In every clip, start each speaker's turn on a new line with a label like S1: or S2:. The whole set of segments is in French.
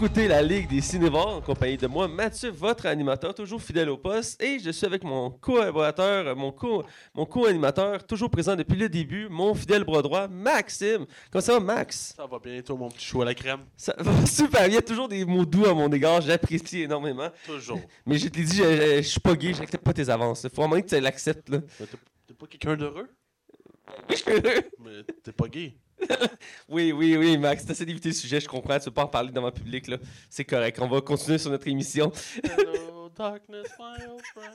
S1: Écoutez la Ligue des Cinévores en compagnie de moi, Mathieu, votre animateur, toujours fidèle au poste. Et je suis avec mon collaborateur, mon co- mon co-animateur, toujours présent depuis le début, mon fidèle bras droit, Maxime. Comment ça va, Max?
S2: Ça va bien, toi, mon petit chou à la crème?
S1: Ça va super bien. Toujours des mots doux à mon égard. J'apprécie énormément.
S2: Toujours.
S1: Mais je te l'ai dit, je, suis pas gay, j'accepte pas tes avances. Faut vraiment que tu l'acceptes, là.
S2: T'es pas quelqu'un d'heureux?
S1: Oui, je suis heureux.
S2: Mais t'es pas gay.
S1: Oui, oui, oui, Max, t'essaies d'éviter le sujet, je comprends. Tu veux pas en parler devant le public, là. C'est correct. On va continuer sur notre émission.
S2: Hello, darkness, my old friend.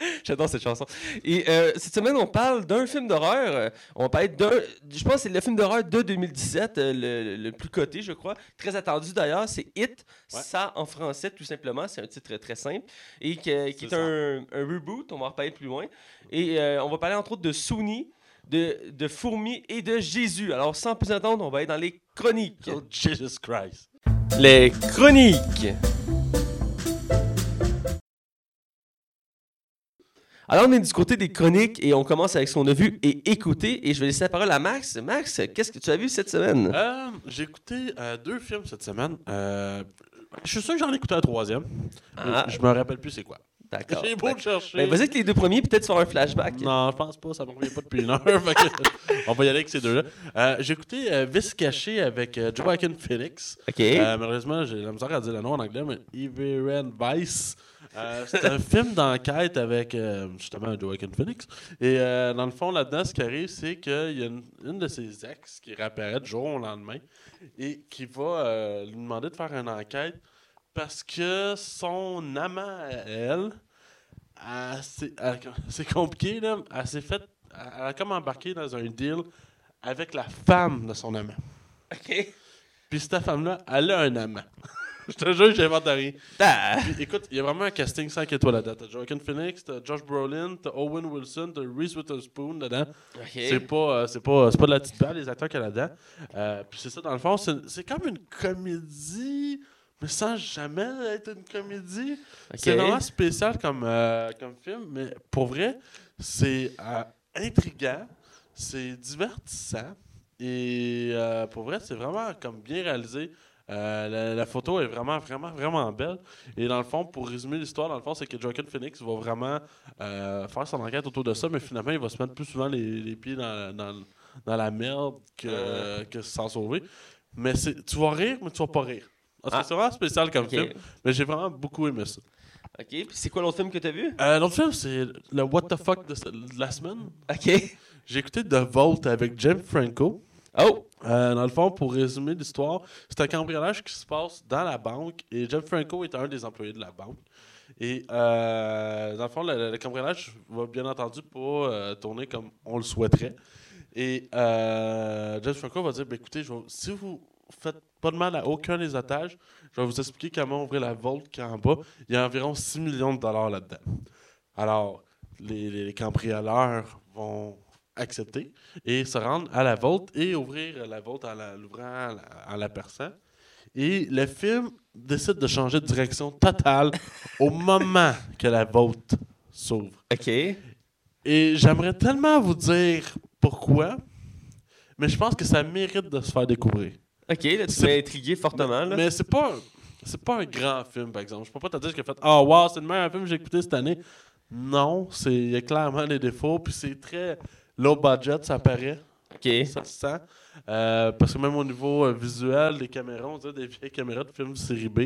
S1: J'adore cette chanson. Et euh, cette semaine, on parle d'un film d'horreur. Euh, On va parler d'un. Je pense que c'est le film d'horreur de 2017, euh, le, le plus coté, je crois. Très attendu d'ailleurs. C'est It.
S2: Ouais.
S1: Ça en français, tout simplement. C'est un titre très simple. Et qui est, un, un reboot. On va en reparler plus loin. Et euh, on va parler entre autres de Souni, de, de Fourmi et de Jésus. Alors, sans plus attendre, on va être dans les chroniques.
S2: Oh, Jesus Christ.
S1: Les chroniques. Alors, on est du côté des chroniques et on commence avec ce qu'on a vu et écouté. Et je vais laisser la parole à Max. Max, qu'est-ce que tu as vu cette semaine?
S2: Euh, J'ai écouté euh, deux films cette semaine. Euh, je suis sûr que j'en ai écouté un troisième.
S1: Ah.
S2: Je me rappelle plus c'est quoi.
S1: D'accord.
S2: J'ai beau le chercher.
S1: Ben, vas-y avec les deux premiers, peut-être sur un flashback.
S2: Non, je pense pas, ça me revient pas depuis une heure. fait que on va y aller avec ces deux-là. Euh, J'ai écouté euh, Vice caché avec euh, Joaquin Phoenix.
S1: OK.
S2: Euh, malheureusement, j'ai la misère à dire le nom en anglais, mais Iveren Vice. Euh, c'est un film d'enquête avec euh, justement Joaquin Phoenix. Et euh, dans le fond, là-dedans, ce qui arrive, c'est qu'il y a une, une de ses ex qui réapparaît du jour au lendemain et qui va euh, lui demander de faire une enquête parce que son amant elle, c'est compliqué, là, elle s'est fait. Elle a comme embarqué dans un deal avec la femme de son amant.
S1: OK.
S2: Puis cette femme-là, elle a un amant. Je te jure, j'invente rien.
S1: Ah.
S2: Puis écoute, il y a vraiment un casting 5 étoiles là-dedans. T'as Joaquin Phoenix, t'as Josh Brolin, t'as Owen Wilson, t'as Reese Witherspoon dedans.
S1: OK.
S2: C'est pas, euh, c'est pas, c'est pas de la petite balle, les acteurs qu'il y a là-dedans. Euh, puis c'est ça, dans le fond, c'est, c'est comme une comédie, mais sans jamais être une comédie. C'est vraiment spécial comme, euh, comme film, mais pour vrai, c'est euh, intriguant, c'est divertissant, et euh, pour vrai, c'est vraiment comme bien réalisé. Euh, la, la photo est vraiment, vraiment, vraiment belle. Et dans le fond, pour résumer l'histoire, dans le fond, c'est que Joaquin Phoenix va vraiment faire son enquête autour de ça, mais finalement, il va se mettre plus souvent les, les pieds dans, dans, dans la merde que, que s'en sauver. Mais tu vas rire, mais tu vas pas rire. Parce que
S1: Ah.
S2: c'est vraiment spécial comme film, mais j'ai vraiment beaucoup aimé ça.
S1: OK. Puis c'est quoi l'autre film que tu as vu?
S2: Euh, L'autre film, c'est le What the fuck de, la semaine.
S1: OK.
S2: J'ai écouté The Vault avec James Franco.
S1: Oh.
S2: Euh, dans le fond, pour résumer l'histoire, c'est un cambriolage qui se passe dans la banque et James Franco est un des employés de la banque. Et euh, dans le fond, le, le cambriolage va bien entendu pas euh, tourner comme on le souhaiterait. Et James Franco va dire ben, écoutez, je vais- si vous faites pas de mal à aucun des otages, je vais vous expliquer comment ouvrir la vault qui est en bas. Il y a environ 6 millions de dollars là-dedans. Alors, les, les cambrioleurs vont accepter et se rendre à la vault et ouvrir la vault en la- l'ouvrant en la perçant. Et le film décide de changer de direction totale au moment que la vault s'ouvre.
S1: OK.
S2: Et j'aimerais tellement vous dire pourquoi, mais je pense que ça mérite de se faire découvrir.
S1: OK, là, tu m'as intrigué fortement, là.
S2: Mais c'est pas, c'est pas un grand film, par exemple. Je peux pas te dire que fait Ah, wow, c'est le meilleur film que j'ai écouté cette année. Non, il y a clairement des défauts, puis c'est très low budget, ça paraît.
S1: OK.
S2: Ça se sent. Euh, parce que même au niveau euh, visuel, des caméras, on dirait des vieilles caméras de films série B.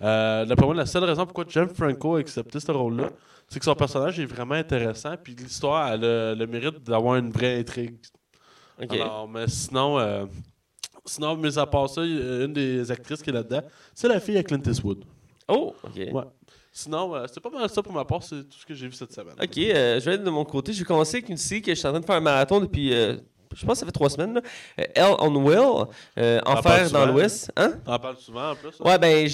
S2: Euh, moi, la seule raison pourquoi James Franco a accepté ce rôle-là, c'est que son personnage est vraiment intéressant, puis l'histoire a le, le mérite d'avoir une vraie intrigue.
S1: OK.
S2: Alors, mais sinon, euh, sinon, mis à part ça, une des actrices qui est là-dedans, c'est la fille à Clint Eastwood.
S1: Oh, OK.
S2: Ouais. Sinon, euh, c'est pas mal ça pour ma part, c'est tout ce que j'ai vu cette semaine.
S1: Ok, euh, je vais être de mon côté. J'ai commencé avec une série que je suis en train de faire un marathon depuis, euh, je pense que ça fait trois semaines. Là. Euh, Hell on Will, Enfer dans l'Ouest. Hein?
S2: T'en parles souvent en plus. hein?
S1: Ouais, ben,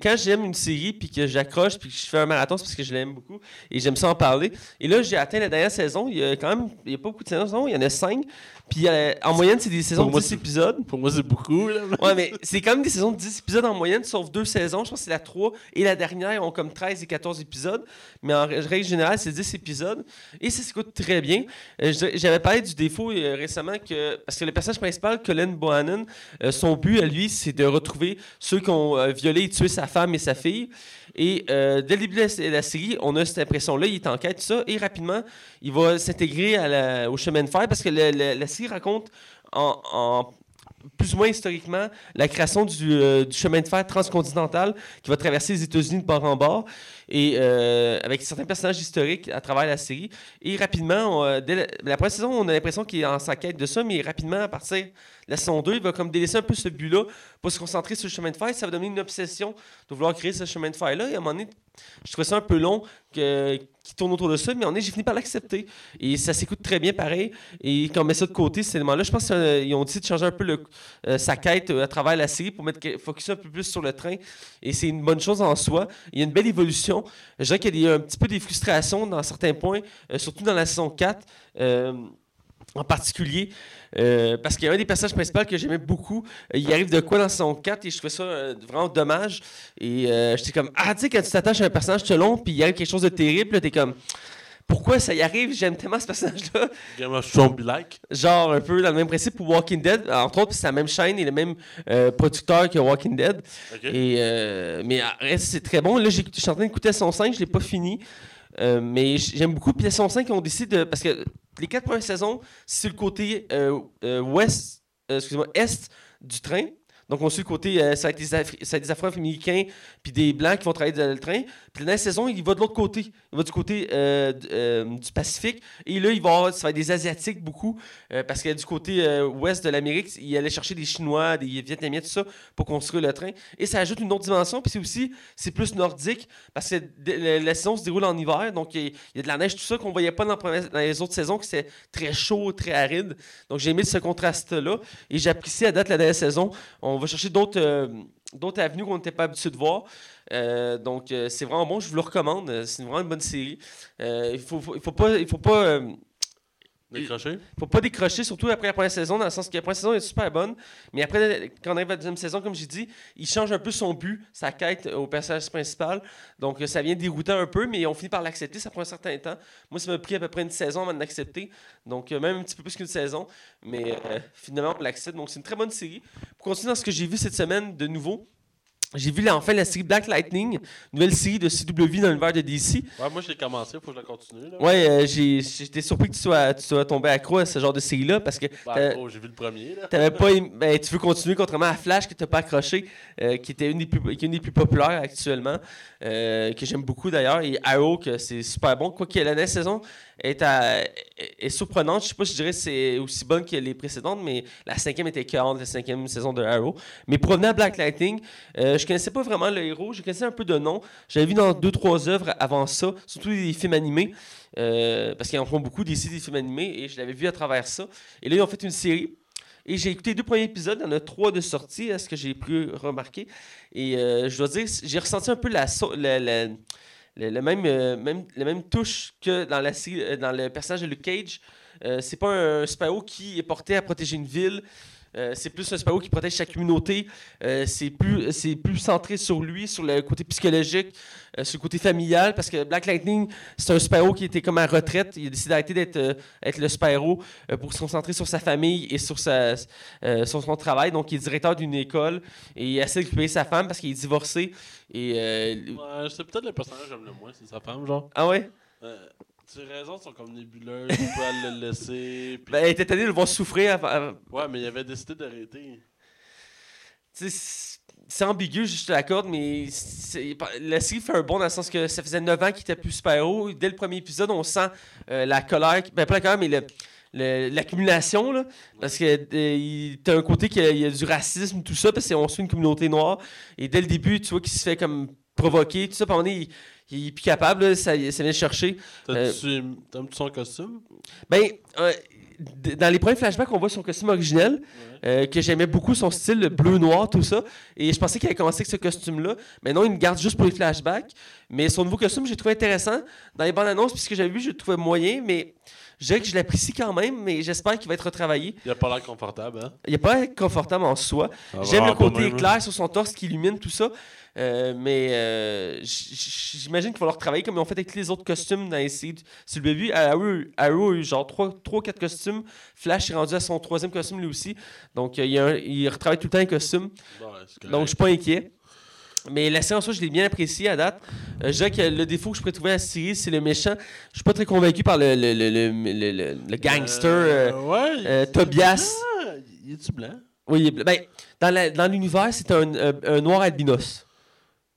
S1: quand j'aime une série, puis que j'accroche, puis que je fais un marathon, c'est parce que je l'aime beaucoup, et j'aime ça en parler. Et là, j'ai atteint la dernière saison. Il y a quand même, il y a pas beaucoup de saisons, il y en a cinq. Puis euh, en moyenne, c'est des saisons de
S2: moi,
S1: 10
S2: c'est-
S1: épisodes.
S2: Pour moi, c'est beaucoup. Là.
S1: Ouais, mais c'est quand même des saisons de 10 épisodes en moyenne, sauf deux saisons. Je pense que c'est la 3 et la dernière ont comme 13 et 14 épisodes. Mais en règle générale, c'est 10 épisodes. Et ça s'écoute très bien. Euh, J'avais parlé du défaut euh, récemment que. Parce que le personnage principal, Colin Bohannon, son but à lui, c'est de retrouver ceux qui ont violé et tué sa femme et sa fille. Et euh, dès le début de la, série, on a cette impression-là, il est en quête ça, et rapidement, il va s'intégrer au chemin de fer parce que la série raconte en plus ou moins historiquement la création du, euh, du chemin de fer transcontinental qui va traverser les États-Unis de bord en bord et euh, avec certains personnages historiques à travers la série. Et rapidement, euh, dès la, la première saison, on a l'impression qu'il est en sa quête de ça, mais rapidement, à partir de la saison 2, il va comme délaisser un peu ce but-là pour se concentrer sur le chemin de fer. Ça va devenir une obsession de vouloir créer ce chemin de fer-là. Et à un moment donné, je trouvais ça un peu long que, qui tourne autour de ça, mais on est, j'ai fini par l'accepter. Et ça s'écoute très bien pareil. Et quand on met ça de côté, ces éléments-là, je pense qu'ils ont décidé de changer un peu le- euh, sa quête euh, à travers la série pour mettre focus un peu plus sur le train. Et c'est une bonne chose en soi. Il y a une belle évolution. Je dirais qu'il y a un petit peu des frustrations dans certains points, euh, surtout dans la saison 4. euh, en particulier, euh, parce qu'il y a un des personnages principaux que j'aimais beaucoup. Il arrive de quoi dans saison 4 et je trouvais ça euh, vraiment dommage. Et euh, j'étais comme, ah, tu sais, quand tu t'attaches à un personnage tout long, puis il arrive quelque chose de terrible, t'es comme, pourquoi ça y arrive? J'aime tellement ce personnage-là.
S2: Game of Thrones be like.
S1: Genre, un peu dans le même principe pour Walking Dead. Entre autres, c'est la même chaîne et le même euh, producteur que Walking Dead. Et, mais reste, c'est très bon. Là, j'ai- je suis en train d'écouter saison 5, je l'ai pas fini. Euh, mais j'aime beaucoup. Puis la saison 5, on décide de. Parce que les quatre premières saisons, c'est le côté euh, euh, ouest, euh, est du train. Donc, on suit le côté, ça va être des Afro-Américains puis des Blancs qui vont travailler dans le train. Puis la dernière saison, il va de l'autre côté. Il va du côté euh, euh, du Pacifique. Et là, il va avoir, ça va être des Asiatiques beaucoup. euh, parce que du côté euh, ouest de l'Amérique, il allait chercher des Chinois, des Vietnamiens, tout ça, pour construire le train. Et ça ajoute une autre dimension. Puis c'est aussi, c'est plus nordique. Parce que la, saison se déroule en hiver. Donc, il y a- de la neige, tout ça, qu'on voyait pas dans, les autres saisons, que c'était très chaud, très aride. Donc, j'ai aimé ce contraste-là. Et j'apprécie à date la dernière saison. On va chercher d'autres d'autres avenues qu'on n'était pas habitué de voir. Euh, donc, euh, c'est vraiment bon. Je vous le recommande. Euh, C'est vraiment une bonne série. Il faut, faut- il faut pas. Il faut pas
S2: Décroché.
S1: faut pas décrocher, surtout après la première saison, dans le sens que la première saison est super bonne. Mais après, quand on arrive à la deuxième saison, comme j'ai dit, il change un peu son but, sa quête au personnage principal. Donc, ça vient déroutant un peu, mais on finit par l'accepter. Ça prend un certain temps. Moi, ça m'a pris à peu près une saison avant de l'accepter. Donc, même un petit peu plus qu'une saison. Mais euh, finalement, on l'accepte. Donc, c'est une très bonne série. Pour continuer dans ce que j'ai vu cette semaine de nouveau, j'ai vu là, enfin la série Black Lightning, nouvelle série de CW dans l'univers de DC.
S2: Ouais, moi, je l'ai commencé, faut que je la continue. Là.
S1: Ouais, euh, j'ai- j'étais surpris que tu sois, tu sois tombé accro à ce genre de série-là parce que t'as-
S2: oh, j'ai vu le premier. Là.
S1: t'avais pas ben, tu veux continuer contrairement à Flash que t'as pas accroché, euh, qui était une des plus, qui est une des plus populaires actuellement, euh, que j'aime beaucoup d'ailleurs, et Arrow que c'est super bon. Quoi que la dernière saison est, à- est- surprenante, je sais pas si je dirais que c'est aussi bonne que les précédentes, mais la cinquième était 40, la cinquième saison de Arrow. Mais pour revenir à Black Lightning, je connaissais pas vraiment le héros, je connaissais un peu de nom. J'avais vu dans deux trois œuvres avant ça, surtout des films animés. euh, parce qu'ils en font beaucoup d'ici des films animés et je l'avais vu à travers ça. Et là, ils ont fait une série. Et j'ai écouté deux premiers épisodes, il y en a trois de sortie, à ce que j'ai pu remarquer. Et euh, je dois dire, j'ai ressenti un peu la, même, euh, même, même touche que dans, la, euh, dans le personnage de Luke Cage. Euh, c'est pas un super-héros qui est porté à protéger une ville. Euh, c'est plus un super-héros qui protège sa communauté. Euh, c'est plus, c'est plus centré sur lui, sur le côté psychologique, euh, sur le côté familial, parce que Black Lightning, c'est un super-héros qui était comme à retraite. Il a décidé d'arrêter d'être être le euh, pour se concentrer sur sa famille et sur, sa, sur son travail. Donc, il est directeur d'une école et il essaie de récupérer sa femme parce qu'il est divorcé. Et,
S2: Ouais, c'est peut-être le personnage que j'aime le moins, c'est sa femme, genre.
S1: Ah ouais?
S2: Ses raisons sont comme nébuleuses, tu peux le laisser. puis-
S1: Ben, il était tanné de le voir souffrir avant-
S2: Ouais, mais il avait décidé d'arrêter.
S1: Tu sais, c'est- ambigu, je te l'accorde, mais la série fait un bon dans le sens que ça faisait 9 ans qu'il était plus super-héros. Dès le premier épisode, on sent euh, la colère, ben pas la colère, mais le- l'accumulation, là. Parce que euh, t'as un côté qu'il y, y a du racisme, tout ça, parce qu'on suit une communauté noire. Et dès le début, tu vois qu'il se fait comme provoquer, tout ça. Donné, il, il est plus capable, là, ça, ça vient chercher.
S2: T'as-tu T'aimes-tu son costume?
S1: Ben, euh, dans les premiers flashbacks, on voit son costume originel, euh, que j'aimais beaucoup, son style le bleu-noir, tout ça. Et je pensais qu'il avait commencé avec ce costume-là. Mais non, il me garde juste pour les flashbacks. Mais son nouveau costume, j'ai trouvé intéressant. Dans les bandes annonces, puisque j'avais vu, je le trouvais moyen, mais je dirais que je l'apprécie quand même, mais j'espère qu'il va être retravaillé.
S2: Il a pas l'air confortable, hein?
S1: Il n'est pas confortable en soi.
S2: Ah,
S1: J'aime le côté
S2: même, hein.
S1: éclair sur son torse qui illumine tout ça. Euh, mais euh, j'imagine qu'il va leur travailler comme ils ont fait avec les autres costumes dans les séries. Sur le début, Arrow, Arrow a eu genre 3 ou 4 costumes. Flash est rendu à son troisième costume lui aussi. Donc euh, il, a un- il retravaille tout le temps les costumes. Donc je suis pas inquiet. Mais la soi, je l'ai bien appréciée à date. Euh, je dirais que le défaut que je pourrais trouver à la série, c'est le méchant. Je suis pas très convaincu par le, le, le, le, le- le- le gangster. euh,
S2: Euh, ouais.
S1: euh, Tobias.
S2: Il est-tu blanc?
S1: oui, il est bl- ben, dans l'univers, c'est un, un- un noir albinos.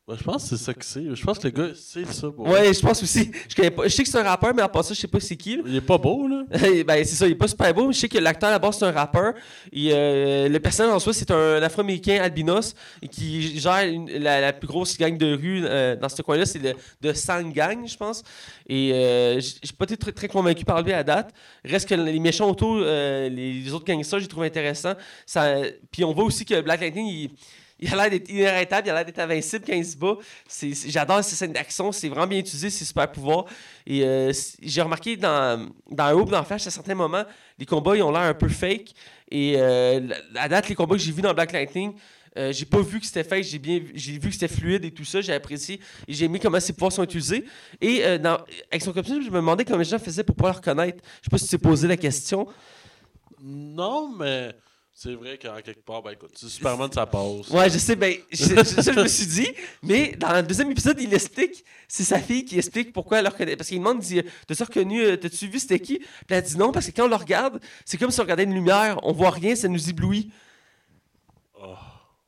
S2: Ouais, je pense que c'est ça que c'est. Je pense que le gars, c'est ça. Pour
S1: Ouais, je pense aussi. Je, connais pas, je sais que c'est un rappeur, mais en passant, je sais pas c'est qui. là.
S2: Il est pas beau, là.
S1: ben, c'est ça, il est pas super beau, mais je sais que l'acteur à la base, c'est un rappeur. Et, euh, le personnage en soi, c'est un Afro-Américain albinos qui gère une- la, la plus grosse gang de rue euh, dans ce coin-là. C'est le de Sang Gang, je pense. Et euh, j- j'ai pas été très, très convaincu par lui à date. Reste que les méchants autour, euh, les, les autres gangsters, j'ai trouvé intéressant. Ça, puis on voit aussi que Black Lightning, il. Il a l'air d'être inarrêtable, il a l'air d'être invincible quand il. C'est- c'est- J'adore ces scènes d'action, c'est vraiment bien utilisé, ses super pouvoirs. Et euh, j'ai remarqué dans, dans dans Flash, à certains moments, les combats ils ont l'air un peu fake. Et euh, à date, les combats que j'ai vus dans Black Lightning, euh, j'ai pas vu que c'était fake, j'ai bien j'ai vu que c'était fluide et tout ça, j'ai apprécié et j'ai aimé comment ses pouvoirs sont utilisés. Et euh, dans, avec son costume, je me demandais comment les gens faisaient pour pouvoir le reconnaître. Je sais pas si tu t'es posé la question.
S2: Non, mais c'est vrai qu'en quelque part, ben écoute, c'est Superman, ça passe.
S1: Ouais, je sais, ben, je, je- ça, je me suis dit, mais dans le deuxième épisode, il explique, c'est sa fille qui explique pourquoi elle le reconnaît. Parce qu'il demande, il dit, t'as-tu reconnu, euh, t'as-tu vu c'était qui? Puis elle dit non, parce que quand on le regarde, c'est comme si on regardait une lumière, on voit rien, ça nous éblouit.
S2: Oh.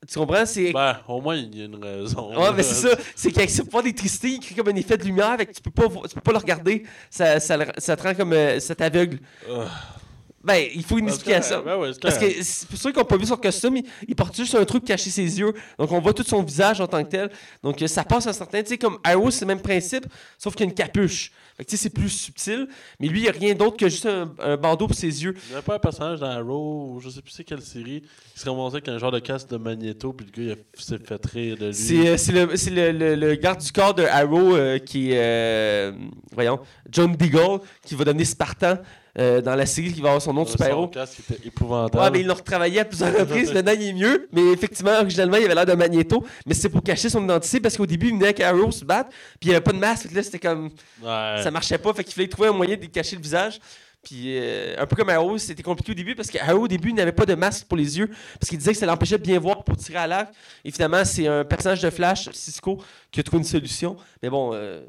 S1: Tu comprends? C'est.
S2: Ben, au moins, il y a une raison.
S1: Ouais, mais c'est ça. C'est qu'avec ce pouvoir d'électricité, il crée comme un effet de lumière, fait que tu peux pas, tu peux pas le regarder. Ça, ça, ça te rend comme. euh, ça t'aveugle.
S2: Ah.
S1: Ben, il faut une explication.
S2: ben ouais,
S1: Parce que c'est pour ceux qui n'ont pas vu son costume, il, il porte juste un truc caché ses yeux. Donc on voit tout son visage en tant que tel. Donc ça passe un certain. Tu sais, comme Arrow, c'est le même principe, sauf qu'il y a une capuche. Fait que tu sais, c'est plus subtil. Mais lui, il n'y a rien d'autre que juste un, un bandeau pour ses yeux.
S2: Il n'y a pas un personnage dans Arrow, ou je sais plus c'est quelle série, qui se ramassait avec un genre de casque de magnéto, puis le gars, il a- s'est fait rire de lui.
S1: C'est euh, c'est le, c'est le, le- le garde du corps de Arrow euh, qui est. euh, voyons, John Deagle, qui va devenir Spartan euh, dans la série, qui va avoir son nom de super-héros.
S2: était épouvantable.
S1: Ouais, mais ils l'ont retravaillé à plusieurs reprises. Maintenant, il est mieux. Mais effectivement, originalement, il avait l'air de Magneto. Mais c'est pour cacher son identité parce qu'au début, il venait avec Arrow se battre. Puis il n'y avait pas de masque. Là, c'était comme.
S2: Ouais.
S1: Ça marchait pas. Fait qu'il fallait trouver un moyen de cacher le visage. Puis euh, un peu comme Arrow, c'était compliqué au début parce qu'Arrow, au début, il n'avait pas de masque pour les yeux. Parce qu'il disait que ça l'empêchait de bien voir pour tirer à l'arc. Et finalement, c'est un personnage de Flash, Cisco, qui a trouvé une solution. Mais bon. euh,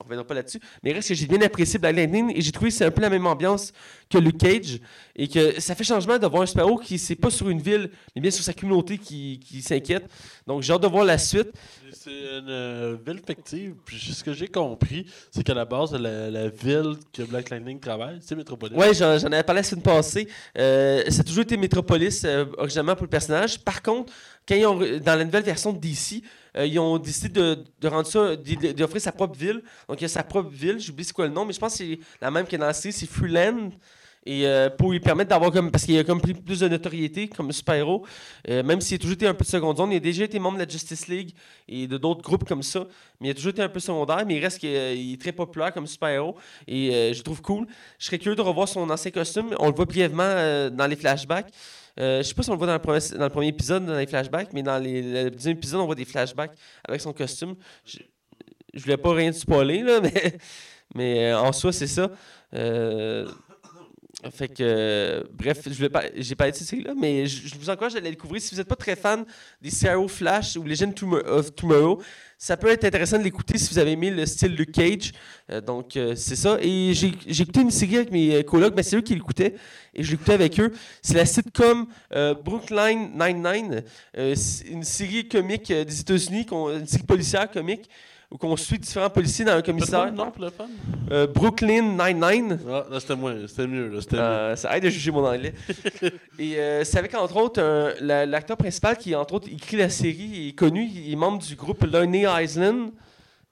S1: on reviendra pas là-dessus. Mais reste que j'ai bien apprécié Black Lightning et j'ai trouvé que c'est un peu la même ambiance que Luke Cage et que ça fait changement de voir un super-héros qui c'est pas sur une ville, mais bien sur sa communauté qui, qui s'inquiète. Donc j'ai hâte de voir la suite.
S2: C'est une euh, ville fictive. Puis ce que j'ai compris, c'est qu'à la base, la, la ville que Black Lightning travaille, c'est Metropolis.
S1: Ouais, j'en, avais parlé la semaine passée. Euh, ça a toujours été Metropolis, euh, originalement pour le personnage. Par contre, quand ils ont, dans la nouvelle version de DC, euh, ils ont décidé de, de rendre ça, d'offrir sa propre ville. Donc il y a sa propre ville, j'oublie c'est quoi le nom, mais je pense que c'est la même que dans la série, c'est Freeland. Et euh, pour lui permettre d'avoir comme. Parce qu'il a comme plus de notoriété comme super-héros, euh, même s'il a toujours été un peu de seconde zone. Il a déjà été membre de la Justice League et de d'autres groupes comme ça. Mais il a toujours été un peu secondaire, mais il reste qu'il est très populaire comme super-héros. Et je trouve cool. Je serais curieux de revoir son ancien costume. On le voit brièvement dans les flashbacks. Euh, je sais pas si on le voit dans le premier, dans le premier épisode, dans les flashbacks, mais dans le deuxième épisode, on voit des flashbacks avec son costume. Je, je voulais pas rien spoiler, là, mais, mais euh, en soi, c'est ça. Euh, fait que, bref, je pas, j'ai pas été là, mais je, vous encourage à la découvrir. Si vous n'êtes pas très fan des CRO Flash ou Legend of Tomorrow, ça peut être intéressant de l'écouter si vous avez aimé le style Luke Cage. Euh, donc, euh, c'est ça. Et j'ai écouté une série avec mes euh, colocs, mais c'est eux qui l'écoutaient. Et je l'écoutais avec eux. C'est la sitcom euh, Brooklyn Nine-Nine. Une série comique des États-Unis, une série policière comique, où on suit différents policiers dans un commissaire.
S2: le nom pour le fun.
S1: Euh, Brooklyn Nine-Nine.
S2: Ah, là, c'était moins, c'était mieux. Là, c'était mieux.
S1: Euh, ça aide à juger mon anglais. et euh, c'est avec, entre autres, un- la- l'acteur principal qui, entre autres, écrit la série, il est connu, il est membre du groupe Lonely Island.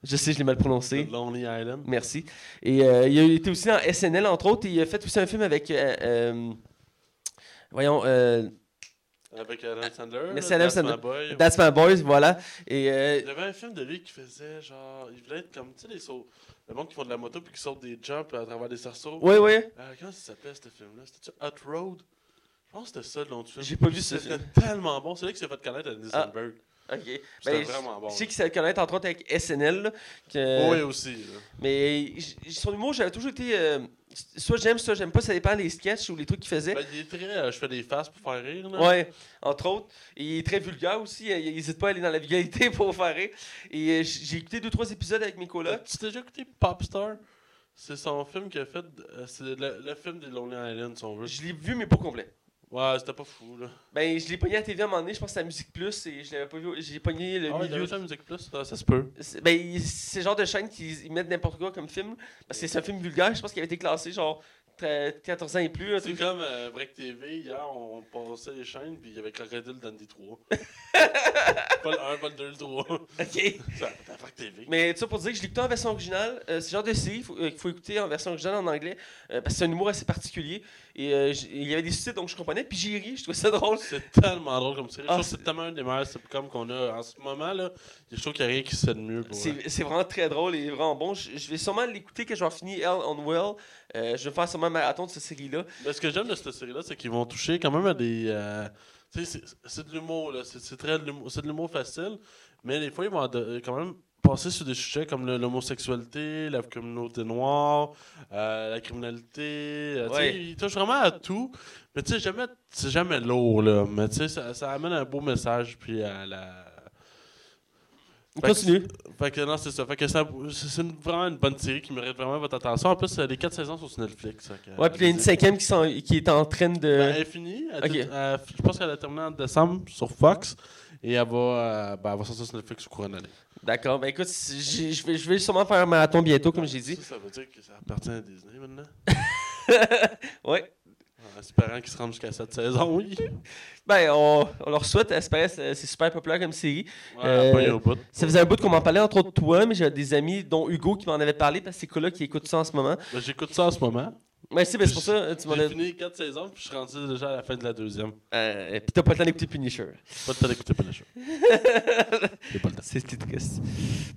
S1: Je sais, je l'ai mal prononcé.
S2: Lonely Island.
S1: Merci. Et euh, il a été aussi dans SNL, entre autres, et il a fait aussi un film avec. euh, euh, voyons.
S2: Avec Adam Sandler.
S1: Merci, Adam
S2: That's
S1: Sandler.
S2: My Boy.
S1: That's My Boys, voilà. Et euh,
S2: Il y avait un film de lui qui faisait genre. Il voulait être comme. Tu sais, les sauts. Le monde qui font de la moto puis qui sautent des jumps à travers des cerceaux.
S1: ouais, ouais.
S2: Euh, comment ça s'appelait ce film-là? C'était-tu Hot Road? Je pense que c'était ça le nom du film.
S1: J'ai pas vu ce
S2: C'était
S1: film.
S2: tellement bon. C'est là qu'il s'est fait connaître à Andy
S1: Ah. Ok.
S2: C'était
S1: Ben,
S2: vraiment bon.
S1: Je sais qu'il s'est connaître entre autres avec SNL. là, que-
S2: Oui, aussi. là.
S1: Mais son humour, j'avais toujours été. euh, soit j'aime, soit j'aime pas. Ça dépend des sketchs ou les trucs qu'il faisait.
S2: Ben, il est très. euh, je fais des faces pour faire rire. Là.
S1: Ouais, entre autres. Il est très vulgaire aussi. Il n'hésite pas à aller dans la vulgarité pour faire rire. Et euh, j'ai écouté deux, trois épisodes avec mes colocs.
S2: Tu t'as déjà écouté Popstar? C'est son film qu'il a fait. euh, C'est le, le film des Lonely Island, si on veut.
S1: Je l'ai vu, mais pas complet.
S2: Ouais, c'était pas fou, là.
S1: Ben, je l'ai pogné à la TV à un moment donné. Je pense que c'était à Musique Plus. Et je l'avais pas vu. J'ai pogné le
S2: Ah, il
S1: milieu.
S2: fait Musique Plus, ça, ça se peut.
S1: C'est- Ben, c'est le genre de chaîne qui ils mettent n'importe quoi comme film. Parce que c'est un film vulgaire. Je pense qu'il avait été classé genre 14 ans et plus.
S2: C'est
S1: truc.
S2: comme euh, Break TV, hier, on passait les chaînes, puis il y avait Crocodile dans des 3. pas le 1, pas le 2, le 3.
S1: Ok.
S2: Ça, Break TV.
S1: Mais tout ça pour dire que je écouté en version originale. Euh, c'est le genre de série euh, qu'il faut écouter en version originale en anglais. euh, parce que c'est un humour assez particulier. Et il y avait des sous-titres donc je comprenais. Puis j'ai ri. Je trouvais ça drôle.
S2: C'est tellement drôle comme série.
S1: Ah,
S2: je trouve que c'est tellement un des meilleurs sitcoms qu'on a en ce moment. là. Je trouve qu'il n'y a rien qui se fait de mieux. Pour.
S1: C'est c'est vraiment très drôle et vraiment bon. Je, je vais sûrement l'écouter quand je vais finir Hell on Well. Euh, je vais faire sûrement un marathon de cette série-là.
S2: Mais ce que j'aime de cette série-là, c'est qu'ils vont toucher quand même à des. euh, c'est- de l'humour, là. C'est de l'humour- facile. Mais des fois, ils vont quand même passer sur des sujets comme l'homosexualité, la communauté noire, euh, la criminalité.
S1: Ouais.
S2: Ils touchent vraiment à tout. Mais tu sais, jamais, c'est jamais lourd, là. Mais tu sais, ça, ça amène un beau message. Puis à la.
S1: Continue.
S2: Fait que non, c'est ça. Fait que ça- c'est une- vraiment une bonne série qui mérite vraiment votre attention. En plus, euh, les 4 saisons sont sur Netflix. que,
S1: Ouais, puis il y a une
S2: allez-y.
S1: cinquième qui, qui est en train de.
S2: Ben, elle est finie. Elle je pense qu'elle a terminé en décembre sur Fox. Et elle va, euh, ben, elle va sortir sur Netflix au courant de l'année.
S1: D'accord. Ben écoute, je vais, vais sûrement faire un marathon bientôt, comme j'ai dit.
S2: Ça, ça veut dire que ça appartient à Disney maintenant?
S1: Ouais.
S2: En espérant qu'ils se rendent jusqu'à cette saison, oui.
S1: Ben, on, on leur souhaite. Espérez, c'est super populaire comme série.
S2: Ouais,
S1: Euh,
S2: au bout.
S1: Ça faisait un bout qu'on m'en parlait, entre autres toi, mais j'ai des amis, dont Hugo, qui m'en avait parlé, parce que c'est là qui écoute ça en ce moment.
S2: Ben, J'écoute ça en ce moment.
S1: Ouais, c'est ben, c'est pour ça, tu m'en
S2: J'ai fini 4 saisons, puis je suis rendu déjà à la fin de la deuxième.
S1: Euh, Puis t'as pas le temps d'écouter Punisher.
S2: Pas de temps d'écouter le. J'ai pas le temps.
S1: C'est triste.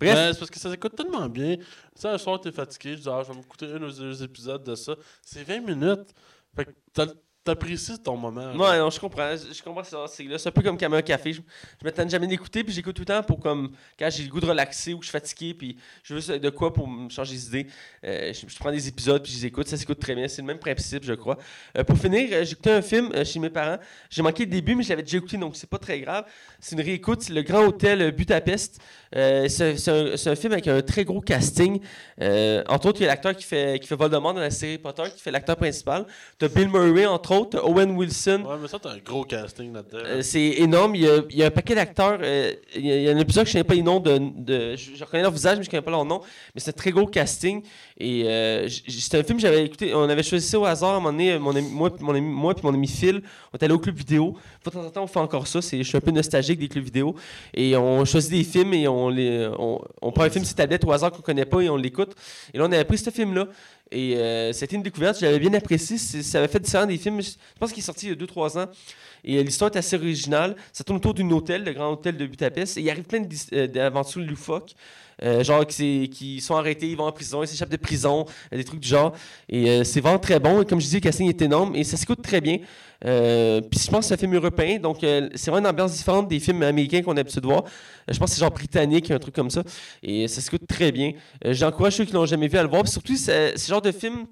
S2: Ouais,
S1: Bref,
S2: c'est parce que ça s'écoute tellement bien. Tu sais, un soir, t'es fatigué, je dis, ah, je vais m'écouter un ou deux épisodes de ça. C'est 20 minutes. Fait que t'as- t'apprécies ton moment.
S1: Ouais, non, je comprends. Je, comprends ça. C'est un peu comme quand un café. Je, je m'attends jamais d'écouter, puis j'écoute tout le temps pour comme quand j'ai le goût de relaxer ou que je suis fatigué, puis je veux de quoi pour me changer d'idée. Euh, je, je prends des épisodes puis je les écoute. Ça s'écoute très bien. C'est le même principe, je crois. Euh, pour finir, euh, j'ai écouté un film euh, chez mes parents. J'ai manqué le début, mais je l'avais déjà écouté, donc c'est pas très grave. C'est une réécoute. C'est le Grand Hôtel Budapest. C'est un, un film avec un très gros casting. Entre autres, il y a l'acteur qui fait, qui fait Voldemort dans la série Potter, qui fait l'acteur principal. T'as Bill Murray, entre autres. Owen Wilson.
S2: Ouais, mais ça, t'as un gros casting là-dedans.
S1: Euh, c'est énorme. Il y, a, il y a un paquet d'acteurs. euh, il, y a, il y en a plusieurs que je ne connais pas les noms de. de- je, je reconnais leur visage, mais je ne connais pas leur nom. Mais c'est un très gros casting. Et euh, c'est un film que j'avais écouté. On avait choisi ça au hasard à un moment donné. Mon ami, moi, mon ami, moi puis mon ami Phil, on est allé au club vidéo. De temps en temps, on fait encore ça. Je suis un peu nostalgique des clubs vidéo. Et on choisit des films et on, les, on, on prend un film sur tablette au hasard qu'on ne connaît pas et on l'écoute. Et là, on avait pris ce film-là. Et euh, c'était une découverte, j'avais bien apprécié. Ça avait fait différent des films. Je pense qu'il est sorti il y a 2-3 ans. Et euh, l'histoire est assez originale. Ça tourne autour d'un hôtel, le grand hôtel de Budapest. Et il arrive plein euh, d'aventures loufoques. Euh, genre qui, sont arrêtés, ils vont en prison, ils s'échappent de prison, des trucs du genre. Et c'est vraiment très bon. Et comme je disais, le casting est énorme et ça s'écoute très bien. Puis je pense que c'est un film européen, donc c'est vraiment une ambiance différente des films américains qu'on a l'habitude de voir. Je pense que c'est genre britannique, un truc comme ça. Et ça s'écoute très bien. J'encourage ceux qui l'ont jamais vu à le voir. Puis surtout, c'est ce genre de film.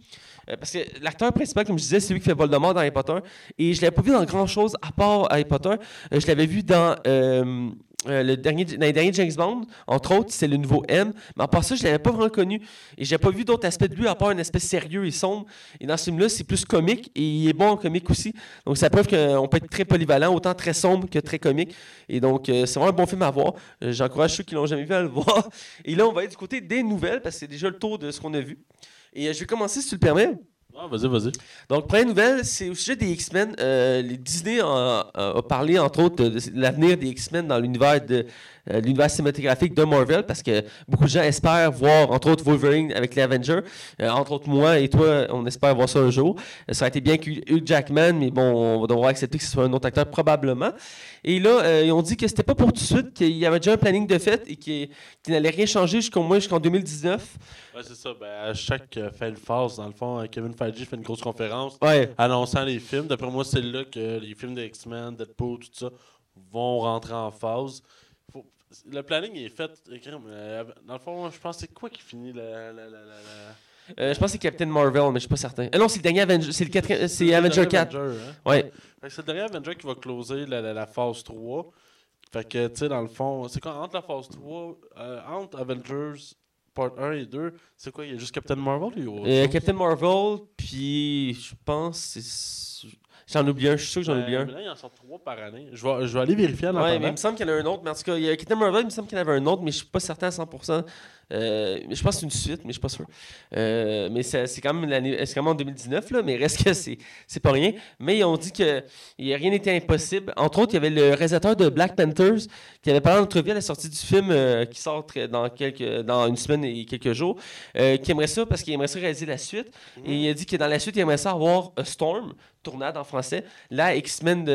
S1: Euh, parce que l'acteur principal, comme je disais, c'est lui qui fait Voldemort dans Harry Potter. Et je l'avais pas vu dans grand chose à part Harry Potter. Euh, je l'avais vu dans euh, le dernier, dans les derniers James Bond, entre autres, c'est le nouveau M. Mais à part ça, je l'avais pas vraiment connu. Et j'ai pas vu d'autres aspects de lui à part un aspect sérieux et sombre. Et dans ce film-là, c'est plus comique et il est bon en comique aussi. Donc ça prouve qu'on peut être très polyvalent, autant très sombre que très comique. Et donc c'est vraiment un bon film à voir. J'encourage ceux qui l'ont jamais vu à le voir. Et là, on va être du côté des nouvelles parce que c'est déjà le tour de ce qu'on a vu. Et euh, je vais commencer, si tu le permets.
S2: Ah, vas-y, vas-y.
S1: Donc, première nouvelle, c'est au sujet des X-Men. Euh, les Disney a, a parlé, entre autres, de, de l'avenir des X-Men dans l'univers de euh, l'univers cinématographique de Marvel, parce que beaucoup de gens espèrent voir, entre autres, Wolverine avec les Avengers. Euh, entre autres, moi et toi, on espère voir ça un jour. Euh, ça aurait été bien que Hugh Jackman, mais bon, on va devoir accepter que ce soit un autre acteur probablement. Et là, ils ont dit que c'était pas pour tout de suite, qu'il y avait déjà un planning de fait et qu'il n'allait rien changer jusqu'au moins jusqu'en 2019.
S2: Ouais, c'est ça. Ben, à chaque fin de phase, dans le fond, Kevin Feige fait une grosse conférence
S1: Ouais.
S2: annonçant les films. D'après moi, c'est là que les films de X-Men, Deadpool, tout ça, vont rentrer en phase. Le planning est fait. euh, Dans le fond, je pense que c'est quoi qui finit la. la, la, la, la-
S1: Euh, je pense que c'est Captain Marvel, mais je suis pas certain. Euh, non, c'est le dernier Avenger, c'est le c'est Avenger
S2: dernier
S1: 4.
S2: Avenger, hein?
S1: Ouais.
S2: Que C'est le dernier Avenger qui va closer la, phase 3. Fait que, tu sais, dans le fond, c'est quoi entre la phase 3, euh, entre Avengers part 1 et 2, c'est quoi Il y a juste Captain Marvel ou
S1: Euh? Captain Marvel, puis je pense c'est- j'en oublie un, je suis sûr que j'en oublie
S2: Euh,
S1: un.
S2: mais là, il en sort 3 par année. Je vais, je vais aller vérifier en
S1: Ouais, mais il me semble qu'il y en a un autre, mais en tout cas, il y a Captain Marvel, il me semble qu'il y en avait un autre, mais je suis pas certain à 100%. Euh, je pense que c'est une suite, mais je suis pas sûr. Euh, mais c'est quand même l'année, c'est quand même en 2019 là, mais reste que c'est pas rien. Mais ils ont dit que rien n'était impossible. Entre autres, il y avait le réalisateur de Black Panthers qui avait parlé en à la sortie du film euh, qui sort dans quelques dans une semaine et quelques jours, qui aimerait ça parce qu'il aimerait ça réaliser la suite. Et il a dit que dans la suite, il aimerait ça avoir A Storm, tournade en français, la X-Men,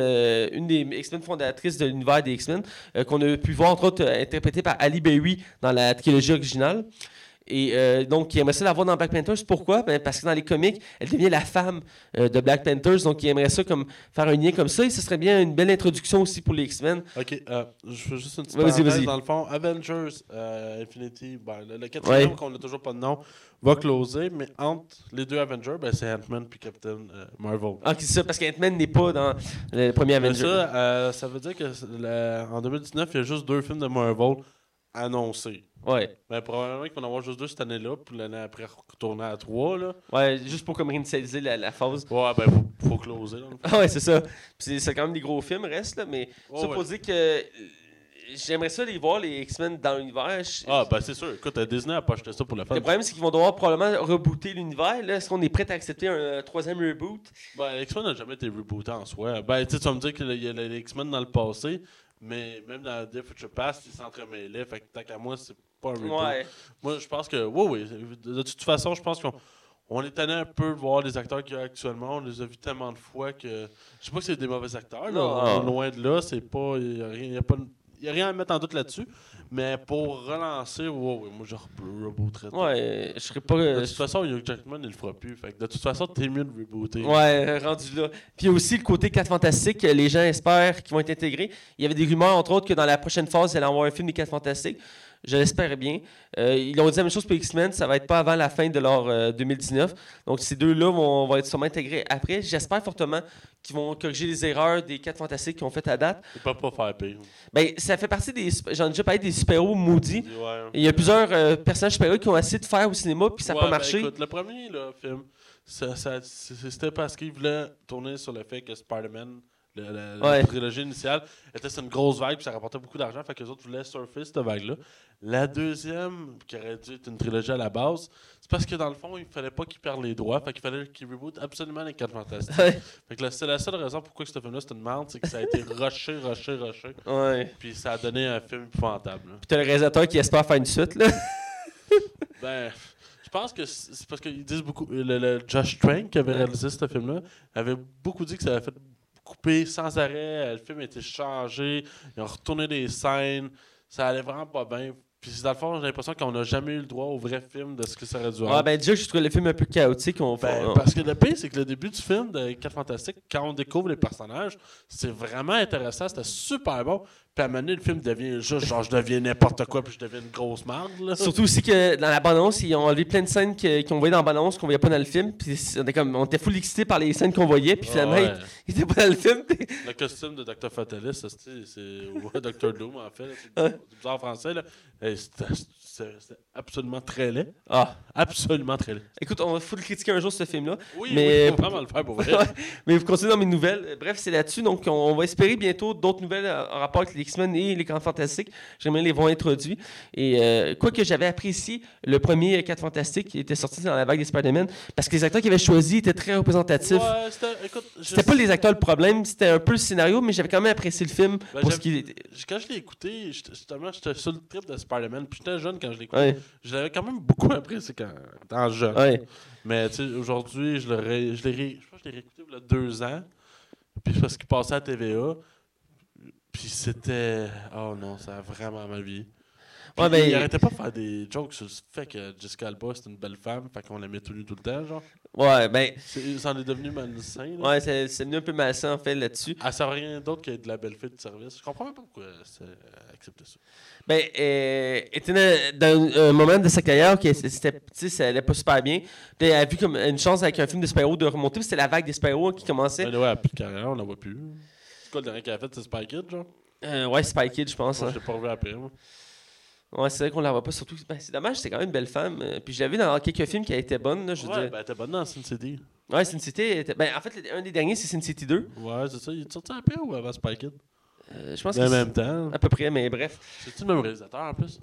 S1: une des X-Men fondatrices de l'univers des X-Men, qu'on a pu voir entre autres euh, interprétée par Ali Berry dans la trilogie originale. Et euh, donc, il aimerait ça la voir dans Black Panthers. Pourquoi? Ben, parce que dans les comics, elle devient la femme euh, de Black Panthers. Donc, il aimerait ça comme faire un lien comme ça. Et ce serait bien une belle introduction aussi pour les X-Men.
S2: Ok, euh, je fais juste une petite
S1: Vas-y,
S2: parenthèse.
S1: vas-y.
S2: Dans le fond, Avengers Infinity, ben, le, le quatrième
S1: Ouais.
S2: qu'on n'a toujours pas de nom, va closer, mais entre les deux Avengers, ben, c'est Ant-Man puis Captain Marvel.
S1: Ah, c'est ça, parce qu'Ant-Man n'est pas dans le premier Avenger.
S2: ça, ça veut dire que le- en 2019, il y a juste deux films de Marvel annoncés.
S1: Ouais.
S2: Mais probablement qu'il va en avoir juste deux cette année-là, puis l'année après retourner à trois. Là.
S1: Ouais, juste pour comme réinitialiser la, la phase.
S2: Ouais, ben, faut, faut closer. Là.
S1: Ah ouais, c'est ça. Puis c'est quand même des gros films, reste, là, mais
S2: Ouais,
S1: ça
S2: ouais.
S1: pour dire que euh, j'aimerais ça les voir, les X-Men, dans l'univers.
S2: Ah, ben, c'est sûr. Écoute, euh, Disney a pas acheté ça pour le fun.
S1: Le problème, c'est qu'ils vont devoir probablement rebooter l'univers. Est-ce qu'on est prêt à accepter un euh, troisième reboot?
S2: Ben, X-Men n'a jamais été rebooté en soi. Ben, tu sais, tu vas me dire qu'il y a les X-Men dans le passé, mais même dans The Future Past, ils s'entremêlaient. Fait que tant qu'à moi, c'est pas un reboot.
S1: Ouais.
S2: Moi, je pense que, oui, oui. De toute façon, je pense qu'on on est tanné un peu voir les acteurs qu'il y a actuellement. On les a vus tellement de fois que. Je sais pas que c'est des mauvais acteurs. là. Loin de là, c'est pas. Il n'y a, a pas y a rien à mettre en doute là-dessus. Mais pour relancer, ouais, moi, je re- rebooterais.
S1: Ouais, je serais pas.
S2: De
S1: euh,
S2: toute façon, Hugh Jackman, il le fera plus. Fait que de toute façon, t'es mieux de rebooter.
S1: Ouais, rendu là. Puis il y a aussi le côté 4 Fantastiques, que les gens espèrent qu'ils vont être intégrés. Il y avait des rumeurs, entre autres, que dans la prochaine phase, il allait avoir un film des 4 Fantastiques. Je l'espère bien. Euh, ils ont dit la même chose pour X-Men, ça va être pas avant la fin de leur euh, 2019. Donc ces deux-là vont, vont être sûrement intégrés après. J'espère fortement qu'ils vont corriger les erreurs des 4 Fantastiques qu'ils ont faites à date.
S2: Il peut pas faire pire.
S1: Ben, ça fait partie des. J'en ai déjà parlé des super-héros maudits.
S2: Ouais.
S1: Il y a plusieurs euh, personnages super-héros qui ont essayé de faire au cinéma, puis ça n'a
S2: Ouais,
S1: pas
S2: ben,
S1: marché.
S2: écoute, le premier là, film, ça, c'était parce qu'il voulait tourner sur le fait que Spider-Man, la
S1: Ouais.
S2: trilogie initiale, était une grosse vague puis ça rapportait beaucoup d'argent. Fait que les autres voulaient surfer cette vague-là. La deuxième, qui aurait dû être une trilogie à la base, c'est parce que dans le fond, il fallait pas qu'ils perdent les droits. Fait qu'il fallait qu'ils rebootent absolument les 4 fantastiques.
S1: Ouais.
S2: Fait que c'est la seule raison pourquoi ce film-là c'est une merde, c'est que ça a été rushé, rushé, rushé.
S1: Ouais.
S2: Puis ça a donné un film épouvantable. là.
S1: Puis t'as le réalisateur qui espère faire une suite, là.
S2: Ben, je pense que c'est c'est parce qu'ils disent beaucoup. Le, le Josh Trank qui avait réalisé ce film-là avait beaucoup dit que ça avait fait couper sans arrêt. Le film a été changé. Ils ont retourné des scènes. Ça allait vraiment pas bien. Puis dans le fond, j'ai l'impression qu'on n'a jamais eu le droit au vrai film de ce que ça aurait dû être.
S1: Ah, ben déjà, je trouve le film un peu chaotique. On
S2: Ben,
S1: on-
S2: parce que le pire, c'est que le début du film de 4 Fantastiques, quand on découvre les personnages, c'est vraiment intéressant. C'était super bon. Puis à un moment donné, le film devient juste genre, je deviens n'importe quoi, puis je deviens une grosse marde. là.
S1: Surtout aussi que dans la bande-annonce, ils ont enlevé plein de scènes qu'on voyait dans la bande-annonce qu'on voyait pas dans le film. Puis on était, comme, on était full excités par les scènes qu'on voyait. Puis finalement,
S2: ouais.
S1: ils étaient pas dans le film.
S2: Le costume de Dr. Fatalis, c'est c'est- ou Dr. Doom en fait. C'est c'est bizarre en français. c'était absolument très laid.
S1: Ah,
S2: Absolument très laid.
S1: écoute, on va full critiquer un jour ce film-là.
S2: Oui,
S1: Mais-
S2: oui, faut vraiment le faire pour vrai.
S1: Mais vous continuez dans mes nouvelles. Bref, c'est là-dessus. Donc, on va espérer bientôt d'autres nouvelles euh, en rapport avec les X-Men et les Grands Fantastiques. J'aimerais les voir introduits. Et euh, quoi que j'avais apprécié le premier 4 Fantastiques qui était sorti dans la vague des Spider-Man, parce que les acteurs qu'ils avaient choisis étaient très représentatifs.
S2: Ouais, c'était.
S1: Pas les acteurs le problème, c'était un peu le scénario, mais j'avais quand même apprécié le film
S2: Ben,
S1: pour ce
S2: j'aime-
S1: qu'il était.
S2: Quand je l'ai écouté, j'étais- justement, j'étais sur le trip de Spider-Man. Puis j'étais jeune quand je l'ai écouté.
S1: Ouais,
S2: Je l'avais quand même beaucoup apprécié quand étant jeune.
S1: ouais.
S2: Mais aujourd'hui, je l'ai réécouté il y a deux ans. Puis parce qu'il passait à TVA. Puis c'était. Oh non, ça a vraiment mal vie.
S1: Ouais, ben-
S2: il arrêtait pas de faire des jokes sur le fait que Jessica Alba c'est une belle femme, fait qu'on l'aimait tout nu tout le temps, genre.
S1: Ouais, ben,
S2: Ça en est devenu malsain. Là.
S1: ouais, c'est c'est venu un peu malsain en fait là-dessus.
S2: Elle sert à rien d'autre que de la belle fille de service. Je comprends même pas pourquoi c'est accepté ça.
S1: Ben, euh, elle était dans, un moment de sa carrière que c'était, ça allait pas super bien. Puis elle a vu comme une chance avec un film de super de remonter. puis C'était la vague des super qui commençait.
S2: Mais ouais, elle a plus de carrière, on la voit plus. C'est quoi le dernier qu'elle a fait, c'est Spy Kid, genre?
S1: Euh, ouais, Spy Kid, je pense.
S2: Moi,
S1: hein.
S2: je l'ai pas revu après, moi.
S1: Ouais, c'est vrai qu'on la voit pas. Surtout, ben, c'est dommage, c'était quand même une belle femme. Euh, Puis je vu dans quelques films qui a été bonne. Là, je veux
S2: Ouais,
S1: dire.
S2: ben, t'es bonne dans Sin City.
S1: Ouais, Sin City. était- Ben, en fait, un des derniers, c'est Sin City 2.
S2: Ouais, c'est ça. Il est sorti après ou avant Spy Kid?
S1: Euh, je pense
S2: En
S1: que
S2: même
S1: c'est
S2: temps.
S1: à peu près, mais bref.
S2: C'est-tu le même réalisateur en plus?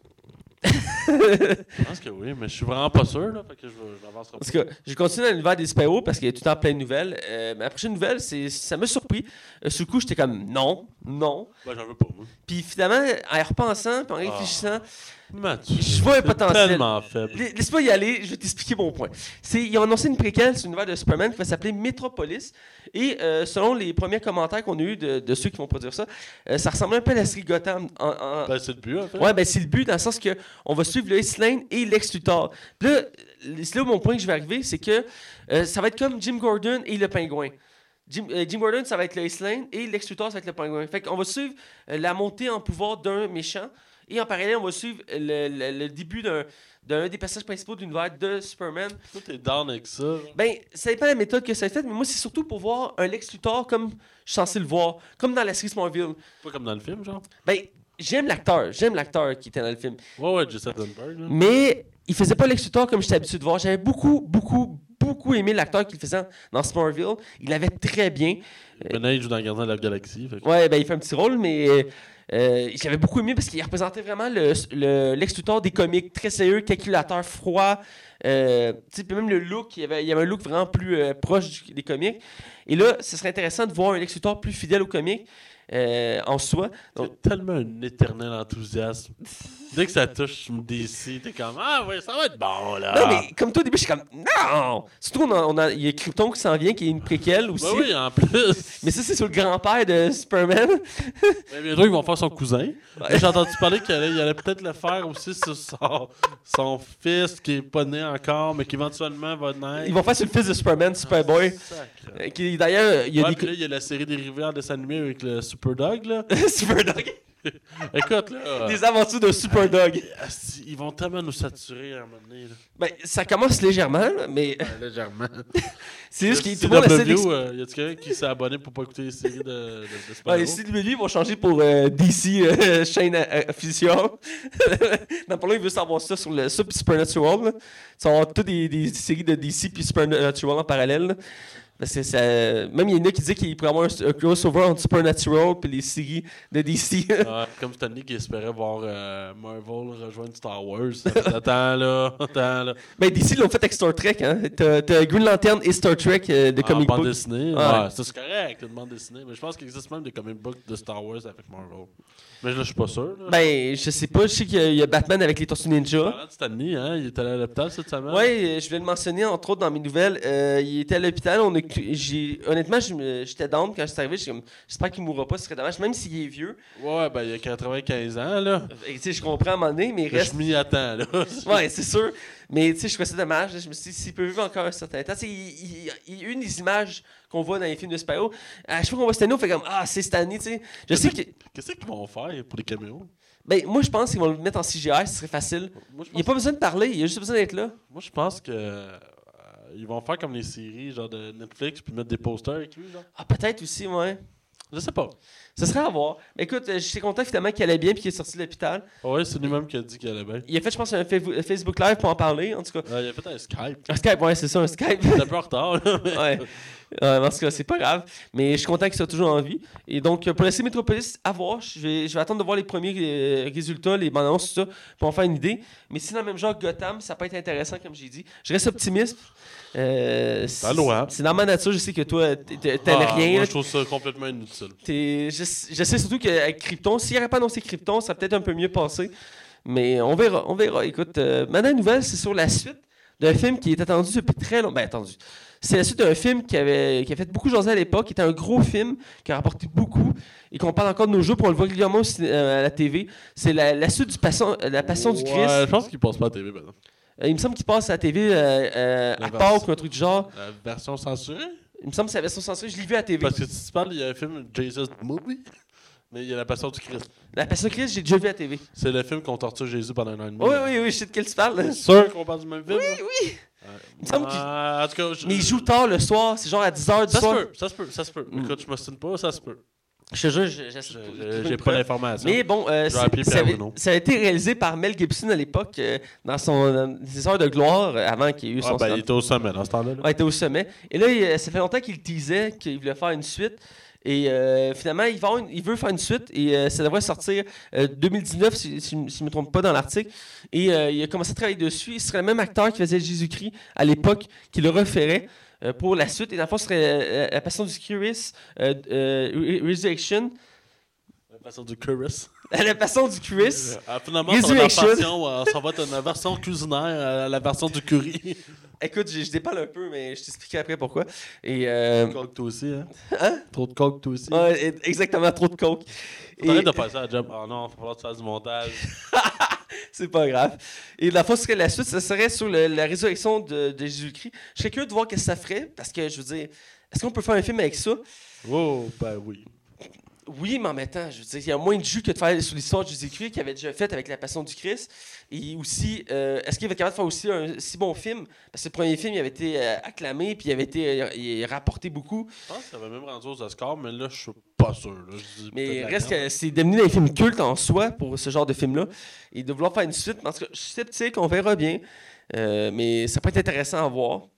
S2: je pense que oui, mais je suis vraiment pas sûr, là. Fait que je vais- je
S1: En
S2: pas.
S1: tout cas, je continue dans l'univers des super parce qu'il y a tout le temps plein de nouvelles. Euh, ma prochaine nouvelle, c'est, ça m'a surpris. Euh, sur le coup, j'étais comme non, non.
S2: Ben, j'en veux pas, moi.
S1: Puis finalement, en y repensant, puis en réfléchissant,
S2: Mathieu.
S1: Je vois un potentiel.
S2: tellement faible.
S1: la- laisse-moi y aller, je vais t'expliquer mon point. Ils ont annoncé une préquelle sur l'univers de Superman qui va s'appeler Metropolis. Et euh, selon les premiers commentaires qu'on a eus de, de ceux qui vont produire ça, euh, ça ressemble un peu à la série Gotham. En, en-
S2: Ben, c'est le but, en fait.
S1: Ouais, ben c'est le but dans le sens que on va suivre Lois Lane et Lex Luthor. Puis là, c'est là où mon point que je vais arriver, c'est que euh, ça va être comme Jim Gordon et le pingouin. Jim, euh, Jim Gordon, ça va être Lois Lane et Lex Luthor, ça va être le pingouin. Fait qu'on va suivre euh, la montée en pouvoir d'un méchant et en parallèle, on va suivre le, le- le début d'un d'un des passages principaux de l'univers de Superman.
S2: Toi, t'es down avec ça.
S1: Ben, ça dépend de la méthode que ça a fait, mais moi, c'est surtout pour voir un Lex Luthor comme je suis censé le voir, comme dans la série Smallville.
S2: Pas comme dans le film, genre?
S1: Ben, j'aime l'acteur, j'aime l'acteur qui était dans le film.
S2: Ouais, ouais, Jesse Eisenberg.
S1: Mais il faisait pas Lex Luthor comme j'étais habitué de voir. J'avais beaucoup, beaucoup, beaucoup aimé l'acteur qu'il faisait dans Smallville. Il avait très bien.
S2: Maintenant, il joue dans Gardien de la Galaxie. Fait
S1: Ouais, ben il fait un petit rôle, mais euh, j'avais beaucoup aimé parce qu'il représentait vraiment le, le- Luthor des comiques, très sérieux, calculateur, froid. Euh, même le look, il y, avait, il avait un look vraiment plus euh, proche des comics. Et là, ce serait intéressant de voir un Lex Luthor plus fidèle aux comics euh, en soi. Donc,
S2: tellement un éternel enthousiasme. Dès que ça touche DC, t'es comme Ah ouais, ça va être bon là.
S1: non, mais comme toi au début, je suis comme non! Surtout, on a, on a- il y a Krypton qui s'en vient, qui est une préquelle aussi.
S2: Ben oui, en plus.
S1: Mais ça, c'est sur le grand-père de Superman.
S2: Mais bientôt, ils vont faire son cousin. J'ai entendu parler qu'il allait, peut-être le faire aussi sur son, son fils qui est pas né encore, mais qui éventuellement va naître.
S1: Ils vont faire sur le fils de Superman, Superboy. Euh, qui D'ailleurs, il y a
S2: Ouais,
S1: des.
S2: là, il y a la série dérivée en dessin animé avec le Superdog, là.
S1: Superdog.
S2: Écoute, là.
S1: Les aventures de Superdog.
S2: asti, Ils vont tellement nous saturer à un moment donné, là.
S1: Ben, ça commence légèrement, là, mais
S2: Ouais, légèrement.
S1: c'est juste qu'il tout le monde essaie
S2: W,
S1: d'ex-
S2: euh, y a-tu quelqu'un qui s'est abonné pour pas écouter les séries de, de, de
S1: Ouais,
S2: Spyro?
S1: si lui, ils vont changer pour euh, DC euh, chaîne officielle. Dans pas long, il veut savoir ça sur le puis Supernatural. Là. Ça va avoir toutes des, des séries de DC puis Supernatural en parallèle. là. Parce que ça, même il y en a qui disent qu'il pourrait avoir un, un crossover entre Supernatural puis les séries de DC.
S2: Ouais, comme Stanley qui espérait voir euh, Marvel rejoindre Star Wars. attends là, attends là.
S1: ben DC l'ont fait avec Star Trek. Hein. T'as, Green Lantern et Star Trek euh, de
S2: En
S1: comic
S2: bande
S1: book.
S2: dessinée,
S1: ouais,
S2: ça, c'est correct, une bande dessinée. Mais je pense qu'il existe même des comic books de Star Wars avec Marvel. Mais là, je suis pas sûr. Là.
S1: Ben, je sais pas. Je sais qu'il y a, il y a Batman avec les Tortues Ninja.
S2: De Stanley, hein, il est allé à l'hôpital cette semaine.
S1: Ouais, euh, je voulais le mentionner entre autres dans mes nouvelles. Euh, il était à l'hôpital. On a, j'ai, honnêtement, je me- j'étais down quand je suis arrivé. J'espère qu'il mourra pas, ce serait dommage, même s'il est vieux.
S2: Ouais, ben il a 95 ans, là.
S1: Et, tu sais, je comprends à un moment donné, mais il
S2: Je
S1: reste.
S2: m'y attends, là.
S1: Ouais, c'est sûr. Mais tu sais, je trouvais ça dommage. Je me suis dit, s'il peut vivre encore un certain temps. Il, il- une des images qu'on voit dans les films de Spyro, à chaque fois qu'on voit Stanley, on fait comme Ah, c'est Stanley, tu sais. Je sais que.
S2: Qu'est-ce qu'ils vont faire pour les caméos?
S1: Ben, moi, je pense qu'ils vont le mettre en CGI, ce serait facile.
S2: Moi, je
S1: Il n'y a pas besoin de parler, il a juste besoin d'être là.
S2: Moi, je pense que ils vont faire comme les séries genre de Netflix puis mettre des posters avec lui, genre.
S1: Ah, peut-être aussi, ouais.
S2: Je sais pas.
S1: Ce serait à voir. Écoute, euh, je suis content finalement qu'il allait bien puis qu'il est sorti de l'hôpital.
S2: Ouais, c'est lui-même qui a dit qu'il allait bien.
S1: Il a fait, je pense, un Fa- Facebook Live pour en parler, en tout cas.
S2: Euh, il a fait un Skype.
S1: Un Skype, ouais, c'est ça, un Skype.
S2: Était un peu en retard, là. mais-
S1: ouais. En tout cas, c'est pas grave. Mais je suis content qu'il soit toujours en vie. Et donc, euh, pour laisser Metropolis à voir, je vais, je vais attendre de voir les premiers euh, résultats, les bandes annonces, tout ça, pour en faire une idée. Mais si dans le même genre que Gotham, ça peut être intéressant, comme j'ai dit. Je reste optimiste. Euh, c'est c'est dans ma nature. Je sais que toi, t- t- t'aimais
S2: Ah,
S1: rien.
S2: Moi, je trouve ça complètement inutile.
S1: Je, je sais surtout qu'avec Krypton, s'il n'aurait pas annoncé Krypton, ça peut être un peu mieux passé. Mais on verra, on verra. Écoute, euh, ma dernière nouvelle, c'est sur la suite d'un film qui est attendu depuis très longtemps. Ben, attendu. C'est la suite d'un film qui, avait, qui a fait beaucoup jaser à l'époque, qui était un gros film, qui a rapporté beaucoup, et qu'on parle encore de nos jours, puis on le voit régulièrement euh, à la TV. C'est la, la suite du Passion, euh, La Passion du Christ.
S2: Je pense qu'il passe pas à la TV maintenant.
S1: Il me semble qu'il passe à la TV euh, euh,
S2: La
S1: à. Pâques ou un truc du genre.
S2: La version censurée?
S1: Il me semble que c'est la version censurée. Je l'ai vu à la TV.
S2: Parce que si tu parles, il y a un film Jesus Movie, mais il y a la Passion du Christ.
S1: La Passion du Christ, j'ai déjà vu à la TV.
S2: C'est le film qu'on torture Jésus pendant un an et demi.
S1: Oui, oui, oui, je sais de quel tu parles.
S2: sûr qu'on parle du même film?
S1: Oui,
S2: là?
S1: oui.
S2: Ouais.
S1: Il me semble qu'il-
S2: Ah, en tout cas, je-
S1: Mais il joue tard le soir, c'est genre à 10h du
S2: Ça se peut, ça se peut, ça se peut.
S1: Mm.
S2: Écoute, je m'ostine pas, ça se peut.
S1: Je te jure,
S2: J'ai pas l'information.
S1: Mais bon, euh, ça, avait- a été réalisé par Mel Gibson à l'époque, euh, dans son ses heures de gloire, euh, avant qu'il ait eu
S2: Ah,
S1: son
S2: ben, il était au sommet dans ce temps-là. là.
S1: Ouais, il était au sommet. Et là, il- ça fait longtemps qu'il teasait qu'il voulait faire une suite. Et euh, finalement, il, va une- il veut faire une suite et euh, ça devrait sortir euh, 2019, si, si, si je ne me trompe pas dans l'article. Et euh, il a commencé à travailler dessus. Il serait le même acteur qui faisait Jésus-Christ à l'époque qui le referait euh, pour la suite. Et dans le fond, ce serait euh, La Passion du euh, euh, Re- Resurrection.
S2: La façon du Curris.
S1: La Passion du.
S2: Ah, finalement, la euh, ça va être une version culinaire, euh, la version du curry.
S1: Écoute, je, je dépalle un peu, mais je t'expliquerai après pourquoi. Et, euh,
S2: coke, toi aussi, hein?
S1: Hein?
S2: Trop de coke, toi aussi.
S1: ouais, et- exactement, trop de coke. Et-
S2: T'arrêtes de faire ça à job. Oh non, il va falloir que tu fasses du montage.
S1: C'est pas grave. Et la fois, ce serait la suite, ça serait sur la résurrection de, de Jésus-Christ. Je serais curieux de voir ce que ça ferait, parce que je veux dire, est-ce qu'on peut faire un film avec ça?
S2: Oh, ben oui.
S1: Oui, mais en même temps, je veux dire, il y a moins de jus que de faire sur l'histoire de Jésus-Christ qu'il avait déjà fait avec la Passion du Christ. Et aussi, euh, est-ce qu'il va être capable de faire aussi un si bon film? Parce que le premier film, il avait été euh, acclamé, puis il avait été euh, il rapporté beaucoup.
S2: Je pense que ça va même rendu aux Oscars, mais là, je suis pas sûr. là. Je dis
S1: Mais reste que c'est devenu des films cultes en soi pour ce genre de film-là. Et de vouloir faire une suite, parce que je suis sceptique, on verra bien. Mais ça peut être intéressant à voir.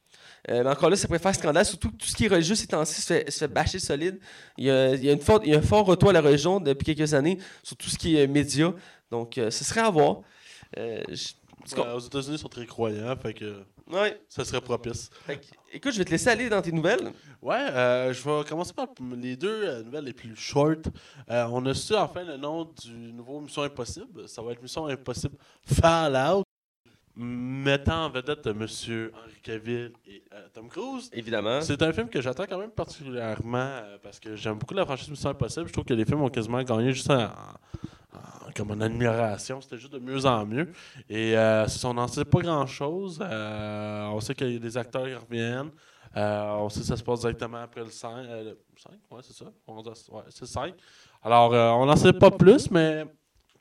S1: Euh, mais encore là, ça pourrait faire scandale, surtout que tout ce qui est religieux ces temps-ci se fait, se fait bâcher solide. Il y, a, il, y a une forte- il y a un fort retour à la religion depuis quelques années sur tout ce qui est média. Donc, euh, ce serait à voir. Euh, je- en tout cas,
S2: Ouais, aux États-Unis, ils sont très croyants, fait que
S1: ouais.
S2: ça serait propice.
S1: Fait que, écoute, je vais te laisser aller dans tes nouvelles.
S2: Ouais, euh, je vais commencer par les deux euh, nouvelles les plus short. Euh, on a su enfin le nom du nouveau Mission Impossible. Ça va être Mission Impossible Fallout, mettant en vedette M. Henry Cavill et euh, Tom Cruise.
S1: Évidemment.
S2: C'est un film que j'attends quand même particulièrement euh, parce que j'aime beaucoup la franchise Mission Impossible. Je trouve que les films ont quasiment gagné juste en, en- comme en admiration. C'était juste de mieux en mieux. Et euh, si on n'en sait pas grand-chose, on sait qu'il y a des acteurs qui reviennent. On sait que ça se passe directement après le 5. Euh, le 5, ouais, c'est ça. Ouais, c'est le 5. Alors, on n'en sait pas plus, mais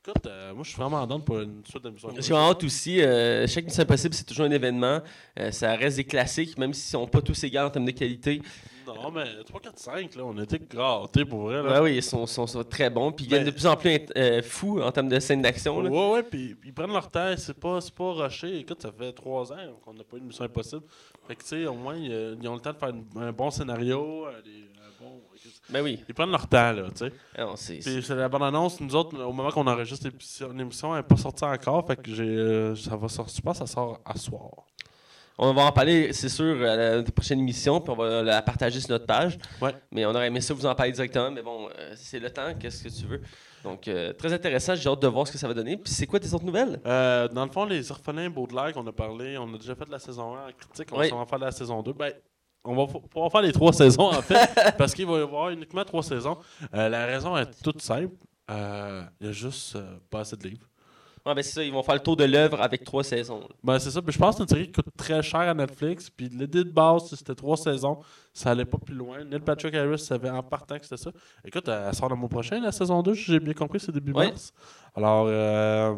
S2: écoute, euh, moi, je suis vraiment down pour une suite de Mission
S1: J'ai hâte aussi. Euh, chaque Mission Impossible, c'est toujours un événement. Euh, ça reste des classiques, même s'ils sont pas tous égaux en termes de qualité.
S2: Non, mais 3, 4, 5, là, on était grattés pour vrai. Là.
S1: Ouais, oui, ils sont, sont- sont très bons. Puis ils deviennent
S2: Ben-
S1: de plus en plus fous en termes de scènes d'action. là.
S2: Ouais, ouais, puis ils prennent leur temps, c'est pas, pas rushé. Écoute, ça fait trois ans qu'on n'a pas eu de mission impossible. Fait que, tu sais, au moins, ils, ils ont le temps de faire un bon scénario, des,
S1: Ben oui.
S2: Ils prennent leur temps, là, tu sais.
S1: Ah Non, c'est-
S2: Puis c'est la bonne annonce, nous autres, au moment qu'on enregistre l'émission- l'émission, elle n'est pas sortie encore, fait que j'ai, euh, ça va sortir, je pense ça sort à soir.
S1: On va en parler, c'est sûr, à la prochaine émission, puis on va la partager sur notre page.
S2: Ouais.
S1: Mais on aurait aimé ça vous en parler directement, mais bon, euh, c'est le temps, qu'est-ce que tu veux. Donc, euh, très intéressant, j'ai hâte de voir ce que ça va donner. Puis c'est quoi tes autres nouvelles?
S2: Euh, dans le fond, les orphelins Baudelaire qu'on a parlé, on a déjà fait la saison 1 en critique, on va sûrement faire la saison 2. Ben, on va pouvoir faire les trois saisons en fait, parce qu'il va y avoir uniquement trois saisons. Euh, la raison est toute simple. Euh, Il y a juste euh, pas assez de livres.
S1: Ouais, ben c'est ça, ils vont faire le tour de l'œuvre avec trois saisons. là.
S2: Ben, c'est ça. Puis je pense que c'est une série qui coûte très cher à Netflix. Puis l'idée de base, c'était trois saisons. Ça allait pas plus loin. Neil Patrick Harris savait en partant que c'était ça. Écoute, elle sort le mois prochain, la saison 2. J'ai bien compris, c'est début
S1: Ouais.
S2: mars. Alors, euh,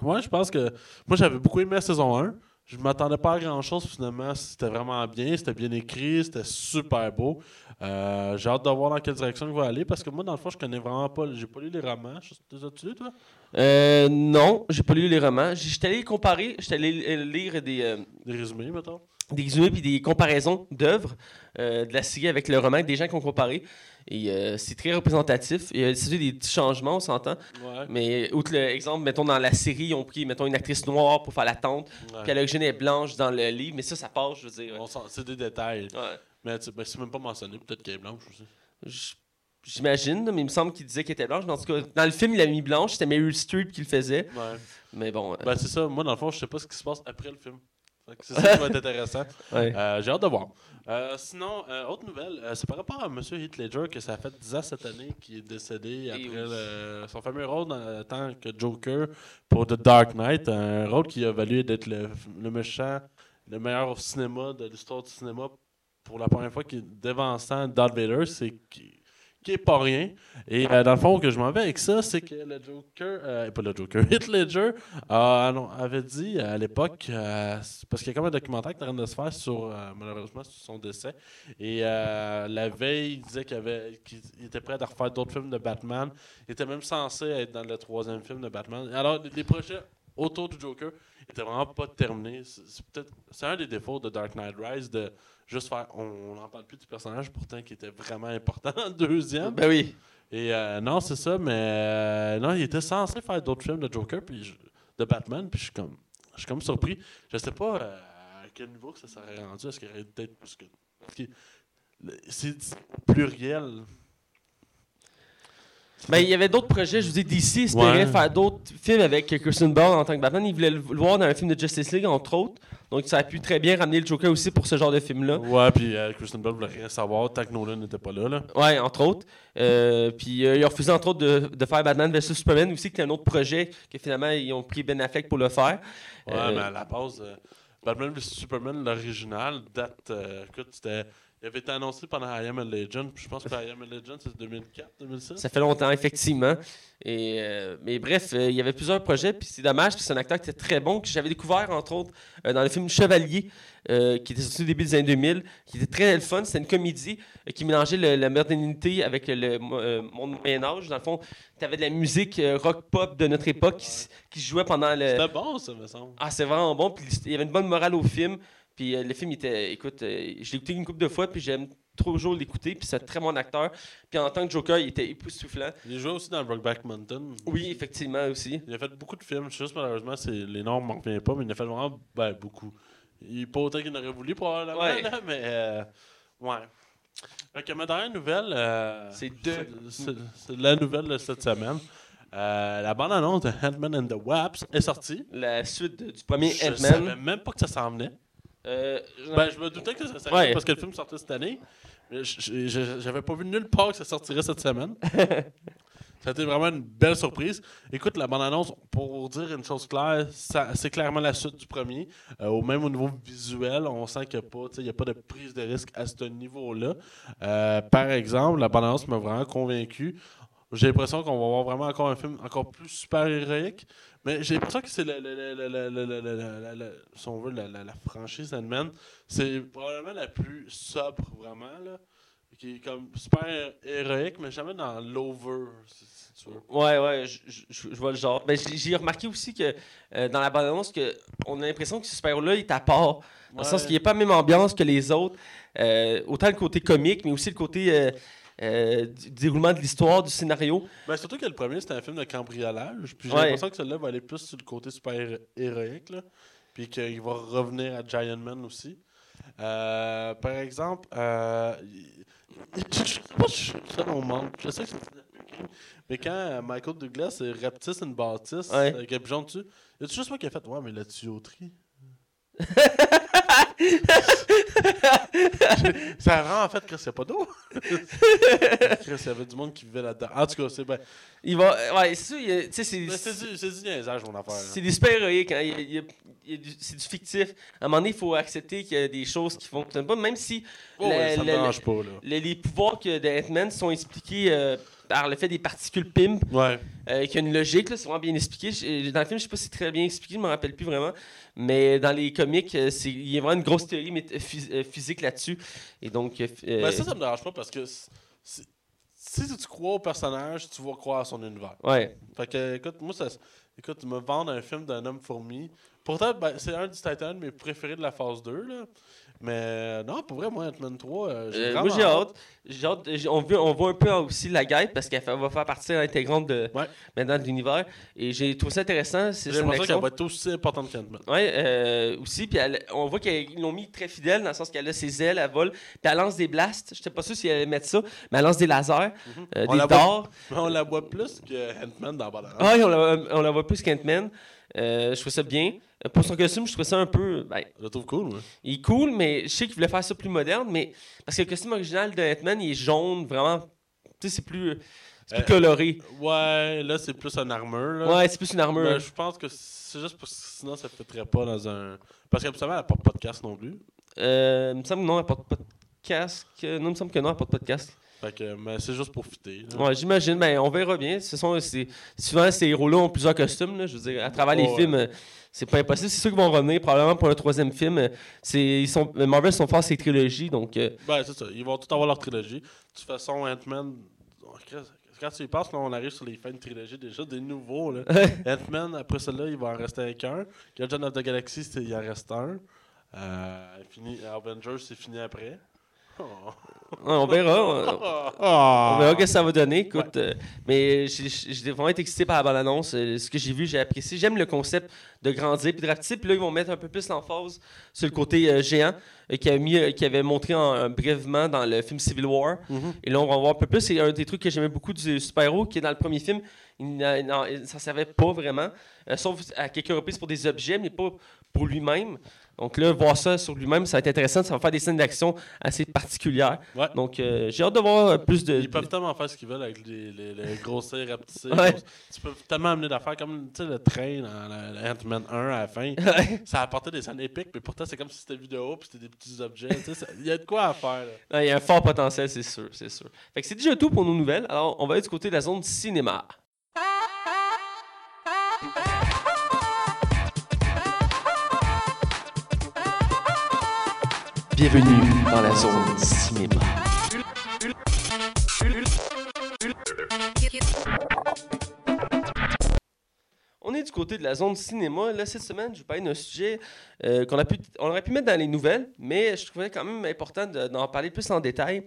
S2: ouais, je pense que. Moi, j'avais beaucoup aimé la saison 1. Je m'attendais pas à grand chose. Finalement, c'était vraiment bien, c'était bien écrit, c'était super beau. Euh, j'ai hâte de voir dans quelle direction il va aller parce que moi, dans le fond, je connais vraiment pas. J'ai pas lu les romans. Les as-tu toi?
S1: Euh, non, j'ai pas lu les romans. J'étais allé comparer, j'étais allé euh, lire des, euh,
S2: Des résumés, mettons.
S1: des résumés puis des comparaisons d'œuvres de la série avec le roman, des gens qui ont comparé. Et euh, c'est très représentatif. Il y a des petits changements, on s'entend.
S2: Ouais.
S1: Mais outre l'exemple, mettons dans la série, ils ont pris mettons, une actrice noire pour faire la tante,
S2: ouais.
S1: puis à l'origine elle est blanche dans le livre, mais ça, ça passe, je veux dire.
S2: C'est des détails.
S1: Ouais.
S2: Mais ben, c'est même pas mentionné. Peut-être qu'elle est blanche aussi.
S1: J'imagine, mais il me semble qu'il disait qu'elle était blanche. Mais en tout cas, dans le film, il a mis blanche, c'était Meryl Streep qui le faisait. Mais bon, euh,
S2: Ben, c'est ça. Moi, dans le fond, je sais pas ce qui se passe après le film. C'est ça qui va être intéressant.
S1: ouais.
S2: Euh, J'ai hâte de voir. Euh, sinon, euh, autre nouvelle, euh, c'est par rapport à M. Heath Ledger que ça a fait 10 ans cette année qui est décédé après
S1: oui.
S2: le- son fameux rôle en tant que Joker pour The Dark Knight. Un rôle qui a valu d'être le, le méchant, le meilleur au cinéma de l'histoire du cinéma pour la première fois qui est devançant Darth Vader. C'est pas rien. Et euh, dans le fond, que je m'en vais avec ça, c'est que le Joker, euh, pas le Joker, Heath Ledger euh, non, avait dit à l'époque, euh, parce qu'il y a comme un documentaire qui est en train de se faire sur, malheureusement, sur son décès. Et la veille, il disait qu'il avait- qu'il était prêt à refaire d'autres films de Batman. Il était même censé être dans le troisième film de Batman. Alors, les projets autour du Joker étaient vraiment pas terminés. C'est peut-être c'est un des défauts de Dark Knight Rise de juste faire. On n'en parle plus du personnage pourtant qui était vraiment important deuxième.
S1: Ben oui.
S2: Et euh, non, c'est ça, mais euh, non, il était censé faire d'autres films de Joker, puis je- de Batman, puis je suis comme, je suis comme surpris. Je sais pas euh, à quel niveau que ça serait rendu. Est-ce qu'il y aurait peut-être plus que. C'est pluriel.
S1: Ben, il y avait d'autres projets. Je vous ai dit, DC espérait
S2: Ouais.
S1: faire d'autres films avec Kirsten Ball en tant que Batman. Il voulait le voir dans un film de Justice League, entre autres. Donc, ça a pu très bien ramener le Joker aussi pour ce genre de film-là.
S2: Ouais, puis euh, Kristen Bell voulait rien savoir tant que Nolan n'était pas là. là.
S1: Ouais, entre autres. Euh, puis euh, ils ont refusé, entre autres, de, de faire Batman vs Superman aussi, qui est un autre projet que finalement ils ont pris Ben Affleck pour le faire.
S2: Ouais,
S1: Euh,
S2: mais à la base, euh, Batman vs Superman, l'original, date. écoute, c'était. Il avait été annoncé pendant I Am a Legend, puis je pense que I Am a Legend, c'est 2004, 2006.
S1: Ça fait longtemps, effectivement. Et, euh, mais bref, euh, il y avait plusieurs projets, puis c'est dommage, puis c'est un acteur qui était très bon, que j'avais découvert, entre autres, euh, dans le film Chevalier, qui était sorti au début des années 2000, qui était très fun. C'était une comédie qui mélangeait le- la modernité avec le monde Moyen-Âge. Dans le fond, tu avais de la musique rock-pop de notre époque qui, qui jouait pendant le...
S2: C'était bon, ça, me semble.
S1: Ah, c'est vraiment bon. Puis il y avait une bonne morale au film. Puis euh, le film était, écoute, euh, je l'ai écouté une couple de fois, puis j'aime toujours l'écouter. Puis c'est un très bon acteur. Puis en tant que Joker, il était époustouflant.
S2: Il jouait aussi dans Brokeback Mountain.
S1: Oui, effectivement aussi.
S2: Il a fait beaucoup de films. Juste malheureusement, c'est, les noms ne reviennent pas, mais il a fait vraiment ben, beaucoup. Il n'est pas autant qu'il aurait voulu, probablement,
S1: Ouais.
S2: là, mais euh, ouais. Que ma dernière nouvelle, euh,
S1: C'est deux.
S2: c'est, c'est la nouvelle de cette semaine. Euh, la bande-annonce de Ant-Man and the Wasp est sortie.
S1: La suite du premier
S2: Je savais
S1: Ant-Man.
S2: même pas que ça s'en venait.
S1: Euh,
S2: Ben, je me doutais que ça
S1: Ouais.
S2: parce que le film sortait cette année. J'avais pas vu nulle part que ça sortirait cette semaine. ça a été vraiment une belle surprise. Écoute, la bande-annonce, pour dire une chose claire, c'est clairement la suite du premier. Euh, au même au niveau visuel, on sent qu'il n'y a, pas de prise de risque à ce niveau-là. Euh, par exemple, la bande-annonce m'a vraiment convaincu. J'ai l'impression qu'on va avoir vraiment encore un film encore plus super-héroïque. Mais j'ai l'impression que c'est la, si on veut, la, la, franchise Ant-Man. C'est probablement la plus sobre, vraiment. Là qui est comme super héroïque, mais jamais dans l'over. Si
S1: ouais, ouais, je vois le genre. Mais j'ai remarqué aussi que dans la bande-annonce, on a l'impression que ce super-là est à part. Dans le sens qu'il n'y a pas la même ambiance que les autres. Autant le côté comique, mais aussi le côté euh, du déroulement de l'histoire, du scénario.
S2: Ben, surtout que le premier, c'était un film de cambriolage. Puis j'ai
S1: Ouais.
S2: l'impression que celui-là va aller plus sur le côté super héro- héroïque. Là. Puis qu'il va revenir à Giant Man aussi. Euh, par exemple, euh, je sais pas si je suis au monde. Je sais que. Mais quand euh, Michael Douglas rapetisse une bâtisse
S1: Ouais.
S2: avec un pigeon dessus, y a-tu juste moi qui a fait Ouais, mais la tuyauterie? ça a vraiment fait que c'est pas d'eau. Chris, il y avait du monde qui vivait là-dedans. En tout cas, c'est ben,
S1: Il va. Ouais, c'est a- tu sais, c'est-
S2: du, du niaisage, mon affaire.
S1: C'est des super héroïques. Hein. Il, il c'est du fictif. À un moment donné, il faut accepter qu'il y a des choses qui fonctionnent pas, même si
S2: Oh, ça pas, là.
S1: les pouvoirs que de sont expliqués euh, par le fait des particules PIMP,
S2: Ouais.
S1: euh, qui a une logique, c'est vraiment bien expliqué. Dans le film, je sais pas si c'est très bien expliqué, je me rappelle plus vraiment. Mais dans les comics, euh, il y a vraiment une grosse théorie phys- euh, physique là-dessus. Et donc. euh,
S2: Ben, ça, ça me dérange pas parce que si tu crois au personnage, tu vas croire à son univers.
S1: ouais.
S2: Fait que, écoute, moi, ça, écoute, me vendre un film d'un homme fourmi. Pourtant, ben, c'est un du Titan de mes préférés de la phase 2, là. Mais euh, non, pour vrai, moi, Ant-Man 3, euh, j'ai
S1: Euh, moi, j'ai hâte. J'ai hâte. j'ai- On, veut- on voit un peu aussi la guêpe parce qu'elle fait- va faire partie intégrante de,
S2: Ouais.
S1: maintenant de l'univers. Et j'ai trouvé ça intéressant. C'est
S2: J'ai l'impression qu'elle va être aussi importante qu'Ant-Man.
S1: Euh, aussi. Puis elle- on voit qu'ils l'ont mis très fidèle dans le sens qu'elle a ses ailes, elle vole. Puis elle lance des blasts. Je pas sûr si elle allait mettre ça, mais elle lance des lasers.
S2: On
S1: des
S2: la
S1: dards.
S2: Mais on la voit plus que Ant-Man dans.
S1: Ah, oui, on la, on la voit plus qu'Ant-Man. Euh, je trouve ça bien. Euh, Pour son costume, je trouve ça un peu. Ben,
S2: Je le trouve cool, moi.
S1: il est cool, mais je sais qu'il voulait faire ça plus moderne. Mais parce que le costume original de Ant-Man, il est jaune, vraiment. Tu sais, c'est plus, c'est plus
S2: Euh,
S1: coloré.
S2: Ouais, là, c'est plus une armure. Là.
S1: Ouais, c'est plus une armure.
S2: Mais je pense que c'est juste parce que sinon, ça ne fitterait pas dans un. Parce qu'habituellement, elle porte pas de casque non plus.
S1: Euh, il me semble que non, elle porte pas de casque. Non, il me semble que non, elle porte pas de casque.
S2: Fait que, mais c'est juste pour fitter.
S1: Ouais, j'imagine. Ben, on verra bien. Ce sont, c'est- souvent, ces héros-là ont plusieurs costumes. là. Je veux dire, à travers les
S2: Ouais.
S1: films, c'est pas impossible. C'est sûr qu'ils vont revenir probablement pour un troisième film. C'est, ils sont, Marvel sont forts ces trilogies, donc. euh,
S2: Ben, c'est ça. Ils vont tout avoir leur trilogie. De toute façon, Ant-Man. oh, Quand tu y penses, là, on arrive sur les fins de trilogie déjà, des nouveaux. Là. Ant-Man, après celle-là, il va en rester avec un. Guardian of the Galaxy, c'est- il en reste un. Euh, fini, Avengers, c'est fini après. Oh.
S1: on verra. on-
S2: Ah.
S1: On verra ce que ça va donner. Écoute, euh, mais j'ai j'ai vraiment été excité par la bande-annonce. Euh, ce que j'ai vu, j'ai apprécié. J'aime le concept de grandir puis de rapetisser. Puis là, ils vont mettre un peu plus l'emphase sur le côté euh, géant euh, qui, a mis, euh, qui avait montré en, euh, brièvement dans le film Civil War.
S2: Mhm.
S1: Et là, on va en voir un peu plus. C'est un des trucs que j'aimais beaucoup du super-héros qui est dans le premier film. Il n'a- non, il s'en servait pas vraiment, euh, sauf à quelques reprises pour des objets, mais pas pour lui-même. Donc là, voir ça sur lui-même, ça va être intéressant. Ça va faire des scènes d'action assez particulières.
S2: Ouais.
S1: Donc, euh, j'ai hâte de voir euh, plus de.
S2: Ils peuvent tellement faire ce qu'ils veulent avec les, les, les grossir, rapetisser.
S1: Ouais.
S2: Tu peux tellement amener d'affaires comme le train dans Ant-Man 1 à la fin.
S1: Ouais.
S2: Ça a apporté des scènes épiques, mais pourtant, c'est comme si c'était vidéo puis c'était des petits objets. Il y a de quoi à faire.
S1: Il y a un fort potentiel, c'est sûr, c'est sûr. Fait que c'est déjà tout pour nos nouvelles. Alors, on va aller du côté de la zone cinéma. Bienvenue dans la zone cinéma. On est du côté de la zone cinéma. Là, cette semaine, je vous parle d'un sujet euh, qu'on a pu, on aurait pu mettre dans les nouvelles, mais je trouvais quand même important de- d'en parler plus en détail.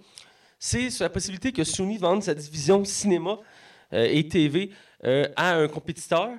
S1: C'est sur la possibilité que Sony vende sa division cinéma euh, et TV euh, à un compétiteur.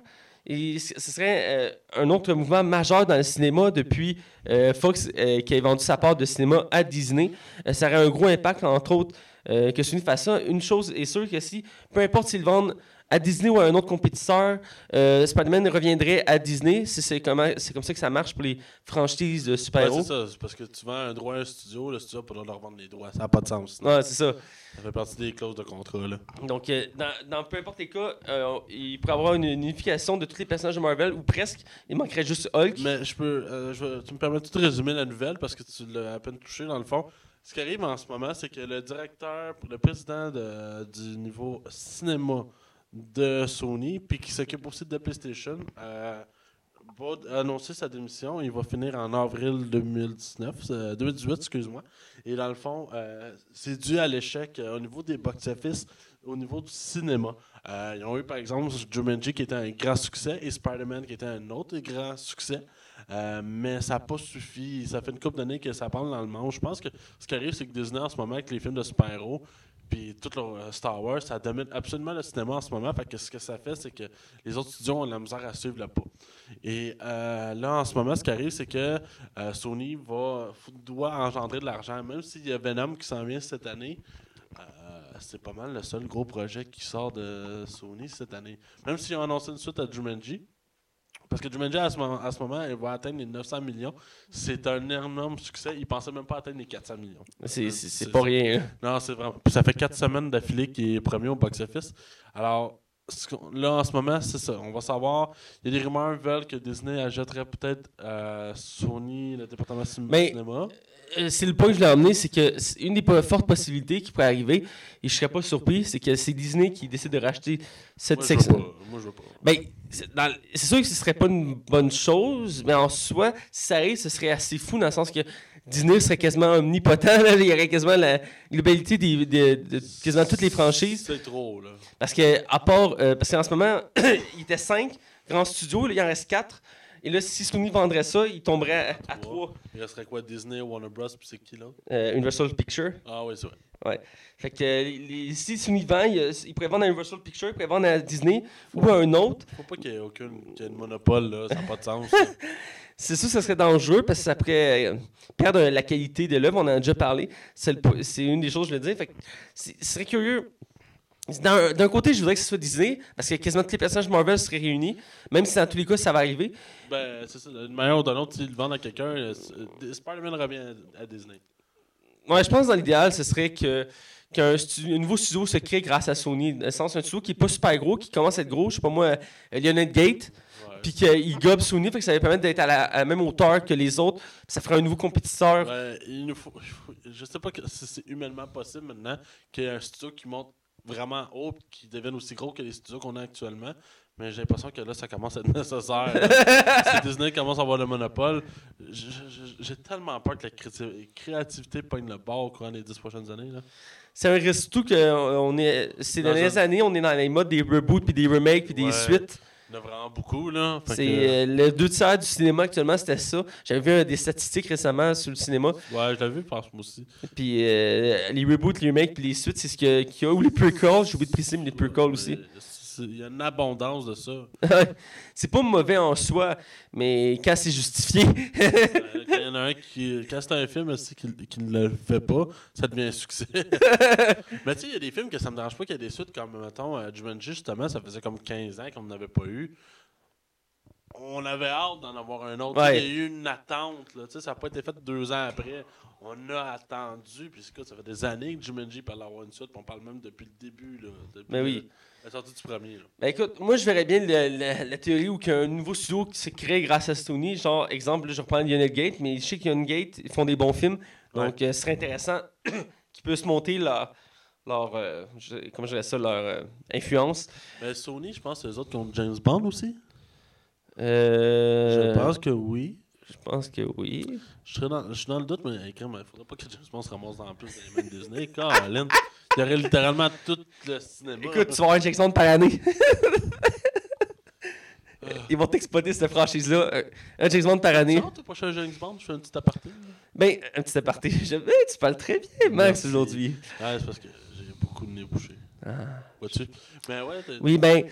S1: Et ce serait euh, un autre mouvement majeur dans le cinéma depuis euh, Fox euh, qui a vendu sa part de cinéma à Disney. Ça aurait un gros impact, entre autres, que Sony fasse ça. Une chose est sûre que si, peu importe s'ils vendent à Disney ou à un autre compétiteur, euh, Spider-Man reviendrait à Disney. C'est c'est comme ça que ça marche pour les franchises de
S2: Ouais,
S1: super-héros.
S2: c'est ça. Parce que tu vends un droit à un studio, le studio peut leur vendre les droits. Ça n'a pas de sens.
S1: Ouais, c'est ça.
S2: Ça fait partie des clauses de contrat. Là.
S1: Donc, euh, dans, dans peu importe les cas, euh, il pourrait y avoir une, une unification de tous les personnages de Marvel, ou presque. Il manquerait juste Hulk.
S2: Mais je peux, euh, je tu me permets de résumer la nouvelle parce que tu l'as à peine touché dans le fond. Ce qui arrive en ce moment, c'est que le directeur, le président de- du niveau cinéma de Sony, puis qui s'occupe aussi de PlayStation, euh, va annoncer sa démission. Il va finir en avril 2019, euh, 2018, excuse-moi. Et dans le fond, euh, c'est dû à l'échec euh, au niveau des box-office, au niveau du cinéma. Euh, ils ont eu par exemple Jumanji qui était un grand succès et Spider-Man qui était un autre grand succès. Euh, mais ça n'a pas suffi. Ça fait une couple d'années que ça parle dans le monde. Je pense que ce qui arrive, c'est que Disney en ce moment, avec les films de super-héros, puis tout leur euh, Star Wars, ça domine absolument le cinéma en ce moment. Fait que ce que ça fait, c'est que les autres studios ont la misère à suivre le pas. Et euh, là, en ce moment, ce qui arrive, c'est que euh, Sony va, doit engendrer de l'argent. Même s'il y a Venom qui s'en vient cette année, c'est pas mal le seul gros projet qui sort de Sony cette année. Même s'ils ont annoncé une suite à Jumanji, parce que Jumanji, à ce moment, à ce moment il va atteindre les 900 millions. C'est un énorme succès. Il pensait même pas atteindre les 400 millions.
S1: C'est- c'est- pas rien. hein.
S2: Non, c'est vraiment. Puis ça fait quatre semaines d'affilée qu'il est premier au box-office. Alors, là, en ce moment, c'est ça. On va savoir. Il y a des rumeurs qui veulent que Disney achèterait peut-être euh, Sony, le département
S1: Mais-
S2: cinéma.
S1: Euh, c'est le point que je l'ai emmené, c'est que une des fortes possibilités qui pourrait arriver, et je serais pas surpris, c'est que c'est Disney qui décide de racheter cette
S2: Moi, je veux
S1: section.
S2: pas. Moi, je veux pas.
S1: Ben, c'est sûr que ce serait pas une bonne chose, mais en soi, si ça arrive, ce serait assez fou dans le sens que Disney serait quasiment omnipotent. là. il y aurait quasiment la globalité des, des- de quasiment toutes les franchises.
S2: C'est trop, là.
S1: Parce que, à part. euh, parce qu'en ce moment, il était 5 grands studios, là, il en reste 4. Et là, si Sony vendrait ça, il tomberait à, 3.
S2: Il resterait quoi Disney, Warner Bros. Puis c'est qui, là?
S1: Universal Picture.
S2: Ah, oui, c'est vrai.
S1: Fait que euh, les- les- si Sony vend, il, il pourrait vendre à Universal Picture, il pourrait vendre à Disney ou à un autre.
S2: Faut pas qu'il y ait aucune qu'il y ait de monopole, là. Ça n'a pas de sens. ça.
S1: C'est sûr que ça serait dangereux parce que ça pourrait euh, perdre la qualité de l'œuvre. On en a déjà parlé. C'est le- c'est une des choses, je le dis. Fait que c'est- ce serait curieux. D'un d'un côté, je voudrais que ce soit Disney parce que quasiment tous les personnages Marvel seraient réunis, même si dans tous les cas, ça va arriver.
S2: ben, c'est ça. D'une manière ou d'une autre, s'ils le vendent à quelqu'un, euh, c'est- euh, Spider-Man revient à, à Disney.
S1: Ouais, je pense que dans l'idéal, ce serait que qu'un stu- nouveau studio se crée grâce à Sony. Dans le sens, un studio qui n'est pas super gros, qui commence à être gros, je sais pas moi, euh, Lionel Gate, puis qu'il gobe Sony, fait que ça va permettre d'être à la, à la même hauteur que les autres, ça ferait un nouveau compétiteur.
S2: Ouais, il nous faut, je sais pas si c'est humainement possible maintenant qu'il y ait un studio qui monte vraiment haut qui devienne aussi gros que les studios qu'on a actuellement. Mais j'ai l'impression que là, ça commence à être nécessaire. si Disney commence à avoir le monopole, j'ai tellement peur que la créati- créativité pogne le bord au courant des 10 prochaines années. Là.
S1: C'est un risque surtout que euh, on est, ces
S2: Dans
S1: dernières
S2: un-
S1: années, on est dans les modes des reboots, puis des remakes, puis des suites.
S2: Il y en a vraiment beaucoup. là.
S1: C'est
S2: que-
S1: euh, le deux tiers du cinéma actuellement, c'était ça. J'avais vu euh, des statistiques récemment sur le cinéma.
S2: Ouais, je l'avais vu, je pense, moi aussi.
S1: Puis euh, les reboots, les remakes, puis les suites, c'est ce qu'il y a. Ou les prequels, j'ai oublié de préciser, mais les prequels aussi.
S2: Il y a une abondance de ça.
S1: c'est pas mauvais en soi, mais quand c'est justifié.
S2: Euh, Quand il y en a un qui. Quand c'est un film aussi qui, qui ne le fait pas, ça devient un succès. Mais tu sais, il y a des films que ça me dérange pas qu'il y ait des suites comme, mettons, euh, Jumanji, justement, ça faisait comme 15 ans qu'on n'en avait pas eu. On avait hâte d'en avoir un autre.
S1: Ouais.
S2: Il y a eu une attente. Là. Ça n'a pas été fait deux ans après. On a attendu. Puis ça fait des années que Jumanji parle d'avoir une suite. On parle même depuis le début. Là, depuis
S1: Mais oui.
S2: le- la sortie du premier. Là.
S1: Ben écoute, moi je verrais bien le- la, la théorie où qu'il y a un nouveau studio qui se crée grâce à Sony. Genre, exemple, là, je reprends Lionel Gate, mais je sais que Gate ils font des bons films. Donc, euh, ce serait intéressant qu'ils puissent monter leur. leur euh, je- comment je dirais ça, leur euh, influence.
S2: Mais Sony, je pense que eux autres qui ont James Bond aussi.
S1: Euh,
S2: Je pense que oui.
S1: Je pense que oui.
S2: Je, serais dans, je suis dans le doute, mais il ne faudrait pas que James Bond se ramasse dans plus des mains de Disney. Colin, il y aurait littéralement tout le cinéma.
S1: Écoute, tu vas avoir un Jackson par année. Ils vont t'exploiter cette franchise-là. Un- Un James Bond par année.
S2: Tu vois, prochain James Bond, je fais un petit aparté.
S1: Ben, un petit aparté. Je- ben, tu parles très bien, Max, aujourd'hui.
S2: Ouais, c'est parce que j'ai beaucoup de nez bouché. Vois-tu? Mais ouais, t'as-
S1: Ah. Oui, ben,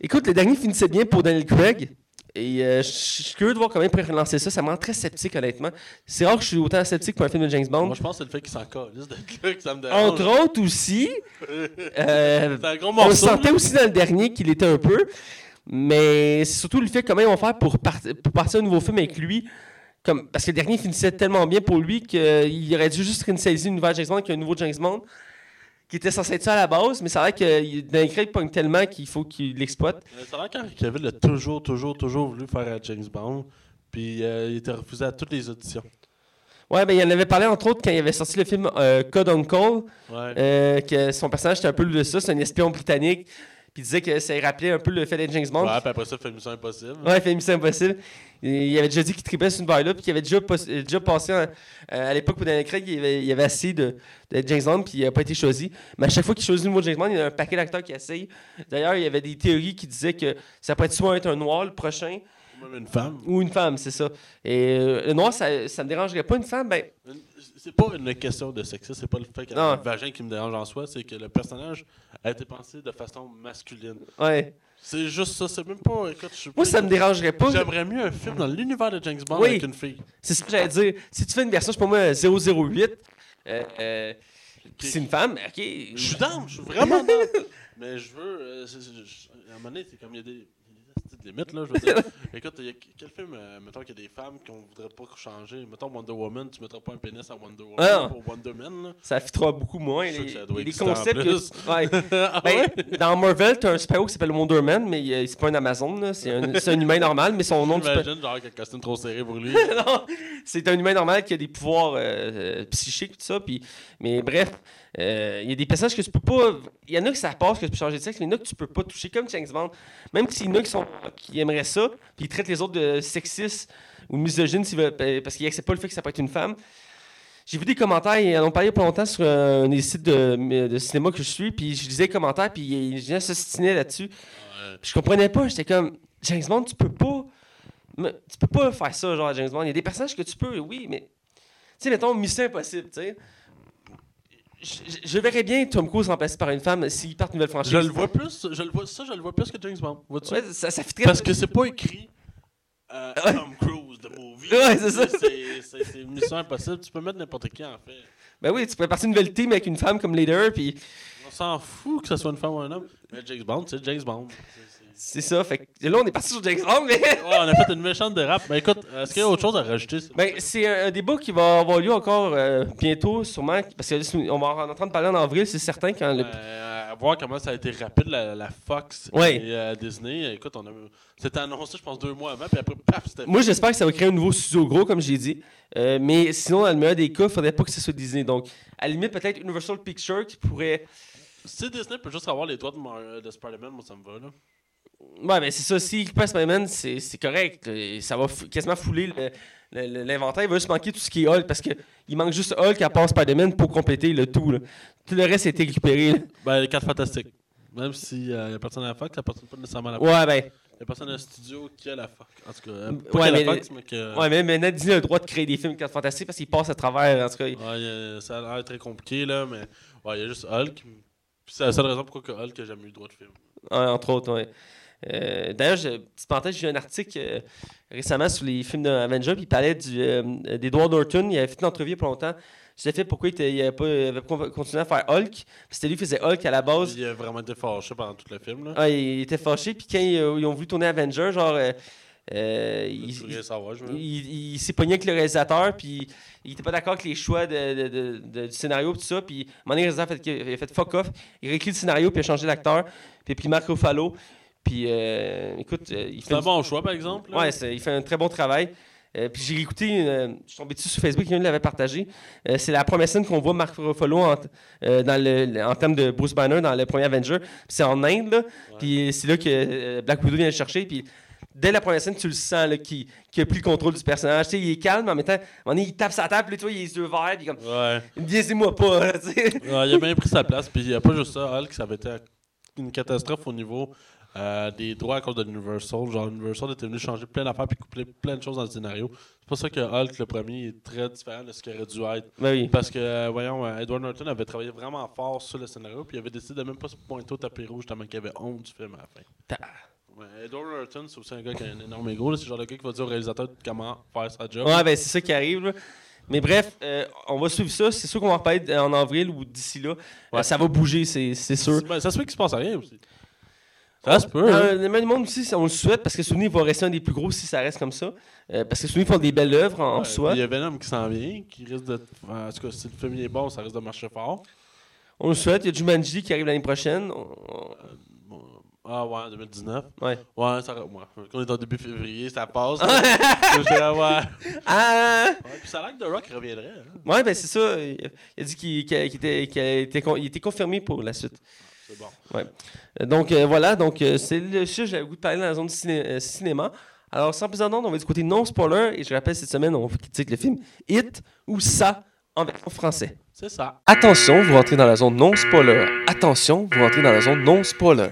S1: écoute, le dernier finissait bien pour Daniel Craig. Et euh, je suis curieux de voir comment il pourrait relancer ça. Ça me rend très sceptique, honnêtement. C'est rare que je suis autant sceptique pour un film de James Bond.
S2: moi, je pense que c'est le fait qu'il s'en calisse là que ça me dérange.
S1: Entre autres aussi, euh,
S2: C'est un gros
S1: on sentait aussi dans le dernier qu'il était un peu. Mais c'est surtout le fait comment ils vont faire pour, part- pour partir un nouveau film avec lui. Comme, parce que le dernier finissait tellement bien pour lui qu'il aurait dû juste réinitialiser une nouvelle James Bond avec un nouveau James Bond qui était censé être ça à la base, mais c'est vrai que pogne tellement qu'il faut qu'il l'exploite.
S2: Euh, C'est vrai qu'Henry Cavill a toujours, toujours, toujours voulu faire un James Bond. Puis euh, il était refusé à toutes les auditions.
S1: Ouais, ben il en avait parlé entre autres quand il avait sorti le film euh, Code on Call,
S2: Ouais.
S1: euh, que son personnage était un peu de ça, c'est un espion britannique, puis il disait que ça rappelait un peu le fait d'être James Bond.
S2: Ouais, puis après ça, il fait Mission Impossible.
S1: Ouais, il fait Mission Impossible. Et Il avait déjà dit qu'il tripait sur une vibe là, puis qu'il avait déjà, euh, déjà passé en- euh, à l'époque pour Daniel Craig, il avait, il avait essayé de- d'être James Bond, puis il n'a pas été choisi. Mais à chaque fois qu'il choisit le nouveau James Bond, il y a un paquet d'acteurs qui essayent. D'ailleurs, il y avait des théories qui disaient que ça pourrait être soit être un noir le prochain,
S2: Même une femme.
S1: ou une femme, c'est ça. Et euh, le noir, ça, ça me dérangerait pas une femme, ben.
S2: Une- C'est pas une question de sexisme, c'est pas le fait qu'il y a un vagin qui me dérange en soi, c'est que le personnage a été pensé de façon masculine.
S1: Ouais.
S2: C'est juste ça, c'est même pas. Écoute, je suis
S1: Moi, ça me dérangerait pas.
S2: J'aimerais mieux un film dans l'univers de James Bond
S1: Oui.
S2: avec une fille.
S1: C'est ce que j'allais dire. Si tu fais une version, pas moi, 008, euh, euh, puis c'est une femme, ok.
S2: Je suis down, je suis vraiment down. Mais je veux. euh, c'est- c'est- je- à un moment donné, c'est comme il y a des. Limite, là. Je veux dire. Écoute, il y a quel film, euh, mettons qu'il y a des femmes qu'on voudrait pas changer? Mettons Wonder Woman, tu mettras pas un pénis à Wonder Woman
S1: Ah.
S2: pour Wonder Man, là.
S1: Ça fittera beaucoup moins.
S2: Je
S1: Les,
S2: ça doit
S1: concepts. que- ouais.
S2: Ah
S1: Ben,
S2: ouais?
S1: Dans Marvel, t'as un super-héros qui s'appelle Wonder Man, mais euh, c'est pas un Amazon, c'est un, un humain normal, mais son nom
S2: J'imagine, genre, qu'il a un costume trop serré pour lui.
S1: Non, c'est un humain normal qui a des pouvoirs euh, euh, psychiques tout ça. Puis, mais bref, euh, il y a des passages que tu peux pas. Il y en a que ça passe que tu peux changer de sexe, mais il y en a que tu peux pas toucher, comme James Bond. Même s'il y en a qui, sont, qui aimeraient ça, puis ils traitent les autres de sexistes ou misogynes euh, parce qu'ils acceptent pas le fait que ça peut être une femme. J'ai vu des commentaires, ils en ont parlé il pas longtemps sur euh, un des sites de, de cinéma que je suis, puis je lisais les commentaires, puis les gens s'ostinaient là-dessus. Je comprenais pas, j'étais comme James Bond, tu peux pas tu peux pas faire ça genre James Bond. Il y a des personnages que tu peux, oui, mais tu sais mettons Mission Impossible, tu sais. Je, verrais bien Tom Cruise remplacé par une femme s'il part une nouvelle franchise.
S2: Je le vois plus, je le vois, ça, je le vois plus que James Bond. Vois-tu?
S1: Ouais, ça, ça
S2: Parce que c'est pas écrit euh,
S1: Ouais.
S2: Tom Cruise, the movie.
S1: Ouais, c'est ça.
S2: C'est- mission impossible. Tu peux mettre n'importe qui, en fait.
S1: Ben oui, tu pourrais partir une nouvelle team avec une femme comme leader, puis
S2: On s'en fout que ce soit une femme ou un homme. Mais James Bond, c'est James Bond. C'est- c'est-
S1: c'est ça. Fait que là, on est parti sur James mais.
S2: Ouais, on a fait une méchante dérape. Mais écoute, est-ce qu'il y a autre chose à rajouter?
S1: Ben, c'est un, un débat qui va avoir lieu encore euh, bientôt, sûrement, parce qu'on va en entendre parler en avril, c'est certain, quand le,
S2: Euh, à voir comment ça a été rapide, la, la Fox
S1: Ouais.
S2: et euh, Disney. Écoute, on a, c'était annoncé, je pense, deux mois avant, puis après, paf, c'était
S1: Moi, j'espère que ça va créer un nouveau studio gros, comme j'ai dit. Euh, mais sinon, dans le meilleur des cas, il faudrait pas que ce soit Disney. Donc, à la limite, peut-être Universal Pictures qui pourrait.
S2: Si Disney peut juste avoir les droits de, Mar- de Spider-Man, moi, ça me va, là.
S1: Ouais, ben c'est ça. S'il passe Spider-Man, c'est c'est correct. Euh, Ça va quasiment fouler le- le- le- l'inventaire. Il va juste manquer tout ce qui est Hulk parce qu'il manque juste Hulk à part Spider-Man pour compléter le tout. là. Tout le reste a été récupéré. là.
S2: Ben, les 4 fantastiques. Même si euh, y a personne à la Fox, ça appartient pas nécessairement à la Fox.
S1: Ouais, ben.
S2: Il y a personne à un studio qui a la Fox. En tout cas, euh,
S1: Ouais,
S2: pas a
S1: mais-
S2: la Fox, mais que.
S1: Ouais, mais maintenant, Disney a le droit de créer des films 4 fantastiques parce qu'ils passent à travers. En tout cas,
S2: Ouais, ça a l'air très compliqué, là, mais ouais, il y a juste Hulk. C'est la seule raison pourquoi que Hulk a jamais eu le droit de film.
S1: Ouais, entre autres, ouais. Euh, D'ailleurs, je- petite parenthèse, j'ai lu un article euh, récemment sur les films d'Avengers, puis il parlait du, euh, d'Edward Norton. Il avait fait une entrevue pas longtemps. Je sais fait pourquoi il, avait pas il avait pas continué à faire Hulk? C'était lui qui faisait Hulk à la base.
S2: Il a vraiment été fâché pendant tout le film, là.
S1: Ah, il était fâché. Puis quand ils, euh, ils ont voulu tourner Avengers, genre, euh, il, s'est pogné avec le réalisateur, puis il était pas d'accord avec les choix de, de- de- de- du scénario, tout ça. Puis à un moment donné, le réalisateur a fait, il a fait fuck off. Il a réécrit le scénario, puis il a changé l'acteur. Puis il a pris Ruffalo. Puis écoute, euh, il fait
S2: C'est un bon choix, par exemple. là.
S1: Ouais, c'est- il fait un très bon travail. Euh, puis j'ai écouté, euh, je suis tombé dessus sur Facebook, quelqu'un l'avait partagé. Euh, c'est la première scène qu'on voit Mark Ruffalo en, euh, dans le, en termes de Bruce Banner dans le premier Avenger. Puis c'est en Inde, là. Puis c'est là que euh, Black Widow vient le chercher. Puis dès la première scène, tu le sens là, qu'il, qu'il a pris le contrôle du personnage. Tu sais, il est calme, mais en même temps, à un moment donné, il tape sa table, puis tu vois, il a les yeux verts, puis comme,
S2: Ouais.
S1: biaisez-moi pas, là, tu sais.
S2: Ouais, il a bien pris sa place. Puis il n'y a pas juste ça, Hulk, ça avait été une catastrophe au niveau euh, des droits à cause de Universal. Genre, Universal était venu changer plein d'affaires puis couper plein de choses dans le scénario. C'est pour ça que Hulk, le premier, est très différent de ce qu'il aurait dû être.
S1: Ben oui.
S2: Parce que, euh, voyons, euh, Edward Norton avait travaillé vraiment fort sur le scénario, puis il avait décidé de même pas se pointer au tapis rouge tellement qu'il avait honte du film à la fin.
S1: Ta-
S2: Ouais, Edward Norton, c'est aussi un gars qui a un énorme ego. C'est le genre de gars qui va dire au réalisateur comment faire sa job.
S1: Ouais, ben c'est ça qui arrive. là. Mais bref, euh, on va suivre ça. C'est sûr qu'on va reparler en avril ou d'ici là. Euh, ça va bouger, c'est c'est sûr.
S2: Ben, ça se fait qu'il se passe rien aussi. Ça se peut.
S1: Dans
S2: hein.
S1: le même monde aussi, on le souhaite parce que Sony va rester un des plus gros si ça reste comme ça. Euh, parce que Sony font des belles œuvres en soi.
S2: Il y a Venom qui s'en vient, qui risque de. En tout cas, si le film est bon, ça risque de marcher fort.
S1: On le souhaite. Il y a Jumanji qui arrive l'année prochaine. On- on-
S2: Bon, Ah ouais, 2019.
S1: Ouais.
S2: Ouais, ça. Ouais. Quand on est en début février, ça passe. Je dirais, ouais.
S1: Ah!
S2: Ouais, puis ça a l'air que The Rock reviendrait. hein.
S1: Ouais, ben c'est ça. Il a dit qu'il était confirmé pour la suite.
S2: C'est bon.
S1: Donc euh, voilà, donc euh, c'est le sujet que j'avais le goût de parler dans la zone ciné- euh, cinéma. Alors sans plus attendre, on va du côté non spoiler et je rappelle cette semaine on critique le film Hit ou ça en version français.
S2: C'est ça.
S1: Attention, vous rentrez dans la zone non spoiler. Attention, vous rentrez dans la zone non spoiler.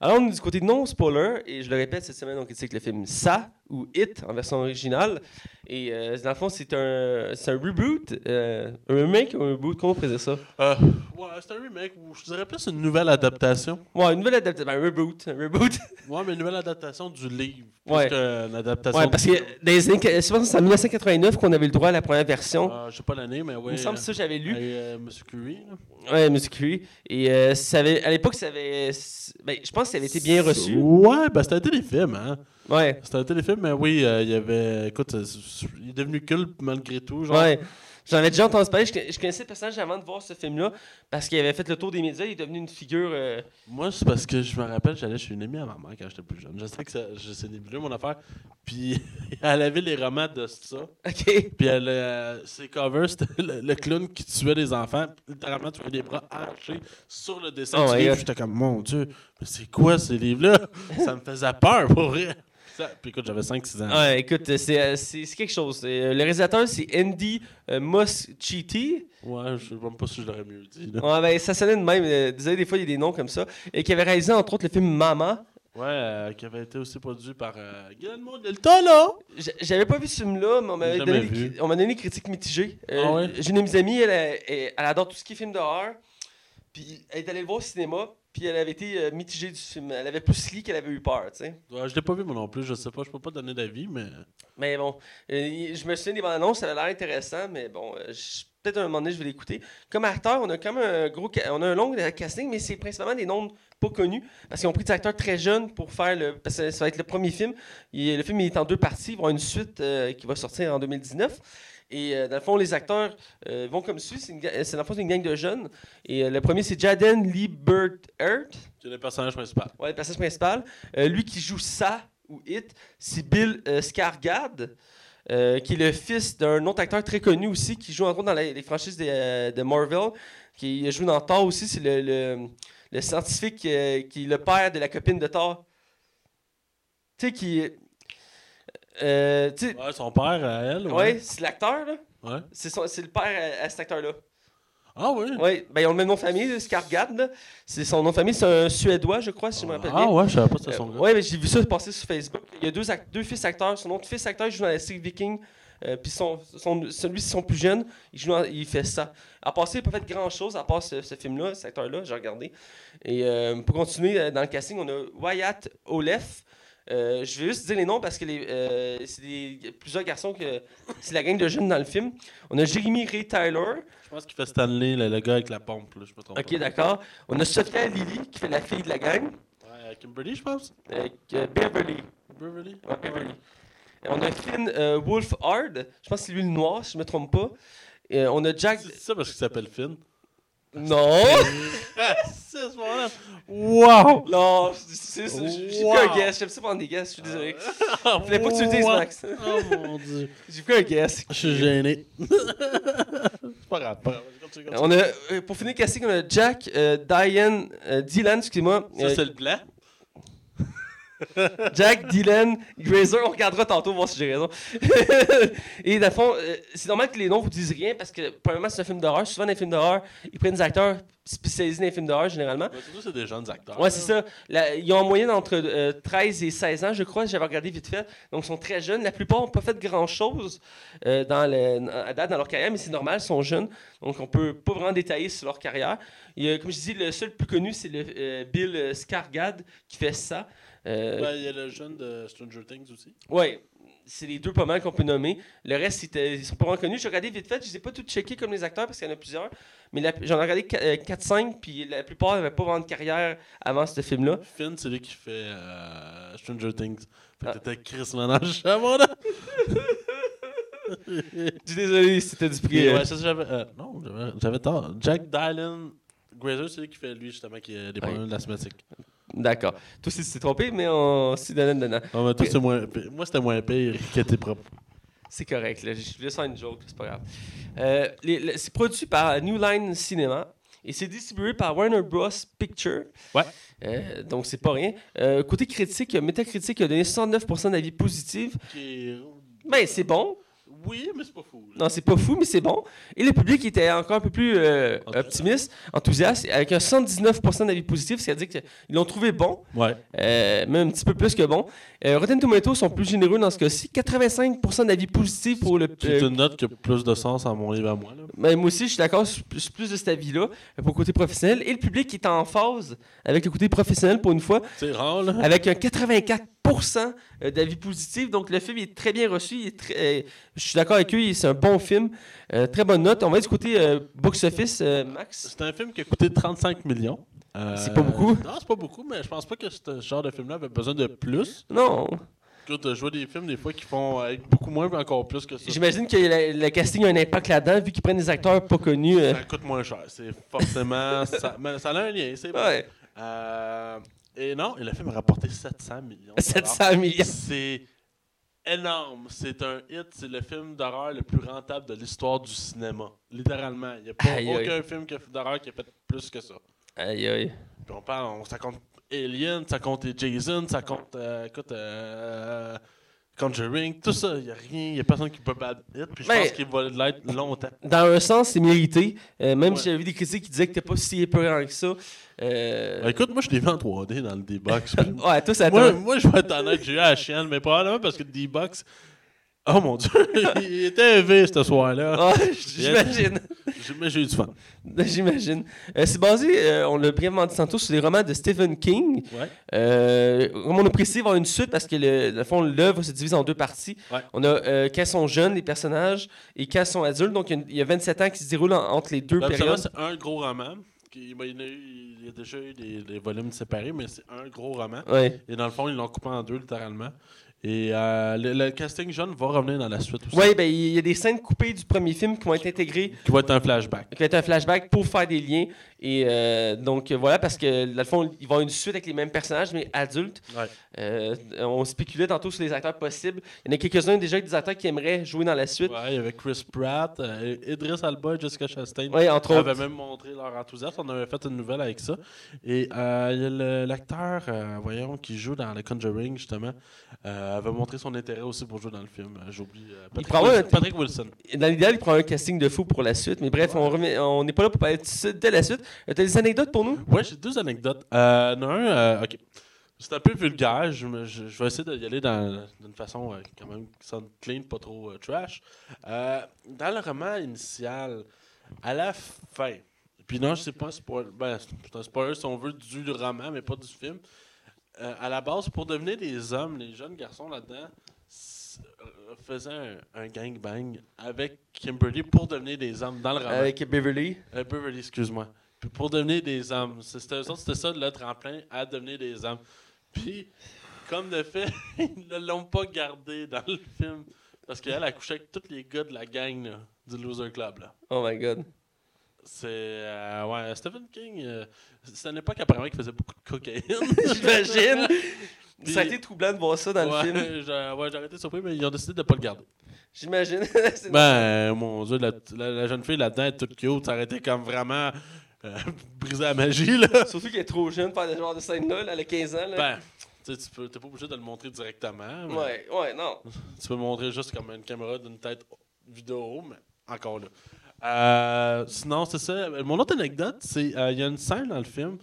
S1: Alors, on est du côté non spoiler, et je le répète, cette semaine, on critique le film Ça ou It en version originale. Et euh, dans le fond, c'est un, c'est un reboot, euh, un remake ou un reboot, comment on faisait ça?
S2: Euh, ouais, c'est un remake ou je dirais plus une nouvelle adaptation.
S1: Ouais, une nouvelle adaptation, ben, un reboot, un reboot.
S2: Ouais, mais une nouvelle adaptation du livre.
S1: Ouais.
S2: qu'une adaptation.
S1: Ouais, parce que dans les années, je pense que c'est en 1989 qu'on avait le droit à la première version.
S2: Ah, je sais pas l'année, mais oui.
S1: Il me semble que ça, j'avais lu.
S2: Monsieur Curie, là.
S1: Ouais, Music Curie. Et euh, ça avait, à l'époque, ça avait. Ben, je pense que ça avait été bien reçu.
S2: Ouais, ben c'était un téléfilm, hein.
S1: Ouais.
S2: C'était un téléfilm, mais oui, euh, il y avait. Écoute, euh, il est devenu culte malgré tout. Genre.
S1: Ouais. J'en avais déjà entendu parler. Je, je connaissais le personnage avant de voir ce film-là parce qu'il avait fait le tour des médias. Il est devenu une figure. euh,
S2: Moi, c'est parce que je me rappelle, j'allais chez une amie à ma mère quand j'étais plus jeune. Je sais que sais nébuleux mon affaire. Puis elle avait les romans de ça.
S1: Ok.
S2: Puis elle, euh, ses covers, c'était le, le clown qui tuait des enfants. Littéralement, tu vois des bras arrachés sur le dessin
S1: Oh
S2: du livre. J'étais comme, mon Dieu, mais c'est quoi ces livres-là? ça me faisait peur, pour vrai. Ça- Puis écoute, j'avais 5-6 ans.
S1: Ouais, écoute, c'est euh, c'est- c'est quelque chose. Euh, Le réalisateur, c'est Andy euh, Muschietti.
S2: Ouais, je sais même pas si je l'aurais mieux dit. là.
S1: Ouais, ben, ça sonnait de même. Désolé, des fois, il y a des noms comme ça. Et qui avait réalisé, entre autres, le film Mama.
S2: Ouais, euh, qui avait été aussi produit par euh, Guillermo del Toro.
S1: J- J'avais pas vu ce film-là, mais on m'avait
S2: Jamais
S1: donné, des
S2: vu.
S1: cri- on m'a donné des critiques mitigées. Euh,
S2: Ah ouais?
S1: J'ai une de mes amies, elle, elle, elle adore tout ce qui est film d'horreur. Puis elle est allée le voir au cinéma, puis elle avait été euh, mitigée du film. Elle avait plus lit qu'elle avait eu peur, tu sais.
S2: Ouais, je l'ai pas vu moi non plus, je sais pas, je peux pas donner d'avis, mais.
S1: Mais bon, euh, je me souviens des bandes annonces, ça avait l'air intéressant, mais bon, euh, peut-être un moment donné, je vais l'écouter. Comme acteur, on a quand même un gros, on a un long casting, mais c'est principalement des noms pas connus, parce qu'ils ont pris des acteurs très jeunes pour faire le, parce que ça va être le premier film. Il- le film il est en deux parties, il va y avoir une suite qui va sortir en 2019. Et euh, dans le fond, les acteurs euh, vont comme suit. C'est une ga- c'est dans le fond, c'est une gang de jeunes. Et euh, le premier, c'est Jaden Lee Bird Earth.
S2: C'est le personnage principal.
S1: Ouais, le personnage principal. Lui qui joue ça ou It, c'est Bill euh, qui est le fils d'un autre acteur très connu aussi, qui joue entre autres dans les, les franchises de, de Marvel, qui joue dans Thor aussi. C'est le, le, le scientifique qui est le père de la copine de Thor. Tu sais, qui. Euh,
S2: Ouais, son père à elle.
S1: ouais,
S2: Ouais.
S1: c'est l'acteur, là.
S2: Ouais.
S1: C'est son- c'est le père à, à cet acteur-là.
S2: Ah oui.
S1: Oui, ben, ils ont le même nom de famille, Skarsgård. là. C'est son nom de famille, c'est un Suédois, je crois, si je me rappelle bien.
S2: Ah ouais, je savais pas que c'était son
S1: Euh, ouais, mais j'ai vu ça passer sur Facebook. Il y a deux, deux fils acteurs. Son autre fils acteur il joue dans la série Viking. Euh, Puis son, son, celui, c'est son plus jeune, il, joue dans- il fait ça. À part ça, il n'a pas fait grand chose à part ce, ce film-là, cet acteur-là, j'ai regardé. Et euh, pour continuer euh, dans le casting, on a Wyatt Olef. Euh, je vais juste dire les noms parce que les, euh, c'est des- plusieurs garçons que c'est la gang de jeunes dans le film. On a Jeremy Ray Tyler.
S2: Je pense qu'il fait Stanley, le, le gars avec la pompe, là, je me trompe
S1: Ok,
S2: pas.
S1: d'accord. On a Sophia Lily qui fait la fille de la gang.
S2: Ouais, Kimberly, je pense.
S1: Euh, Beverly.
S2: Beverly.
S1: Ouais, Beverly. On a Finn euh, Wolf Hard. Je pense que c'est lui le noir, si je me trompe pas. Et, euh, on a Jack.
S2: C'est ça parce qu'il s'appelle Finn.
S1: Non!
S2: c'est ce moment-là. Wow!
S1: non, c'est- j'ai
S2: Wow.
S1: pris un guess. J'aime ça prendre des guess, je suis désolé. Fallait pas que tu le dises. Max.
S2: Oh mon dieu.
S1: J'ai pris un guess.
S2: Je suis gêné. c'est pas grave, pas grave.
S1: On a, euh, pour finir le casting, on a? Jack, euh, Diane, euh, Dylan, excusez-moi.
S2: Ça,
S1: euh,
S2: c'est le blanc.
S1: Jack, Dylan, Grazer, on regardera tantôt voir si j'ai raison. et dans le fond, euh, c'est normal que les noms vous disent rien parce que, premièrement, c'est un film d'horreur. Souvent, dans les films d'horreur, ils prennent des acteurs spécialisés dans les films d'horreur, généralement.
S2: Mais surtout, c'est des jeunes acteurs.
S1: Ouais, c'est ça. La- ils ont en moyenne entre euh, 13 et 16 ans, je crois. J'avais regardé vite fait. Donc, ils sont très jeunes. La plupart n'ont pas fait grand-chose euh, dans le- à date dans leur carrière, mais c'est normal, ils sont jeunes. Donc, on peut pas vraiment détailler sur leur carrière. Et, euh, comme je dis, le seul plus connu, c'est le euh, Bill Skarsgård qui fait ça. Euh,
S2: Ben, il y a le jeune de Stranger Things aussi.
S1: Ouais, c'est les deux pas mal qu'on peut nommer. Le reste, ils sont pas vraiment connus. J'ai regardé vite fait, je les ai pas tous checkés comme les acteurs parce qu'il y en a plusieurs. Mais j'en ai regardé 4-5, puis la plupart n'avaient pas vraiment de carrière avant ce film-là.
S2: Finn, c'est lui qui fait euh, Stranger Things. Fait
S1: Ah.
S2: que t'étais Chris Ménage avant là.
S1: Je suis désolé, c'était du prix.
S2: Et
S1: euh,
S2: ouais, ça, j'avais. euh, non, j'avais- tort. Jack Dylan Grazer, c'est lui qui fait lui, justement, qui a des problèmes d'asthmatique.
S1: D'accord. Toi aussi, tu t'es trompé, mais on s'y donnait dedans.
S2: Non, mais toi,
S1: Ok.
S2: c'est moins pire. Moi, c'était moins pire que tes propres.
S1: C'est correct, là. je voulais faire une joke, c'est pas grave. Euh, c'est produit par New Line Cinema et c'est distribué par Warner Bros. Picture.
S2: Ouais.
S1: Euh, donc, c'est pas rien. Euh, côté critique, Metacritic a donné 109% d'avis positifs. Ben, c'est bon.
S2: Oui, mais c'est pas fou. là.
S1: Non, c'est pas fou, mais c'est bon. Et le public était encore un peu plus euh, optimiste, enthousiaste, avec un 79% d'avis positifs, c'est-à-dire qu'ils l'ont trouvé bon,
S2: Ouais.
S1: euh, même un petit peu plus que bon. Euh, Rotten Tomatoes sont plus généreux dans ce cas-ci, 85% d'avis positifs pour le.
S2: C'est une note qui a plus de sens à mon livre à moi. Là.
S1: ben, moi aussi, je suis d'accord plus, sur plus de cet avis-là, pour le côté professionnel. Et le public est en phase avec le côté professionnel pour une fois,
S2: C'est rare, là.
S1: avec un 84% d'avis positifs. Donc le film est très bien reçu. il est très- euh, je suis d'accord avec eux, c'est un bon film. Euh, très bonne note. On va côté euh, box-office, Max.
S2: C'est un film qui a coûté 35 millions.
S1: C'est pas beaucoup?
S2: Non, c'est pas beaucoup, mais je pense pas que ce genre de film-là avait besoin de plus.
S1: Non,
S2: Écoute, je vois des films des fois qui font avec beaucoup moins, mais encore plus que ça.
S1: j'imagine que le casting a un impact là-dedans, vu qu'ils prennent des acteurs pas connus.
S2: Ça coûte moins cher. C'est forcément. ça, mais ça a un lien, c'est.
S1: Ouais,
S2: Euh, et non, le film a rapporté 700 millions. de
S1: 700 millions.
S2: C'est énorme. C'est un hit. C'est le film d'horreur le plus rentable de l'histoire du cinéma. Littéralement. Il n'y a pas
S1: Aïe, aïe.
S2: aucun film d'horreur qui a fait plus que ça.
S1: Aïe, aïe.
S2: Puis on parle, on- ça compte Alien, ça compte Jason, ça compte, euh, écoute, euh, Conjuring, tout ça. Il n'y a rien, il n'y a personne qui peut battre hit. Puis je
S1: Ben-
S2: pense qu'il va l'être longtemps.
S1: Dans un sens, c'est mérité. Euh, même
S2: Ouais.
S1: si j'avais vu des critiques qui disaient que t'es pas si épeurant que ça. Euh,
S2: Ben, écoute, moi, je l'ai vu en 3D dans le D-Box.
S1: Ouais, toi, ça
S2: moi, moi, je vais être honnête, j'ai eu la chienne, mais probablement parce que le D-Box. Oh mon dieu, il était élevé ce soir-là.
S1: J'imagine.
S2: J'ai- Mais j'ai eu du fun.
S1: J'imagine. Euh, c'est basé, euh, on l'a brièvement dit tantôt, sur les romans de Stephen King.
S2: Ouais.
S1: Euh, comme on a précisé, il va y avoir une suite parce que le, le fond, l'œuvre se divise en deux parties.
S2: Ouais.
S1: On a euh, quand sont jeunes, les personnages, et quand sont adultes. Donc, il y a une- il y a 27 ans qui se déroulent en- entre les deux
S2: Ben,
S1: périodes.
S2: c'est un gros roman. Ben, il, y a eu- il y a déjà eu des, des volumes séparés, mais c'est un gros roman.
S1: Ouais.
S2: Et dans le fond, ils l'ont coupé en deux, littéralement. Et euh, le, le casting jeune va revenir dans la suite aussi.
S1: Ouais, ben, il y a des scènes coupées du premier film qui vont être intégrées,
S2: Qui va être un flashback.
S1: qui va être un flashback pour faire des liens. Et euh, donc, voilà, parce que, dans le fond, il va y avoir une suite avec les mêmes personnages, mais adultes.
S2: Ouais.
S1: Euh, on spéculait tantôt sur les acteurs possibles. Il y en a quelques-uns déjà des acteurs qui aimeraient jouer dans la suite.
S2: Ouais, il y avait Chris Pratt, Idris Alba et Jessica Chastain.
S1: Oui, entre
S2: Ils
S1: autres.
S2: avaient même montré leur enthousiasme. On avait fait une nouvelle avec ça. Et il y a l'acteur, voyons, qui joue dans The Conjuring, justement, euh, avait montré son intérêt aussi pour jouer dans le film. Euh, J'oublie. euh, Patrick,
S1: un-
S2: Wilson, Patrick Wilson.
S1: Dans l'idéal, il prend un casting de fou pour la suite. Mais bref, on n'est pas là pour parler de la suite. Tu as des anecdotes pour nous?
S2: Ouais, j'ai deux anecdotes. Euh, non, un, euh, ok. C'est un peu vulgaire. Je, je- je vais essayer d'y aller d'une façon euh, quand même qui sonne clean, pas trop euh, trash. Euh, dans le roman initial, à la fin, puis non, je sais pas ben, c'est un spoiler si on veut du roman, mais pas du film. Euh, à la base, pour devenir des hommes, les jeunes garçons là-dedans euh, faisaient un, un gangbang avec Kimberly pour devenir des hommes dans le roman.
S1: Avec Beverly?
S2: Euh, Beverly, excuse-moi. Puis pour devenir des hommes. C'était ça le tremplin à devenir des hommes. Puis, comme de fait, ils ne l'ont pas gardé dans le film. Parce qu'elle a couché avec tous les gars de la gang là, du Loser Club. Là.
S1: Oh my god.
S2: C'est. euh, ouais, Stephen King, euh, c'est une époque apparemment qu'il faisait beaucoup de cocaïne.
S1: J'imagine. Ça a été troublant de voir ça dans
S2: ouais,
S1: le film.
S2: j'ai- ouais, j'ai été surpris, mais ils ont décidé de ne pas le garder.
S1: J'imagine.
S2: Ben, mon dieu, la, la- la jeune fille là-dedans est toute cute. Ça aurait été comme vraiment euh, briser la magie, là.
S1: Surtout qu'elle est trop jeune pour faire ce genre de scène-là. là, Elle a 15 ans. Là.
S2: Ben, tu sais, tu peux- t'es pas obligé de le montrer directement. mais
S1: ouais, ouais, non.
S2: Tu peux le montrer juste comme une caméra d'une tête vidéo, mais encore là. Euh, sinon, c'est ça. Mon autre anecdote, c'est euh, il y a une scène dans le film.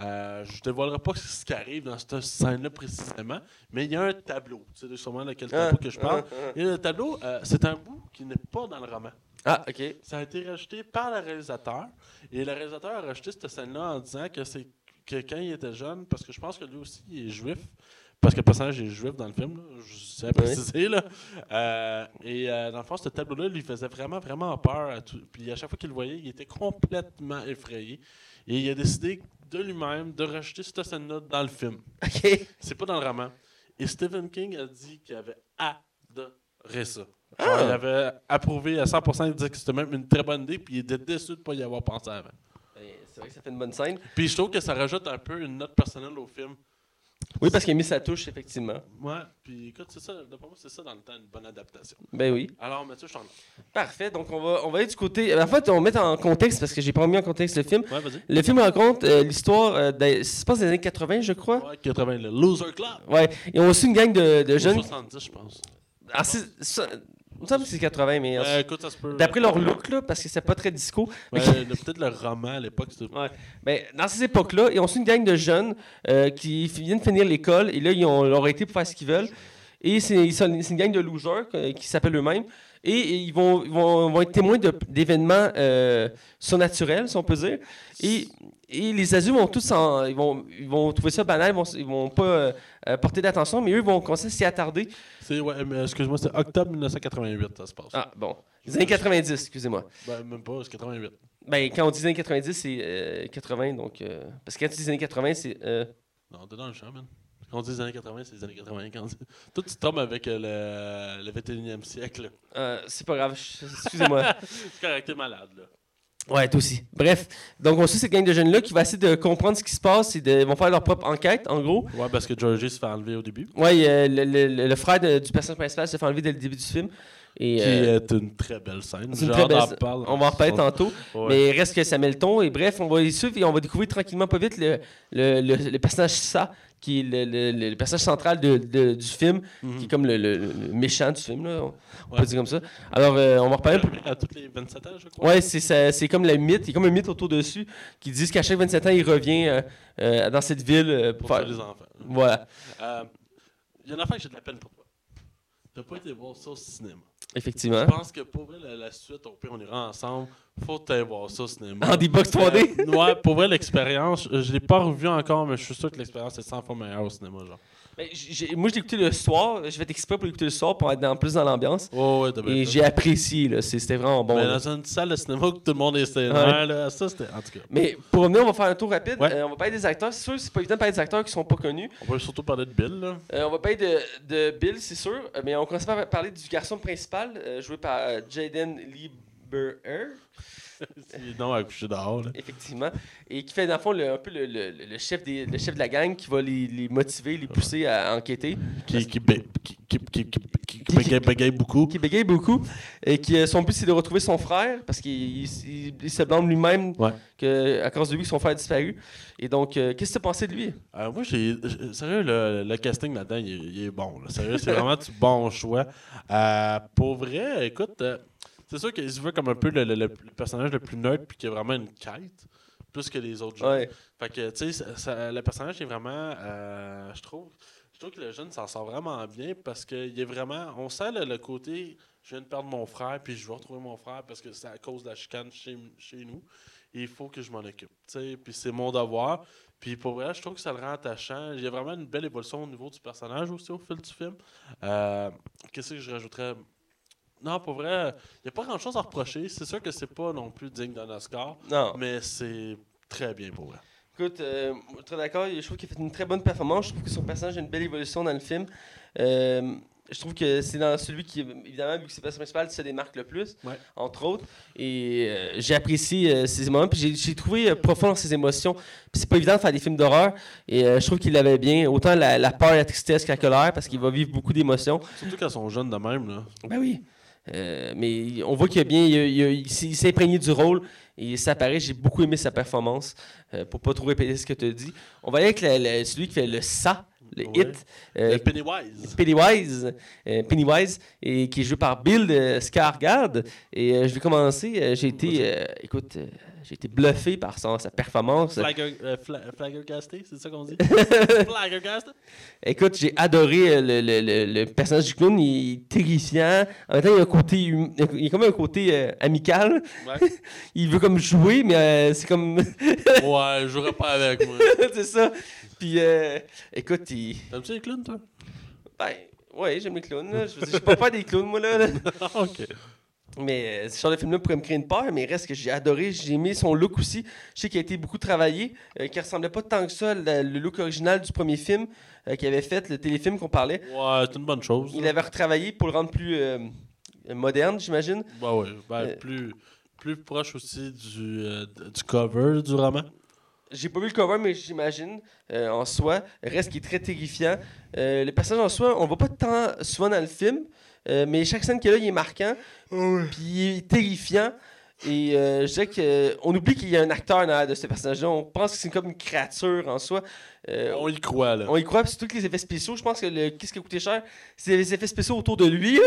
S2: Euh, je ne dévoilerai pas ce qui arrive dans cette scène-là précisément, mais il y a un tableau. C'est sûrement lequel tableau que je parle.
S1: Ah, ah.
S2: Et le tableau, euh, c'est un bout qui n'est pas dans le roman.
S1: Ah, ok.
S2: Ça a été rajouté par le réalisateur. Et le réalisateur a rajouté cette scène-là en disant que c'est que quand il était jeune, parce que je pense que lui aussi il est juif, parce que le personnage est juif dans le film, là, je sais préciser. Là. Euh, et euh, dans le fond, ce tableau-là lui faisait vraiment, vraiment peur. À tout. Puis à chaque fois qu'il le voyait, il était complètement effrayé. Et il a décidé de lui-même de rajouter cette scène-là dans le film.
S1: Ok.
S2: C'est pas dans le roman. Et Stephen King a dit qu'il avait adoré ça. Genre,
S1: Ah.
S2: Il avait approuvé à 100%, il disait que c'était même une très bonne idée, puis il était déçu de ne pas y avoir pensé avant.
S1: Ben, C'est vrai que ça fait une bonne scène.
S2: Puis je trouve que ça rajoute un peu une note personnelle au film.
S1: Oui, parce qu'il a mis sa touche, effectivement.
S2: Ouais, puis écoute, c'est ça, d'après moi, c'est ça dans le temps, une bonne adaptation.
S1: Ben oui.
S2: Alors, Mathieu, je t'en
S1: Parfait. Donc, on va, on va aller du côté. En fait, on va mettre en contexte, parce que j'ai pas mis en contexte le film.
S2: Ouais, vas-y.
S1: Le film raconte euh, l'histoire, euh, des- se passe les années 80, je crois.
S2: Ouais, 80, le Loser Club.
S1: Ouais. Ils ont aussi une gang de, de jeunes.
S2: 70, je pense.
S1: Ah, c'est- Il me semble que c'est 80, mais.
S2: Euh, écoute, ça se peut.
S1: D'après leur look, là, parce que c'est pas très disco.
S2: Ouais, Peut-être le roman à l'époque. c'était-
S1: Ouais. Ben, dans ces époques-là, ils ont su une gang de jeunes euh, qui viennent finir l'école et là, ils ont, leur été pour faire ce qu'ils veulent. Et c'est une gang de losers euh, qui s'appellent eux-mêmes. Et, ils vont, ils vont, vont être témoins d'événements euh, surnaturels, si on peut dire. Et, et les adultes vont tous en- ils vont, ils vont trouver ça banal, ils vont, ils vont pas euh, porter d'attention, mais eux vont commencer à s'y attarder.
S2: Ouais, excuse-moi, c'est octobre 1988, ça se passe.
S1: Ah, bon. Les années 90, excusez-moi.
S2: Ben, même pas, c'est 88.
S1: Ben, quand on dit les années 90, c'est euh, 80, donc... euh, parce que quand tu dis les années 80, c'est...
S2: Non, t'es dans le champ, man. Quand on dit les années 80, c'est les années 80. Quand on dit- Toi, tu tombes avec euh, le, le 21e siècle.
S1: euh, c'est pas grave, excusez-moi.
S2: C'est correct, t'es malade, là.
S1: Ouais, toi aussi. Bref, donc on suit cette gang de jeunes-là qui va essayer de comprendre ce qui se passe et de, ils vont faire leur propre enquête, en gros.
S2: Ouais, parce que Georgie se fait enlever au début.
S1: Ouais, euh, le, le- le- le frère de- du personnage principal se fait enlever dès le début du film. Et,
S2: Qui
S1: euh,
S2: est une très belle scène.
S1: une très belle on va en reparler tantôt.
S2: Ouais.
S1: Mais il reste que ça met le ton. Et bref, on va les suivre et on va découvrir tranquillement pas vite le, le, le- le personnage Sa, qui est le, le- le personnage central de- de- du film,
S2: Mhm.
S1: qui est comme le, le- méchant du film, là, on,
S2: Ouais.
S1: peut dire comme ça. Alors, euh, on va en reparler un
S2: À toutes les 27 ans, je crois.
S1: Ouais, c'est ça- c'est comme le mythe, il y a comme un mythe autour dessus qui disent qu'à chaque 27 ans, il revient euh, euh, dans cette ville pour
S2: Pour
S1: faire.
S2: les enfants.
S1: Voilà,
S2: Il y a une affaire que j'ai de la peine pour. T'as pas été voir ça au cinéma.
S1: effectivement.
S2: Je pense que pour vrai, la, la suite, au pire, on ira ensemble. Faut aller voir ça au cinéma.
S1: En D-Box 3D.
S2: Euh, ouais, pour vrai, l'expérience, je, je l'ai pas revu encore, mais je suis sûr que l'expérience est 100 fois meilleure au cinéma. Genre.
S1: Ben, j'ai- moi, je l'ai écouté le soir. Je vais t'exprès pour l'écouter le soir pour être dans, plus dans l'ambiance.
S2: Oh, ouais,
S1: Et j'ai apprécié. C'était vraiment bon.
S2: Mais
S1: là.
S2: dans une salle de cinéma où tout le monde est sénère,
S1: Ouais.
S2: là, ça c'était. En tout cas,
S1: Mais pour revenir, on va faire un tour rapide.
S2: Ouais.
S1: Euh, on va parler des acteurs. C'est sûr c'est pas évident de parler des acteurs qui sont pas connus.
S2: on peut surtout parler de Bill. Là.
S1: Euh, on va parler de, de Bill, c'est sûr. Euh, Mais on commence par parler du garçon principal, euh, joué par Jaden Lieber.
S2: C'est non à coucher dehors. Là.
S1: Effectivement. Et qui fait, dans le fond, le- un peu le, le- le chef des, le chef de la gang qui va les, les motiver, les pousser à enquêter.
S2: Qui, qui, bé- qui, qui, bégaye, bégaye beaucoup.
S1: Qui bégaye beaucoup. Et qui, euh, son but, c'est de retrouver son frère, parce qu'il il- il- il se blâme lui-même
S2: Ouais.
S1: que, à cause de lui que son frère a disparu. Et donc, euh, qu'est-ce que tu as pensé de lui?
S2: Euh, moi, j'ai. Sérieux, le, le casting là-dedans, il, est- il est bon. là. Sérieux, c'est vraiment du bon choix. Euh, pour vrai, écoute, c'est sûr qu'il se veut comme un peu le, le- le- le personnage le plus neutre, puis qui a vraiment une quête, plus que les autres.
S1: Ouais.
S2: Fait que, tu sais, le personnage est vraiment. euh, je trouve. Je trouve que le jeune s'en sort vraiment bien parce qu'il est vraiment. On sent le, le côté. Je viens de perdre mon frère, puis je veux retrouver mon frère parce que c'est à cause de la chicane chez, chez nous. Et il faut que je m'en occupe. tu sais, Puis c'est mon devoir. Puis pour vrai, je trouve que ça le rend attachant. Il y a vraiment une belle évolution au niveau du personnage aussi au fil du film. Euh, Qu'est-ce que je rajouterais Non, pour vrai, il n'y a pas grand chose à reprocher. C'est sûr que c'est pas non plus digne d'un Oscar,
S1: Non.
S2: mais c'est très bien pour vrai.
S1: Écoute, euh, très d'accord. Je trouve qu'il a fait une très bonne performance. Je trouve que son personnage a une belle évolution dans le film. Euh, je trouve que c'est dans celui qui, évidemment, vu que c'est le personnage principal, se démarque le plus,
S2: Ouais.
S1: entre autres. Et euh, j'ai apprécié euh, ces moments. Puis j'ai- trouvé euh, profond dans ses émotions. Puis c'est pas évident de faire des films d'horreur. Et euh, je trouve qu'il l'avait bien. Autant la, la peur, la tristesse que la colère, parce qu'il va vivre beaucoup d'émotions.
S2: Surtout quand ils sont jeunes de même. Là.
S1: Ben oui. Euh, mais on voit qu'il bien, il, s'est imprégné du rôle et ça paraît. J'ai beaucoup aimé sa performance. Euh, pour pas trop répéter ce que tu as dit. On va aller avec celui qui fait le ça, le
S2: Ouais.
S1: hit, euh,
S2: Pennywise.
S1: Pennywise, euh, Pennywise, et qui est joué par Bill euh, Skarsgård. Et euh, je vais commencer. j'ai été, écoute, j'ai été bluffé par son- sa performance.
S2: Flagger, c'est ça qu'on dit? Flaggergasté?
S1: Écoute, j'ai adoré le, le- le- le personnage du clown. Il est terrifiant. En même temps, il a un côté, hum- il a comme un côté amical.
S2: Ouais.
S1: Il veut comme jouer, mais c'est comme,
S2: ouais, je jouerais pas avec moi.
S1: c'est ça. Puis, euh, écoute, il,
S2: T'aimes-tu les clowns, toi?
S1: ben, ouais, j'aime les clowns. Là. Je j'ai pas peur des clowns, moi là. là.
S2: ok.
S1: Mais euh, ce genre de film-là pourrait me créer une peur, mais reste que j'ai adoré, j'ai aimé son look aussi. Je sais qu'il a été beaucoup travaillé, euh, qui ressemblait pas tant que ça le, le look original du premier film euh, qu'il avait fait, le téléfilm qu'on parlait.
S2: Ouais, c'est une bonne chose.
S1: Il avait retravaillé pour le rendre plus euh, moderne, j'imagine.
S2: Ben ouais, ben, plus, plus proche aussi du, du cover du roman.
S1: J'ai pas vu le cover, mais j'imagine euh, en soi. Reste qui est très terrifiant. Euh, le personnage en soi, on voit pas tant souvent dans le film, euh, mais chaque scène qu'il y a là, il est marquant. Puis il est terrifiant. Et euh, je dirais qu'on oublie qu'il y a un acteur derrière de ce personnage-là. On pense que c'est comme une créature en soi. Euh,
S2: On y croit, là.
S1: on y croit, puis surtout que les effets spéciaux, je pense que le, qu'est-ce qui a coûté cher, c'est les effets spéciaux autour de lui.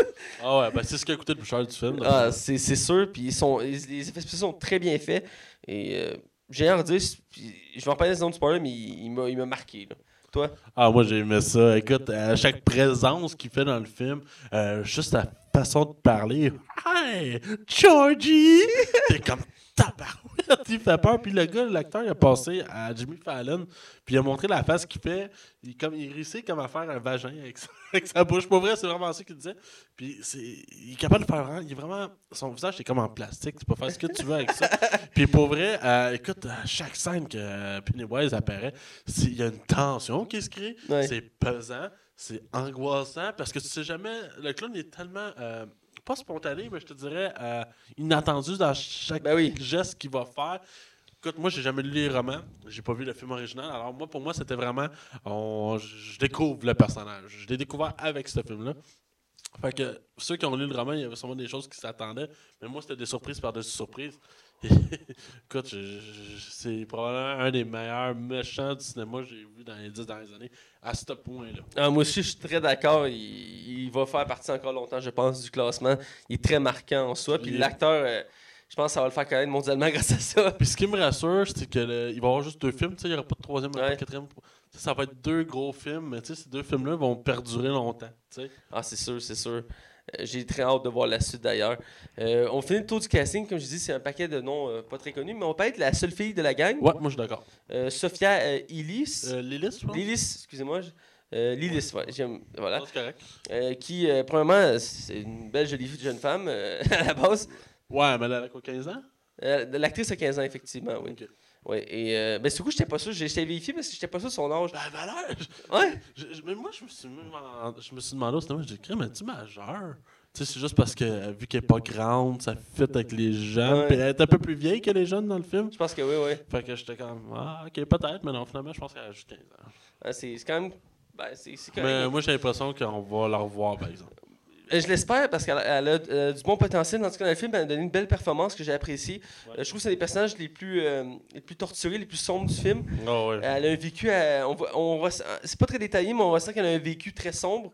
S2: Ah ouais, ben c'est ce qui a coûté le plus cher du film.
S1: Ah, c'est c'est sûr, puis ils sont, les, les effets spéciaux sont très bien faits. Et euh, j'ai rien à redire, je vais en parler dans une spoiler, mais il, il m'a marqué. Là. Toi?
S2: Ah, moi, j'ai aimé ça. Écoute, à chaque présence qu'il fait dans le film, euh, juste la façon de parler. Hey, Georgie! T'es comme tabarouette, il fait peur. Puis le gars, l'acteur, il a passé à Jimmy Fallon, puis il a montré la face qu'il fait. Il, comme, il réussit comme à faire un vagin avec sa, avec sa bouche. Pour vrai, c'est vraiment ça qu'il disait. Puis c'est, il est capable de faire vraiment. Il est vraiment. Son visage, c'est comme en plastique. Tu peux faire ce que tu veux avec ça. Puis pour vrai, euh, écoute, à chaque scène que Pennywise apparaît, il y a une tension qui se crée.
S1: Ouais.
S2: C'est pesant, c'est angoissant parce que tu sais jamais. Le clown est tellement. euh, pas spontané, mais je te dirais euh, inattendu dans chaque
S1: Ben oui.
S2: geste qu'il va faire. Écoute, moi, j'ai jamais lu les romans. J'ai pas vu le film original. Alors, moi, pour moi, c'était vraiment. on- je découvre le personnage. Je l'ai découvert avec ce film-là. Fait que ceux qui ont lu le roman, il y avait sûrement des choses qui s'attendaient. Mais moi, c'était des surprises par-dessus surprises. Écoute, c'est probablement un des meilleurs méchants du cinéma que j'ai vu dans les dix dernières années. À ce point-là.
S1: Ah, Moi aussi, je suis très d'accord. Il, il va faire partie encore longtemps, je pense, du classement. Il est très marquant en soi. Puis l'acteur, euh, je pense que ça va le faire connaître mondialement grâce à ça.
S2: Puis ce qui me rassure, c'est qu'il va y avoir juste deux films. Il n'y aura pas de troisième, pas
S1: Ouais.
S2: de quatrième. Ça va être deux gros films, mais ces deux films-là vont perdurer longtemps.
S1: Ah, c'est sûr, c'est sûr. Euh, J'ai très hâte de voir la suite d'ailleurs. Euh, on finit le tour du casting. Comme je dis, c'est un paquet de noms euh, pas très connus, mais on peut être la seule fille de la gang.
S2: Ouais, moi je suis d'accord.
S1: Euh, Sophia euh, Illis.
S2: Euh, Lilith, je pense.
S1: Lillis, excusez-moi. je- euh, Lillis, ouais, j'aime- voilà.
S2: C'est correct.
S1: Euh, qui, euh, premièrement, c'est une belle jolie jeune femme euh, à la base.
S2: Ouais, mais elle a quoi, 15 ans?
S1: Euh, L'actrice a 15 ans, effectivement, oui.
S2: Ok.
S1: Oui, et euh, ben, du coup, j'étais pas sûr. J'ai j'étais vérifié parce que j'étais pas sûr de son âge.
S2: Ben, valeur
S1: Ouais.
S2: je, je- Mais moi, je me suis, même en- je me suis demandé au cinéma, je dis, crème, es-tu majeure Tu sais, c'est juste parce que, euh, vu qu'elle est pas grande, ça fit avec les jeunes.
S1: Ouais.
S2: Puis elle est un peu plus vieille que les jeunes dans le film.
S1: Je pense que oui, oui.
S2: Fait que j'étais comme, ah, ok, peut-être, mais non, finalement, je pense qu'elle a juste 15 ans.
S1: Ah, c'est quand même. Ben, c'est c'est correct.
S2: Mais moi, j'ai l'impression qu'on va la revoir, par exemple.
S1: Euh, Je l'espère parce qu'elle a, euh, du bon potentiel. En tout cas, dans le film, elle a donné une belle performance que j'ai appréciée.
S2: Ouais.
S1: Euh, je trouve que c'est les personnages les plus, euh, les plus torturés, les plus sombres du film.
S2: Oh, ouais.
S1: Elle a un vécu. euh, on voit- on c'est pas très détaillé, mais on ressent qu'elle a un vécu très sombre.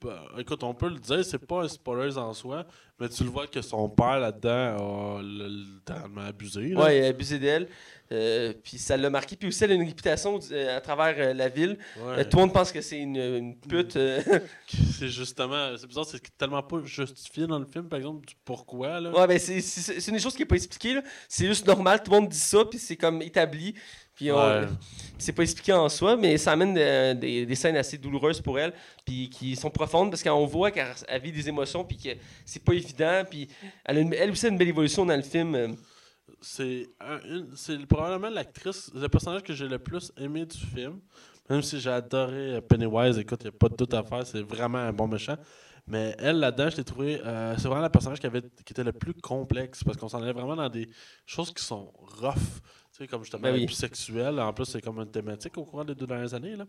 S2: Bah, écoute, on peut le dire, c'est pas un spoiler en soi, mais tu le vois que son père là-dedans a le- littéralement abusé. là.
S1: Ouais, il a abusé d'elle. Euh, puis ça l'a marqué. Puis aussi, elle a une réputation euh, à travers euh, la ville.
S2: Ouais.
S1: Euh, tout le monde pense que c'est une, une pute. euh.
S2: C'est justement, c'est bizarre, c'est tellement pas justifié dans le film, par exemple, du pourquoi. Là.
S1: ouais, ben c'est, une des choses qui n'est pas expliquée. C'est juste normal. Tout le monde dit ça. Puis c'est comme établi. Puis
S2: Ouais.
S1: c'est pas expliqué en soi, mais ça amène des, des scènes assez douloureuses pour elle, puis qui sont profondes parce qu'on voit qu'elle elle vit des émotions, puis que c'est pas évident, puis elle, a une- elle aussi a une belle évolution dans le film.
S2: C'est c'est probablement l'actrice, le personnage que j'ai le plus aimé du film. Même si j'ai adoré euh, Pennywise, écoute, il n'y a pas de doute à faire, c'est vraiment un bon méchant. Mais elle, là-dedans, je l'ai trouvé. euh, c'est vraiment le personnage qui, avait, qui était le plus complexe parce qu'on s'en allait vraiment dans des choses qui sont rough. Tu sais, comme justement
S1: Ben oui.
S2: sexuel. En plus, c'est comme une thématique au courant des deux dernières années. Là.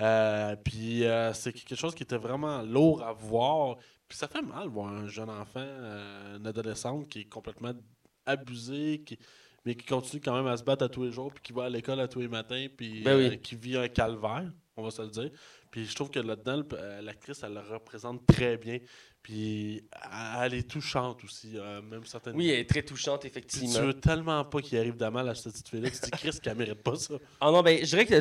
S2: Euh, puis euh, c'est quelque chose qui était vraiment lourd à voir. Puis ça fait mal voir un jeune enfant, une adolescente qui est complètement abusée, qui, mais qui continue quand même à se battre à tous les jours, puis qui va à l'école à tous les matins, puis
S1: Ben oui.
S2: euh, qui vit un calvaire, on va se le dire. Puis je trouve que là-dedans, euh, l'actrice, elle le représente très bien. Puis elle- est touchante aussi, euh, même certaines.
S1: Oui, elle est très touchante,
S2: Puis
S1: effectivement.
S2: tu veux tellement pas qu'il arrive de mal à cette petite fille-là, tu dis, Chris, qu'elle mérite pas ça.
S1: Ah non, ben, je dirais que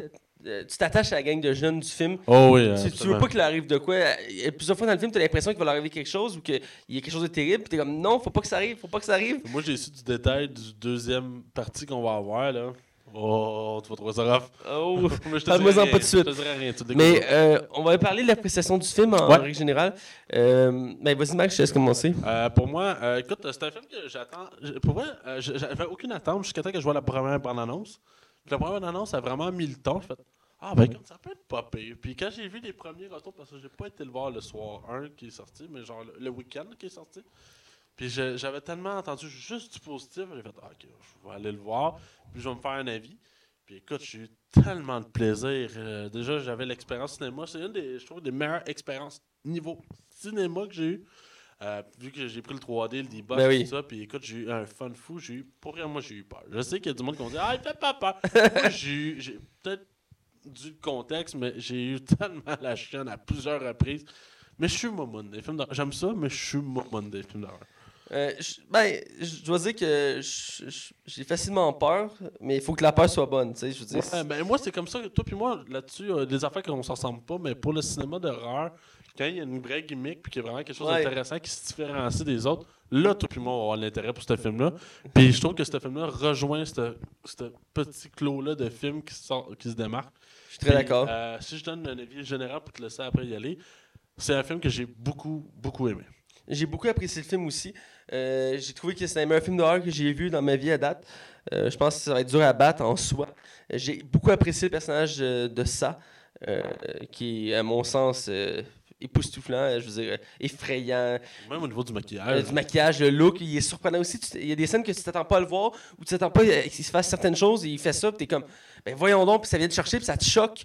S1: euh, tu t'attaches à la gang de jeunes du film.
S2: Oh oui,
S1: Tu, tu veux pas qu'il arrive de quoi. A Plusieurs fois dans le film, tu as l'impression qu'il va leur arriver quelque chose ou qu'il y a quelque chose de terrible, puis tu es comme non, faut pas que ça arrive, faut pas que ça arrive.
S2: Moi, j'ai su du détail du deuxième partie qu'on va avoir, là. Oh, tu vas trouver ça rough.
S1: Oh.
S2: Mais je te dirai
S1: pas de suite.
S2: Je te dirai rien,
S1: Mais euh, on va parler de l'appréciation du film en
S2: Ouais.
S1: règle générale. Euh, ben, vas-y, Max, je te laisse commencer.
S2: Euh, pour moi, euh, écoute, c'est un film que j'attends. je- Pour moi, euh, je- j'avais aucune attente jusqu'à temps que je vois la première bande-annonce. Puis La première bande-annonce a vraiment mis le ton. J'ai fait Ah, ben écoute, ça peut être pas pire. Puis quand j'ai vu les premiers retours, parce que j'ai pas été le voir le soir 1 qui est sorti, mais genre le, le week-end qui est sorti. Puis j'avais tellement entendu juste du positif, j'ai fait Ah, ok, je vais aller le voir, puis je vais me faire un avis. Puis écoute, j'ai eu tellement de plaisir. Euh, déjà, j'avais l'expérience cinéma. C'est une des, je trouve, des meilleures expériences niveau cinéma que j'ai eu. Euh, vu que j'ai pris le 3D, le debug,
S1: Ben oui.
S2: tout ça, puis écoute, j'ai eu un fun fou. J'ai eu, pour rien, moi, j'ai eu peur. Je sais qu'il y a du monde qui me dit Ah, il fait pas peur. moi, j'ai eu, j'ai peut-être du contexte, mais j'ai eu tellement la chienne à plusieurs reprises. Mais je suis momone des films d'horreur. J'aime ça, mais je suis momone des films d'horreur.
S1: Euh, je- ben, je dois dire que j'ai facilement peur, mais il faut que la peur soit bonne, tu sais, je veux dire.
S2: Ouais, ben, moi, c'est comme ça. Toi puis moi, là-dessus, euh, des affaires qu'on s'en ressemble pas, mais pour le cinéma d'horreur, quand il y a une vraie gimmick puis qu'il y a vraiment quelque chose
S1: Ouais.
S2: d'intéressant qui se différencie des autres, là, toi puis moi, on va avoir l'intérêt pour ce film-là. Puis je trouve que ce film-là rejoint ce petit clos-là de films qui, sort, qui se démarque.
S1: je suis très d'accord.
S2: euh, si je donne un avis général pour te laisser après y aller, c'est un film que j'ai beaucoup, beaucoup aimé.
S1: J'ai beaucoup apprécié le film aussi. Euh, j'ai trouvé que c'est le meilleur film d'horreur que j'ai vu dans ma vie à date. Euh, je pense que ça va être dur à battre en soi. Euh, J'ai beaucoup apprécié le personnage euh, de ça, euh, qui est, à mon sens, euh, époustouflant, euh, je veux dire, euh, effrayant.
S2: Même au niveau du
S1: Euh,
S2: maquillage.
S1: du maquillage, le look, il est surprenant aussi. Tu Il y a des scènes que tu t'attends pas à le voir ou tu t'attends pas euh, qu'il se fasse certaines choses et il fait ça, puis t'es comme, ben voyons donc, puis ça vient te chercher, puis ça te choque.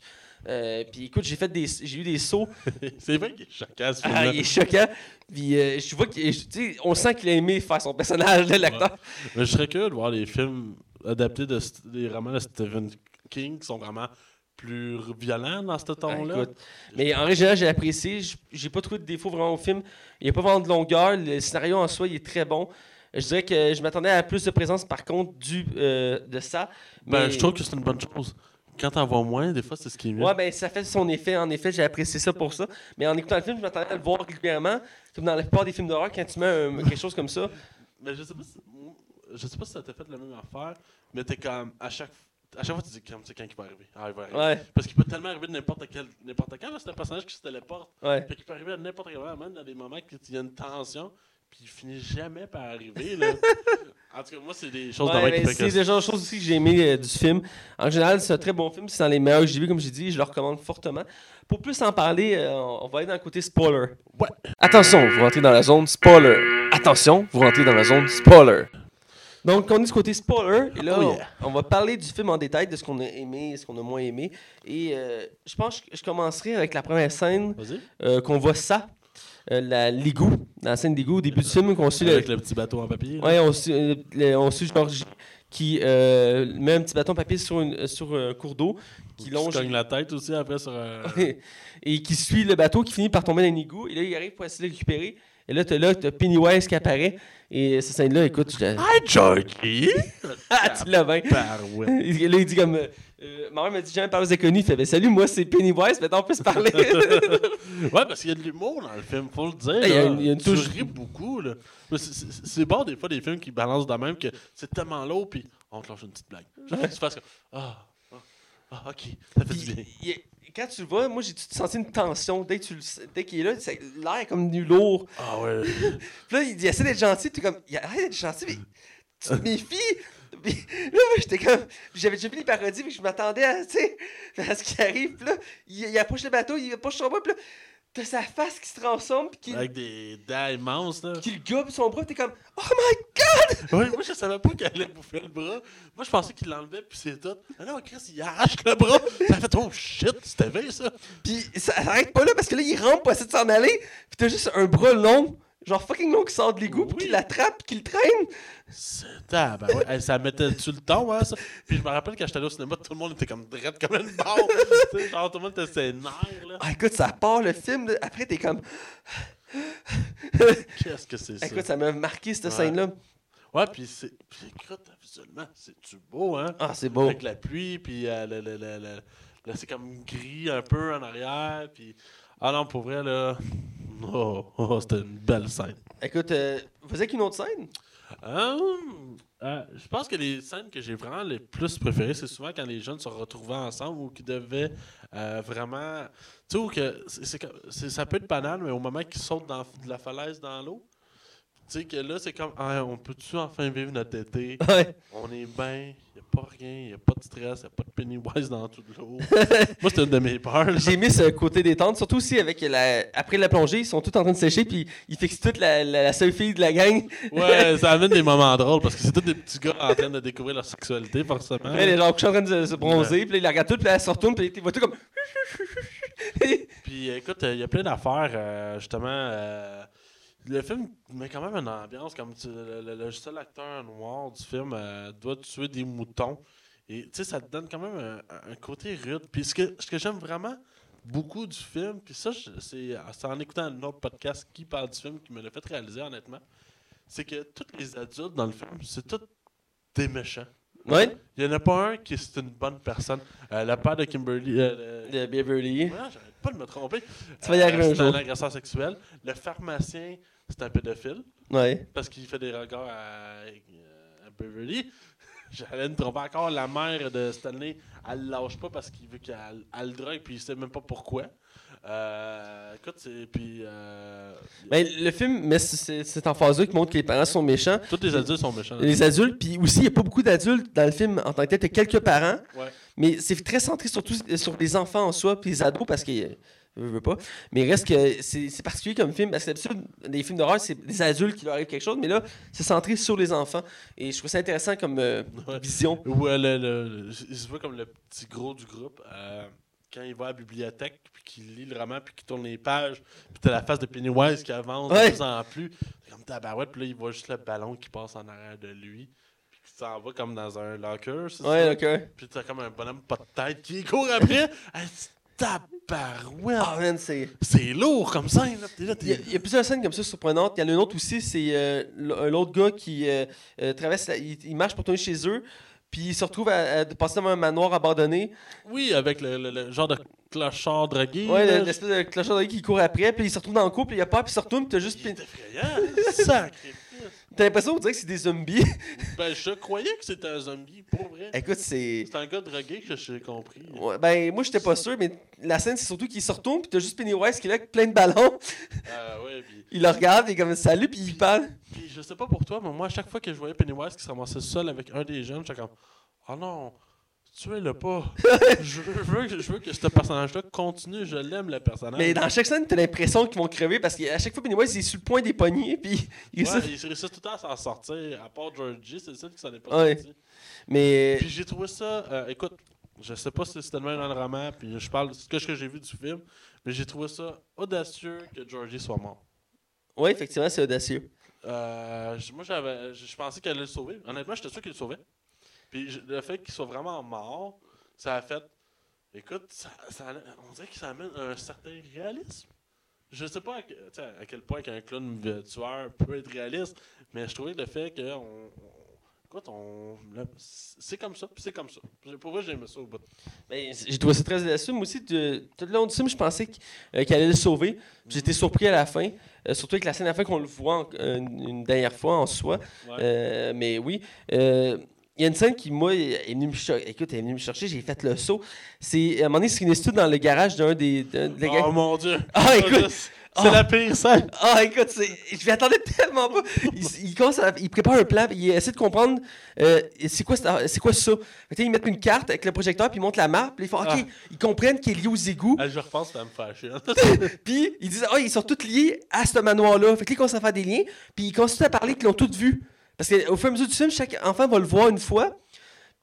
S1: Euh, puis écoute, j'ai fait des, j'ai eu des sauts
S2: c'est vrai qu'il est choquant, ce
S1: ah,
S2: film-là.
S1: il est choquant. Puis euh, je vois qu'il, tu sais, on sent qu'il a aimé faire son personnage, l'acteur.
S2: Mais je serais curieux de voir les films adaptés de des romans de Stephen King qui sont vraiment plus violents dans ce ton-là.
S1: Ah, écoute. Mais en général, j'ai apprécié. J'ai pas trouvé de défaut vraiment au film. Il n'y a pas vraiment de longueur. Le scénario en soi, il est très bon. Je dirais que je m'attendais à plus de présence, par contre, du, euh, de ça.
S2: Ben, je trouve que c'est une bonne chose. Quand t'en vois moins, des fois, c'est ce qui est mieux.
S1: Ouais, ben ça fait son effet. En effet, j'ai apprécié ça pour ça. Mais en écoutant le film, je m'attendais à le voir régulièrement. Comme dans la plupart des films d'horreur, quand tu mets quelque chose comme ça.
S2: Mais je sais pas si, je sais pas si ça t'a fait la même affaire, mais t'es comme à chaque à chaque fois tu dis comme c'est quand il va arriver. Ah, il va arriver.
S1: Ouais,
S2: Parce qu'il peut tellement arriver de n'importe quel n'importe quand, c'est un personnage qui se téléporte.
S1: ouais.
S2: Fait qu'il peut arriver à n'importe quel moment, même dans des moments où il y a une tension, puis il finit jamais par arriver là. en tout cas, moi c'est des choses
S1: Ouais, c'est
S2: que
S1: déjà une chose aussi que j'ai aimé euh, du film. En général, c'est un très bon film. C'est dans les meilleurs que j'ai vu, comme j'ai dit. Je le recommande fortement. Pour plus en parler, euh, on va aller dans le côté spoiler.
S2: Ouais.
S1: Attention, vous rentrez dans la zone spoiler. Attention, vous rentrez dans la zone spoiler. Donc, on est du côté spoiler. Et là,
S2: Oh yeah.
S1: on, on va parler du film en détail, de ce qu'on a aimé, ce qu'on a moins aimé. Et euh, je pense que je commencerai avec la première scène
S2: Vas-y.
S1: euh, qu'on voit ça. Euh, la l'égout, dans la scène d'égout au début du film, qu'on suit
S2: Avec le petit bateau en papier. là.
S1: Ouais, on suit, euh, le- on suit Georgie qui euh, met un petit bâton de papier sur, une, euh, sur un cours d'eau qui
S2: Qui
S1: longe
S2: cogne la tête aussi après sur un.
S1: et qui suit le bateau qui finit par tomber dans un égout. Et là, il arrive pour essayer de le récupérer. Et là, tu as Pennywise qui apparaît. Et cette scène-là, écoute, je...
S2: Hi Georgie!
S1: ah, tu l'as bien. Là, il dit comme. Euh, ma mère m'a dit jamais parler aux inconnus. Il fait ben, Salut, moi, c'est Pennywise, maintenant on peut se parler.
S2: Ouais, parce qu'il y a de l'humour dans le film, faut le dire.
S1: Il y a une- il y a une
S2: Tu
S1: touche-
S2: ris beaucoup, là. C'est- bon, des fois, des films qui balancent de même que c'est tellement lourd, puis on te lâche une petite blague. Que tu fasses comme Ah, ah, ah, ok, ça fait du bien.
S1: quand tu le vois, moi, j'ai senti une tension. Dès que tu le- dès qu'il est là, l'air est comme du lourd.
S2: Ah ouais.
S1: Puis là, il essaie d'être gentil, t'es comme, il arrête d'être gentil, mais tu te méfies. Puis là, moi, j'étais comme, j'avais déjà vu les parodies, mais je m'attendais à, à ce qui arrive. Puis là, il, il approche le bateau, il approche son bras, puis là, t'as sa face qui se transforme, puis qui,
S2: Avec des dents immenses, là.
S1: qui le gobe son bras, t'es comme, oh my god!
S2: Ouais, moi, je savais pas qu'elle allait bouffer le bras. Moi, je pensais qu'il l'enlevait, puis c'est tout. Ah non, Chris, il arrache le bras. Ça fait oh shit, c'était vrai, ça.
S1: Puis ça arrête pas là, parce que là, il rampe pour essayer de s'en aller, puis t'as juste un bras long, genre fucking long qui sort de l'égout, puis
S2: Oui.
S1: qui l'attrape, puis qui le traîne.
S2: C'est ah, ben ouais. Hey, ça mettait dessus le temps, hein, ça. Puis je me rappelle quand j'étais allé au cinéma, tout le monde était comme drette comme une barre. tu sais, genre, tout le monde était sénère, là.
S1: Ah, écoute, ça part le film, là. après, t'es comme,
S2: Qu'est-ce que c'est ça?
S1: écoute, ça m'a marqué cette
S2: Ouais.
S1: scène-là.
S2: Ouais, puis c'est. Puis écoute, visuellement, c'est-tu beau, hein?
S1: Ah, c'est beau.
S2: Avec la pluie, puis euh, le, le, le, le- là, c'est comme gris un peu en arrière, puis. Ah non, pour vrai, là. Oh, oh, c'était une belle scène.
S1: Écoute, euh, vous avez qu'une autre scène?
S2: Hum, euh, je pense que les scènes que j'ai vraiment les plus préférées, c'est souvent quand les jeunes se retrouvaient ensemble ou qui devaient euh, vraiment. Tu sais, que c'est- ça peut être banal, mais au moment qu'ils sautent dans, de la falaise dans l'eau, sais, que là, c'est comme, Ah, on peut-tu enfin vivre notre été?
S1: Ouais.
S2: On est bien, il n'y a pas rien, il n'y a pas de stress, il n'y a pas de Pennywise dans toute l'eau. Moi, c'était une de mes peurs.
S1: J'ai mis ce côté détente, surtout aussi avec la. Après la plongée, ils sont tous en train de sécher, puis ils fixent toute la, la, la seule fille de la gang.
S2: Ouais, ça amène des moments drôles parce que c'est tous des petits gars en train de découvrir leur sexualité, forcément.
S1: Puis elle est genre couchée en train de se- bronzer, puis ils la regardent toutes, puis là, elle se retourne, puis ils voient tout comme.
S2: Puis euh, écoute, il y a plein d'affaires, euh, justement. euh, le film met quand même une ambiance comme tu- le, le- le seul acteur noir du film euh, doit tuer des moutons. Et tu sais, ça te donne quand même un, un côté rude. Puis ce que, ce que j'aime vraiment beaucoup du film, puis ça, c'est en écoutant un autre podcast qui parle du film qui me l'a fait réaliser honnêtement, c'est que tous les adultes dans le film, c'est tous des méchants.
S1: Ouais,
S2: Il n'y en a pas un qui est une bonne personne. Euh, le père de Kimberly. euh, le-
S1: de Beverly.
S2: Ouais, j'arrête pas de me tromper.
S1: Tu vas y arriver un
S2: c'est
S1: jour.
S2: un agresseur sexuel. Le pharmacien, c'est un pédophile
S1: Ouais.
S2: parce qu'il fait des regards à, à Beverly. J'allais me tromper encore. La mère de Stanley, elle le lâche pas parce qu'il veut qu'elle elle le drogue puis il sait même pas pourquoi. Euh, écoute, c'est. Puis. Euh,
S1: Ben, le film met c- c- cette emphase-là qui montre que les parents sont méchants.
S2: tous les adultes sont méchants.
S1: Les adultes, puis aussi, il n'y a pas beaucoup d'adultes dans le film en tant que tel. Il y a quelques parents,
S2: Ouais.
S1: mais c'est très centré surtout sur les enfants en soi, puis les ados, parce que. Je veux pas. Mais reste que c'est particulier comme film, parce que d'habitude, les films d'horreur, c'est des adultes qui leur arrivent quelque chose, mais là, c'est centré sur les enfants. Et je trouve ça intéressant comme euh,
S2: Ouais.
S1: vision.
S2: Ou euh, le, le- le- il se voit comme le petit gros du groupe. euh, quand il va à la bibliothèque, puis qu'il lit le roman, puis qu'il tourne les pages, puis t'as la face de Pennywise qui avance
S1: Ouais.
S2: de plus en plus. C'est comme tabarouette, puis là, il voit juste le ballon qui passe en arrière de lui. S'en va comme dans un locker, c'est
S1: Ouais,
S2: ça? Puis t'as comme un bonhomme pas de tête qui court après. Tabarouette!
S1: Ah, man, c'est.
S2: C'est lourd comme ça, là. T'es là,
S1: Il y, a,
S2: t'es...
S1: il y a plusieurs scènes comme ça surprenantes. Il y en a une autre aussi, c'est euh, l- un autre gars qui euh, euh, traverse, la- il, il marche pour tourner chez eux, puis il se retrouve à, à passer devant un manoir abandonné.
S2: Oui, avec le, le- le genre de clochard drogué.
S1: Ouais,
S2: là.
S1: l'espèce de clochard qui court après, puis il se retrouve dans le couple, puis il a peur, puis il se retourne, puis t'as juste.
S2: Il est effrayant. Sacré.
S1: T'as l'impression, on dirait que c'est des zombies?
S2: Ben, je croyais que c'était un zombie, pour vrai.
S1: Écoute, c'est.
S2: C'est un gars drogué que j'ai compris.
S1: Ouais, ben, moi, j'étais pas sûr, mais la scène, c'est surtout qu'il se retourne, puis t'as juste Pennywise qui est là avec plein de ballons.
S2: Ah ouais, puis,
S1: Il le regarde, il est comme salut, puis il parle.
S2: puis je sais pas pour toi, mais moi, à chaque fois que je voyais Pennywise qui se ramassait seul avec un des jeunes, j'étais comme Oh non, tuez-le pas. je, veux, que- je veux que ce personnage-là continue, je l'aime le personnage.
S1: Mais dans chaque scène, t'as l'impression qu'ils vont crever parce qu'à chaque fois, Pennywise, il est sur le point des poignets, puis il
S2: Ouais,
S1: réussit-
S2: il réussit tout le temps à s'en sortir, à part Georgie, c'est le seul qui s'en est pas
S1: Ouais.
S2: sorti.
S1: Mais.
S2: Puis j'ai trouvé ça, euh, écoute, je sais pas si c'était le même dans le roman, puis je parle de ce que j'ai vu du film, mais j'ai trouvé ça audacieux que Georgie soit mort.
S1: Ouais, effectivement, c'est audacieux.
S2: Euh, moi, j'avais, je je pensais qu'elle allait le sauver. Honnêtement, j'étais sûr qu'il le sauvait. Puis le fait qu'il soit vraiment mort, ça a fait. Écoute, ça, ça- on dirait que ça amène un certain réalisme. Je sais pas à, quel point qu'un clown tueur peut être réaliste, mais je trouvais que le fait que. On, c'est comme ça, puis c'est comme ça. Pour vrai, j'aimais ça au bout.
S1: Ben, j'ai trouvé ça très audacieux. Moi aussi, de- tout le long du film, je pensais euh, qu'elle allait le sauver. J'étais surpris à la fin. euh, surtout avec la scène à la fin qu'on le voit en- euh, une, une dernière fois en soi.
S2: Ouais.
S1: Euh, mais oui. Il y a une scène qui, moi, est venue me chercher. Écoute, elle est venue me chercher, j'ai fait le saut. C'est, à un moment donné, c'est une étude dans le garage d'un des, d'un des gars.
S2: Oh mon dieu!
S1: Ah, écoute!
S2: C'est la pire scène!
S1: Ah, écoute, c'est- je m'y attendais tellement pas. Il, il commence à- il prépare un plan, il essaie de comprendre euh, c'est quoi, ça- c'est quoi ça? Fait ils mettent une carte avec le projecteur, puis ils montrent la map, puis ils font OK,
S2: Ah.
S1: ils comprennent qu'il est lié aux égouts,
S2: Ah, je repense, ça me fâcher.
S1: puis ils disent Ah, ils sont tous liés à ce manoir-là. Fait que là, ils commencent à faire des liens, puis ils continuent à parler qu'ils l'ont tous vu. Parce qu'au fur et à mesure du film, chaque enfant va le voir une fois.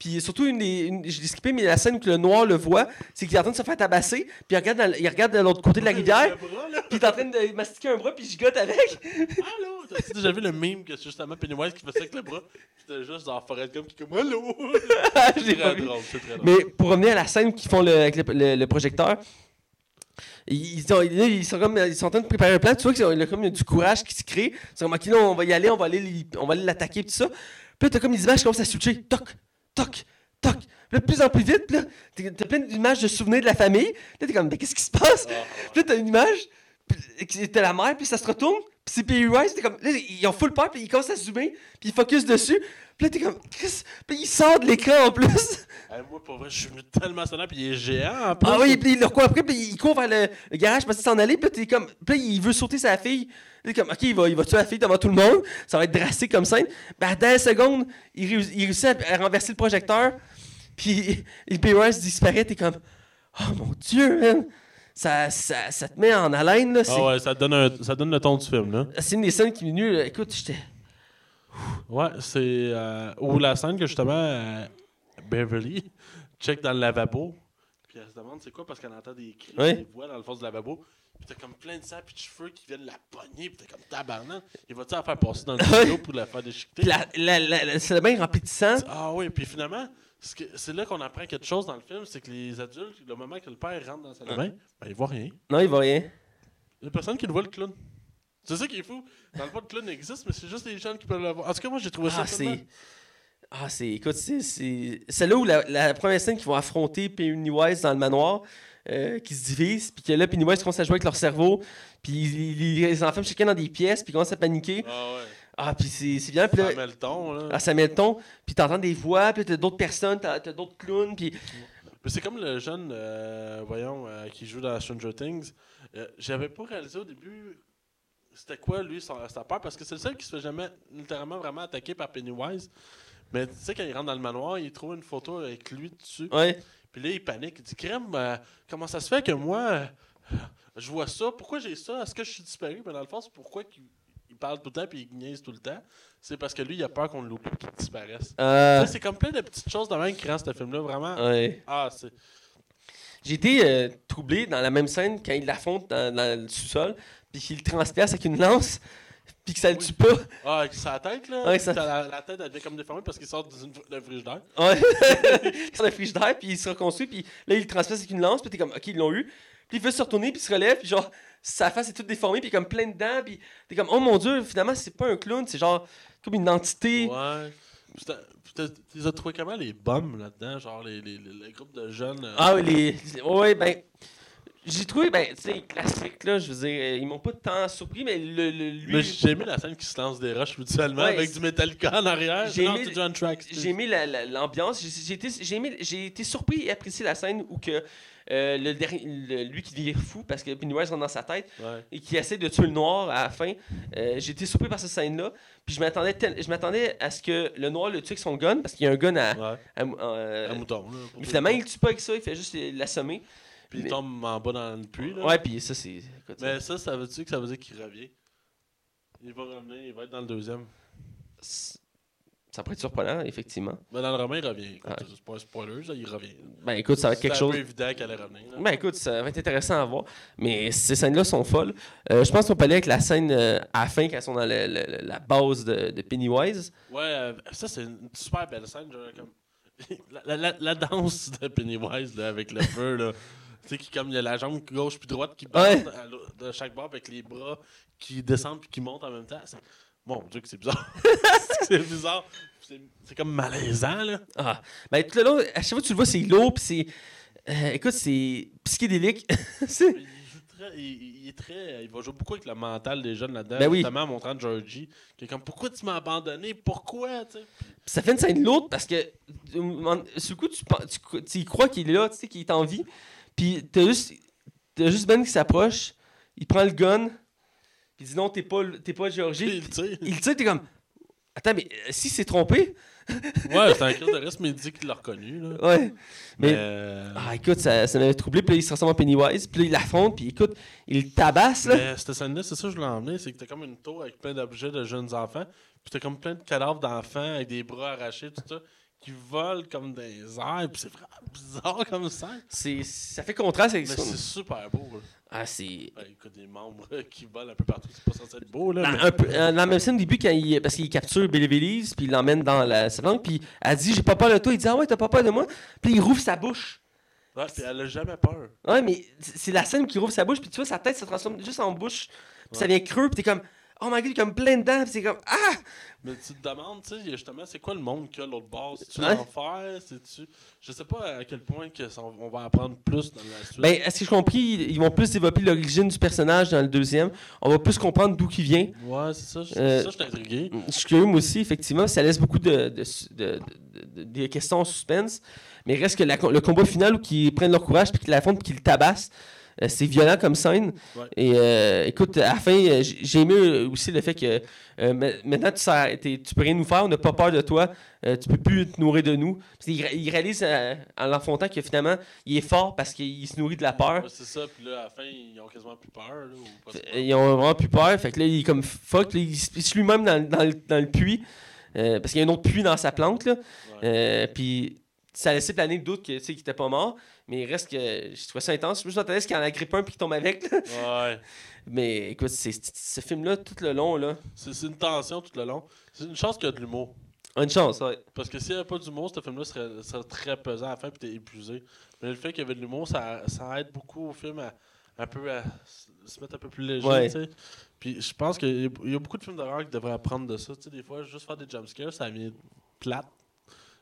S1: Puis surtout, une des, une- je l'ai skippé, mais la scène où le noir le voit, c'est qu'il est en train de se faire tabasser, puis il regarde, dans- il regarde de l'autre côté de la rivière, puis il est en train de mastiquer un bras, puis il gigote avec.
S2: Allô? T'as-tu déjà vu le meme que c'est justement Pennywise qui fait ça avec le bras? C'était juste dans Forrest Gump qui est comme Allô? C'est très drôle, c'est très drôle.
S1: Mais pour revenir à la scène qu'ils font le- avec le, le- le projecteur, ils, sont, ils, sont comme, ils sont en train de préparer un plan. Tu vois qu'il y a comme du courage qui se crée. C'est comme, OK, là, on va y aller, on va aller, on va aller l'attaquer, tout ça. Puis là, t'as comme des images qui commencent à switcher. Toc, toc, toc. Puis là, de plus en plus vite, là, t'as plein d'images de souvenirs de la famille. Là, t'es comme, mais qu'est-ce qui se passe?
S2: Ah,
S1: Puis là, t'as une image, t'as la mère, puis ça se retourne, puis c'est Pennywise, t'es comme, là, ils ont full peur, puis ils commencent à zoomer, puis ils focus dessus. Puis là, t'es comme, Chris, puis il sort de l'écran en plus.
S2: Hey, moi, pour vrai, je suis venu tellement sonné, puis il est géant en plus.
S1: Ah oui, puis il le recourt après, puis il court vers le, le garage parce qu'il s'en allait, puis là, t'es comme, puis là, il veut sauter sa fille. T'es comme, ok, il va, il va tuer la fille devant tout le monde, ça va être drastique comme scène. Ben, dans la seconde, il, réussit- il réussit à, à renverser le projecteur, puis le Pennywise disparaît, t'es comme, oh mon dieu, man. Ça, ça, ça te met en haleine, là.
S2: Ah ouais, ça donne, un- ça donne le ton du film, là.
S1: c'est une des scènes qui venue, là. écoute, j'étais.
S2: Ouais, c'est. Euh, ou la scène que justement, euh, Beverly check dans le lavabo, puis elle se demande c'est quoi parce qu'elle entend des cris, des voix dans le fond du lavabo. Puis t'as comme plein de sang puis de cheveux qui viennent la pogner, puis t'es comme tabarnak. Il va-tu la faire passer dans le studio pour la faire déchiqueter?
S1: La, la, la- c'est bien rempli de sang.
S2: Ah oui, puis finalement, c'est là qu'on apprend quelque chose dans le film, c'est que les adultes, le moment que le père rentre dans sa
S1: Ah.
S2: main, ben il voit rien.
S1: Non, il va rien.
S2: Il y a personne qui le voit le clown. C'est ça qui est fou. Dans le fond, le clown existe, mais c'est juste les jeunes qui peuvent le voir. En tout cas, moi, j'ai trouvé ça
S1: Ah,
S2: tellement-
S1: c'est. Ah, c'est. Écoute, c'est. C'est c'est là où la, la première scène qu'ils vont affronter Pennywise dans le manoir, euh, qui se divise, puis que là, Pennywise commence à jouer avec leur cerveau, puis les, les- les enfants chacun dans des pièces, puis ils commencent à paniquer.
S2: Ah ouais.
S1: Ah, puis c'est bien, puis là.
S2: Ça met le ton, là.
S1: Ah, ça met le ton, puis t'entends des voix, puis t'as d'autres personnes, t'as d'autres clowns, puis.
S2: Mais c'est comme le jeune, euh, voyons, euh, qui joue dans Stranger Things. Euh, J'avais pas réalisé au début c'était quoi, lui, sa peur, parce que c'est le seul qui se fait jamais littéralement vraiment attaquer par Pennywise. Mais tu sais, quand il rentre dans le manoir, il trouve une photo avec lui dessus.
S1: Ouais.
S2: Puis là, il panique. Il dit Crème, comment ça se fait que moi, je vois ça? Pourquoi j'ai ça? Est-ce que je suis disparu? Mais dans le fond, c'est pourquoi qu'il parle tout le temps puis il niaise tout le temps. C'est parce que lui, il a peur qu'on l'oublie qu'il disparaisse.
S1: Euh,
S2: Là, C'est comme plein de petites choses de même qui rendent ce film-là vraiment.
S1: ouais.
S2: Ah, c'est.
S1: J'ai été euh, troublé dans la même scène quand il l'affronte dans, dans le sous-sol, puis qu'il le transperce avec une lance, puis que ça le tue pas.
S2: Ah, avec sa tête, là.
S1: Ouais, ça-
S2: La, la tête, elle devient comme déformée parce qu'il sort d'une- d'un frigidaire.
S1: Ouais. il sort d'un frigidaire, puis il se reconstruit, puis là, il le transperce avec une lance, puis t'es comme, ok, ils l'ont eu. Puis il veut se retourner, puis il se relève, puis genre, sa face est toute déformée, puis comme plein de dents, puis t'es comme, oh mon dieu, finalement, c'est pas un clown, c'est genre comme une entité.
S2: Ouais. Tu as trouvé comment les bombes là-dedans? Genre les, les, les, les groupes de jeunes. euh,
S1: Ah, oui, les. Ouais, ben. J'ai trouvé, ben, tu sais, classique, là, je veux dire, euh, ils m'ont pas tant surpris, mais le, le- lui.
S2: Mais j'ai aimé la scène qui se lance des roches mutuellement
S1: Ouais,
S2: avec du Metallica en arrière.
S1: J'ai aimé-
S2: c'est John Trax.
S1: J'ai aimé la- la- l'ambiance. J'ai- J'ai été, j'ai aimé- j'ai été surpris et apprécié la scène où que euh, le, dernier- le- lui qui devient fou parce que Pennywise rentre dans sa tête
S2: Ouais.
S1: et qui essaie de tuer le noir à la fin. Euh, j'ai été surpris par cette scène-là. Puis je m'attendais, tel- je m'attendais à ce que le noir le tue avec son gun parce qu'il y a un gun à.
S2: Ouais.
S1: à- euh,
S2: mouton. Là,
S1: mais finalement,
S2: le
S1: il tue pas avec ça, il fait juste l'assommer.
S2: Puis il tombe en bas dans le puits. Là.
S1: Ouais, puis ça, c'est.
S2: Mais ça, ça veut-tu que ça veut dire qu'il revient? Il va revenir, il va être dans le deuxième.
S1: C'est- ça pourrait être surprenant, effectivement.
S2: Mais dans le roman, il revient.
S1: Ah.
S2: C'est pas un spoiler, ça, il revient.
S1: Ben écoute, ça va être quelque chose.
S2: peu évident qu'elle allait revenir. là.
S1: Ben écoute, ça va être intéressant à voir. Mais ces scènes-là sont folles. Euh, je pense qu'on peut aller avec la scène euh, à la fin, quand elles sont dans le- le- la base de, de Pennywise.
S2: Ouais, euh, ça, c'est une super belle scène. genre, comme... la, la- la- la danse de Pennywise là, avec le feu, là. Tu sais, qui, comme il y a la jambe gauche puis droite qui
S1: Ouais.
S2: bande de chaque bord avec les bras qui descendent puis qui montent en même temps. Mon Dieu, que c'est bizarre. c'est bizarre. C'est comme malaisant, là.
S1: Ah. Ben tout le long, à chaque fois que tu le vois, c'est lourd, puis c'est. euh, écoute, c'est psychédélique. C'est-
S2: Il, joue très- il- est très. Il va jouer beaucoup avec le mental des jeunes là-dedans.
S1: Ben.
S2: Notamment en montrant Georgie. Qui est comme Pourquoi tu m'as abandonné? Pourquoi
S1: ça fait une scène lourde parce que, le coup, tu, tu, crois qu'il est là, tu sais, qu'il est en vie. Puis t'as juste, t'as juste Ben qui s'approche, il prend le gun, puis il dit non, t'es pas, t'es pas Georgie.
S2: Il le tire.
S1: Il le tire, t'es comme. Attends, mais euh, si c'est trompé.
S2: Ouais, c'est un crise de risque, mais il dit qu'il l'a reconnu. Là.
S1: Ouais.
S2: Mais. Euh,
S1: Ah, écoute, ça, ça m'avait troublé. Puis là, il se transforme en Pennywise. Puis là, il l'affronte. Puis écoute, il le tabasse, là.
S2: Mais cette scène-là, c'est ça que je voulais emmener, c'est que t'as comme une tour avec plein d'objets de jeunes enfants, puis t'as comme plein de cadavres d'enfants avec des bras arrachés, tout ça, qui volent comme des airs, puis c'est vraiment bizarre comme ça.
S1: C'est, ça fait contraste avec
S2: Mais c'est super beau. Là.
S1: Ah, c'est.
S2: Ouais, écoute, des membres qui volent un peu partout, c'est pas censé être beau, là.
S1: Dans,
S2: mais-
S1: un peu- euh, dans la même scène au début, quand il, parce qu'il capture Billy Belize, puis il l'emmène dans la, sa langue, puis elle dit J'ai pas peur de toi. Il dit Ah ouais, t'as pas peur de moi. Puis il rouvre sa bouche.
S2: Ouais, puis elle a jamais peur.
S1: Ouais, mais c'est la scène qui rouvre sa bouche, puis tu vois, sa tête se transforme juste en bouche. Puis ça vient creux, puis t'es comme Oh my god, il est comme plein de dents, c'est comme Ah
S2: Mais tu te demandes, tu sais, justement, c'est quoi le monde qu'il y a l'autre bord? C'est-tu
S1: Ouais.
S2: l'enfer? C'est-tu... Je sais pas à quel point que ça- on va apprendre plus dans la suite.
S1: Ben, est-ce que j'ai compris Ils vont plus développer l'origine du personnage dans le deuxième. On va plus comprendre d'où il vient.
S2: ouais, c'est ça. c'est
S1: Euh,
S2: ça, je suis intrigué.
S1: Je suis curieux, moi aussi, effectivement. Ça laisse beaucoup de, de, de- de- de- des questions en suspense. Mais il reste que la- le combat final où ils prennent leur courage puis qu'ils l'affrontent puis qu'ils le tabassent, c'est violent comme scène.
S2: Ouais.
S1: Et euh, écoute, à la fin, euh, j'ai aimé euh, aussi le fait que euh, ma- maintenant tu, tu peux rien nous faire, on n'a pas peur de toi, euh, tu peux plus te nourrir de nous. Il réalise euh, en l'enfantant que finalement, il est fort parce qu'il se nourrit de la peur.
S2: Ouais, c'est ça, puis là, à la fin, ils ont quasiment plus peur. Là, ou pas
S1: Fait- Ils ont vraiment plus peur. Fait que là, il est comme fuck. là, il se lui-même dans, dans le- dans le puits. euh, parce qu'il y a un autre puits dans sa plante. Euh, puis ça a laissé planer le doute qu'il était pas mort. Mais il reste que. Je trouvais ça intense. Je m'attendais à ce qu'il en agrippe un puis qu'il tombe avec. là?
S2: Ouais.
S1: Mais écoute, c'est, ce film-là, tout le long, là.
S2: C'est c'est une tension tout le long. C'est une chance qu'il y a de l'humour.
S1: a Une chance, ouais.
S2: Parce que s'il n'y avait pas d'humour, ce film-là serait, serait très pesant à la fin et t'es épuisé. Mais le fait qu'il y avait de l'humour, ça, ça aide beaucoup au film à un peu à se mettre un peu plus léger.
S1: Ouais.
S2: tu sais. Puis je pense qu'il y a- il y a beaucoup de films d'horreur qui devraient apprendre de ça. Tu sais, des fois, juste faire des jumpscares, ça vient plate.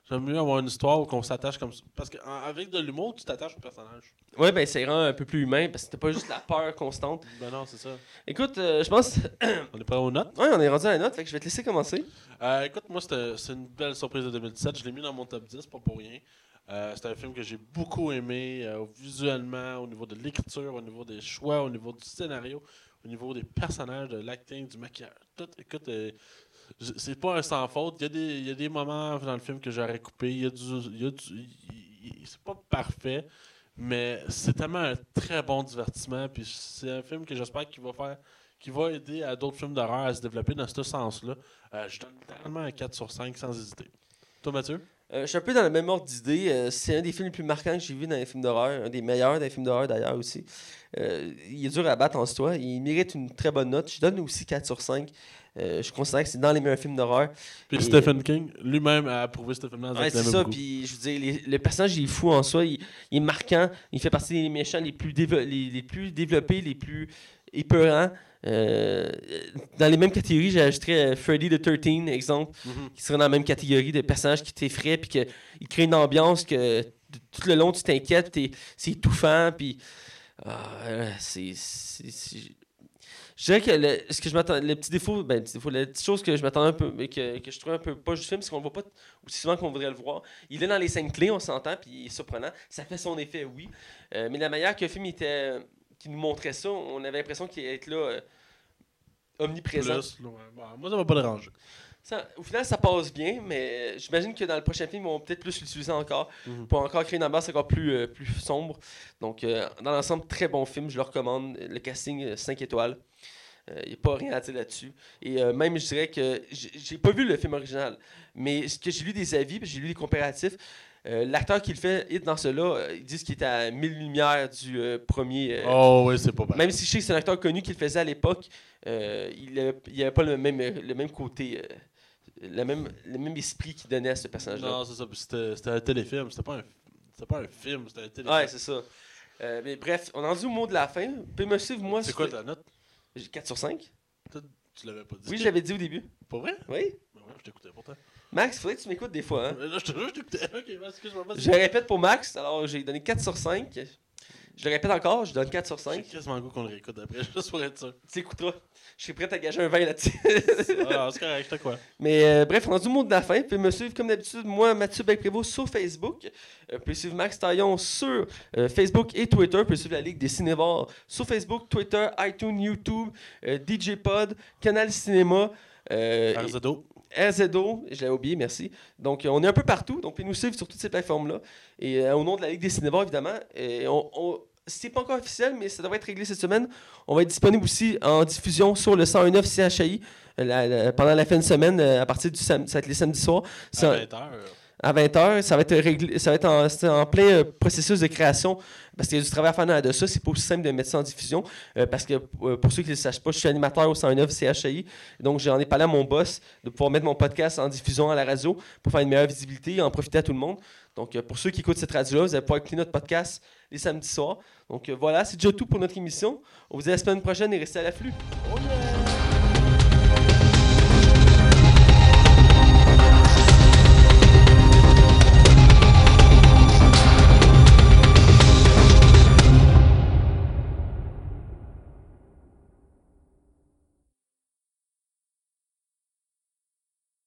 S2: J'aime mieux avoir une histoire où on s'attache comme ça. Parce qu'avec de l'humour, tu t'attaches au personnage.
S1: Ouais, ben, ça rend un peu plus humain parce que c'était pas juste la peur constante.
S2: Ben non, c'est ça.
S1: Écoute, euh, je pense.
S2: On est pas aux notes?
S1: Ouais, on est rendu à la note, fait que je vais te laisser commencer.
S2: Euh, écoute, moi, c'est une belle surprise de 2017. Je l'ai mis dans mon top 10, pas pour rien. Euh, c'est un film que j'ai beaucoup aimé, visuellement, au niveau de l'écriture, au niveau des choix, au niveau du scénario, au niveau des personnages, de l'acting, du maquillage. Tout, écoute, c'est pas un sans faute. Il y, a des, y a des moments dans le film que j'aurais coupé. Il y a du. du- c'est pas parfait, mais c'est tellement un très bon divertissement. Puis c'est un film que j'espère qu'il va faire. va aider à d'autres films d'horreur à se développer dans ce sens-là. Euh, je donne littéralement un 4 sur 5 sans hésiter. Toi, Mathieu?
S1: Euh, je suis un peu dans le même ordre d'idée. Euh, c'est un des films les plus marquants que j'ai vu dans les films d'horreur, un des meilleurs les films d'horreur d'ailleurs aussi. Il est dur à battre en soi. Il mérite une très bonne note. Je donne aussi 4 sur 5. Euh, je considère que c'est dans les meilleurs films d'horreur.
S2: Puis
S1: Et-
S2: Stephen King lui-même a approuvé ce film-là.
S1: Ouais, c'est ça. Puis je veux dire, les- le personnage il est fou en soi. Il, il est marquant. Il fait partie des méchants les plus, les, les plus développés, les plus épeurants. Euh, dans les mêmes catégories, j'ajouterais euh, Freddy the 13, exemple.
S2: Mhm.
S1: qui serait dans la même catégorie de personnages qui t'effraient puis qu'il crée une ambiance que tout le long tu t'inquiètes, t'es- c'est étouffant puis ah, euh, c'est- je dirais que le, ce que je m'attends le petit défaut ben le petit défaut la petite chose que je m'attendais un peu mais que, que je trouvais un peu pas juste film c'est qu'on le voit pas aussi souvent qu'on voudrait le voir il est dans les scènes clés on s'entend puis il est surprenant ça fait son effet oui Euh, mais la manière que le film était qui nous montrait ça on avait l'impression qu'il allait être là euh, omniprésent
S2: Plus, là, ouais. Bon, moi, ça m'a pas dérangé.
S1: ça- au final, ça passe bien, mais j'imagine que dans le prochain film, ils vont peut-être plus l'utiliser encore
S2: Mhm.
S1: pour encore créer une ambiance encore plus, euh, plus sombre. Donc, euh, dans l'ensemble, très bon film. Je le recommande. Le casting, 5 étoiles. Il n'y a pas rien à dire là-dessus. Et euh, même, je dirais que j'ai pas vu le film original, mais ce que j'ai lu des avis, j'ai lu des comparatifs. euh, L'acteur qui le fait, Hit dans cela, euh, ils disent qu'il est à 1000 lumières du euh, premier. euh,
S2: Oh, oui, c'est pas mal.
S1: même si je sais que c'est un acteur connu qui le faisait à l'époque, euh, il n'y avait pas le même, le même côté, euh, le, même, le même esprit qu'il donnait à ce personnage-là.
S2: Non, c'est ça. C'était un téléfilm. C'était pas un, pas un film, c'était un téléfilm.
S1: Ouais, c'est ça. Euh, mais bref, on en dit au mot de la fin. Vous pouvez me suivre, moi.
S2: c'est quoi ta note?
S1: 4 sur 5.
S2: Toi, Tu l'avais pas dit.
S1: Oui, je l'avais dit au début.
S2: Pas vrai?
S1: Oui.
S2: Ben ouais, je t'écoutais pourtant.
S1: Max, il faudrait que tu m'écoutes des fois. Hein?
S2: Là, je te jure, je t'écoutais. Ok, ben, excuse-moi. vas-y.
S1: Je répète pour Max, alors j'ai donné 4 sur 5. Je le répète encore, je donne 4 sur
S2: J'ai
S1: 5.
S2: quasiment le goût qu'on le réécoute après, juste pour être sûr.
S1: Tu écouteras. Je suis prêt à gager un 20 là-dessus.
S2: Ah, c'est correct, crois.
S1: Mais euh, bref, on a du mot de la fin. Vous pouvez me suivre comme d'habitude, moi, Mathieu Belprévost, sur Facebook. Euh, vous pouvez suivre Max Taillon sur euh, Facebook et Twitter. Vous pouvez suivre la Ligue des Cinévores sur Facebook, Twitter, iTunes, YouTube, euh, DJ Pod, Canal Cinéma. Euh, et-
S2: RZO.
S1: Je l'avais oublié, merci. Donc, euh, on est un peu partout. Donc, pouvez nous suivre sur toutes ces plateformes-là. Et euh, au nom de la Ligue des Cinévores, évidemment, et on, on- c'est pas encore officiel, mais ça devrait être réglé cette semaine. On va être disponible aussi en diffusion sur le 109 CHI euh, la- la- pendant la fin de semaine, à partir du samedi, ça va être les samedis soirs. C'est
S2: À
S1: un-
S2: 20h.
S1: À 20h. Ça va être réglé, ça va être en, plein euh, processus de création parce qu'il y a du travail à faire dans de ça. C'est pas aussi simple de mettre ça en diffusion euh, parce que euh, pour ceux qui ne le sachent pas, je suis animateur au 109 CHI. Donc j'en ai parlé à mon boss de pouvoir mettre mon podcast en diffusion à la radio pour faire une meilleure visibilité et en profiter à tout le monde. Donc pour ceux qui écoutent cette radio-là, vous allez pouvoir écouter notre podcast les samedis soirs. Donc voilà, c'est déjà tout pour notre émission. On vous dit à la semaine prochaine et restez à l'afflux.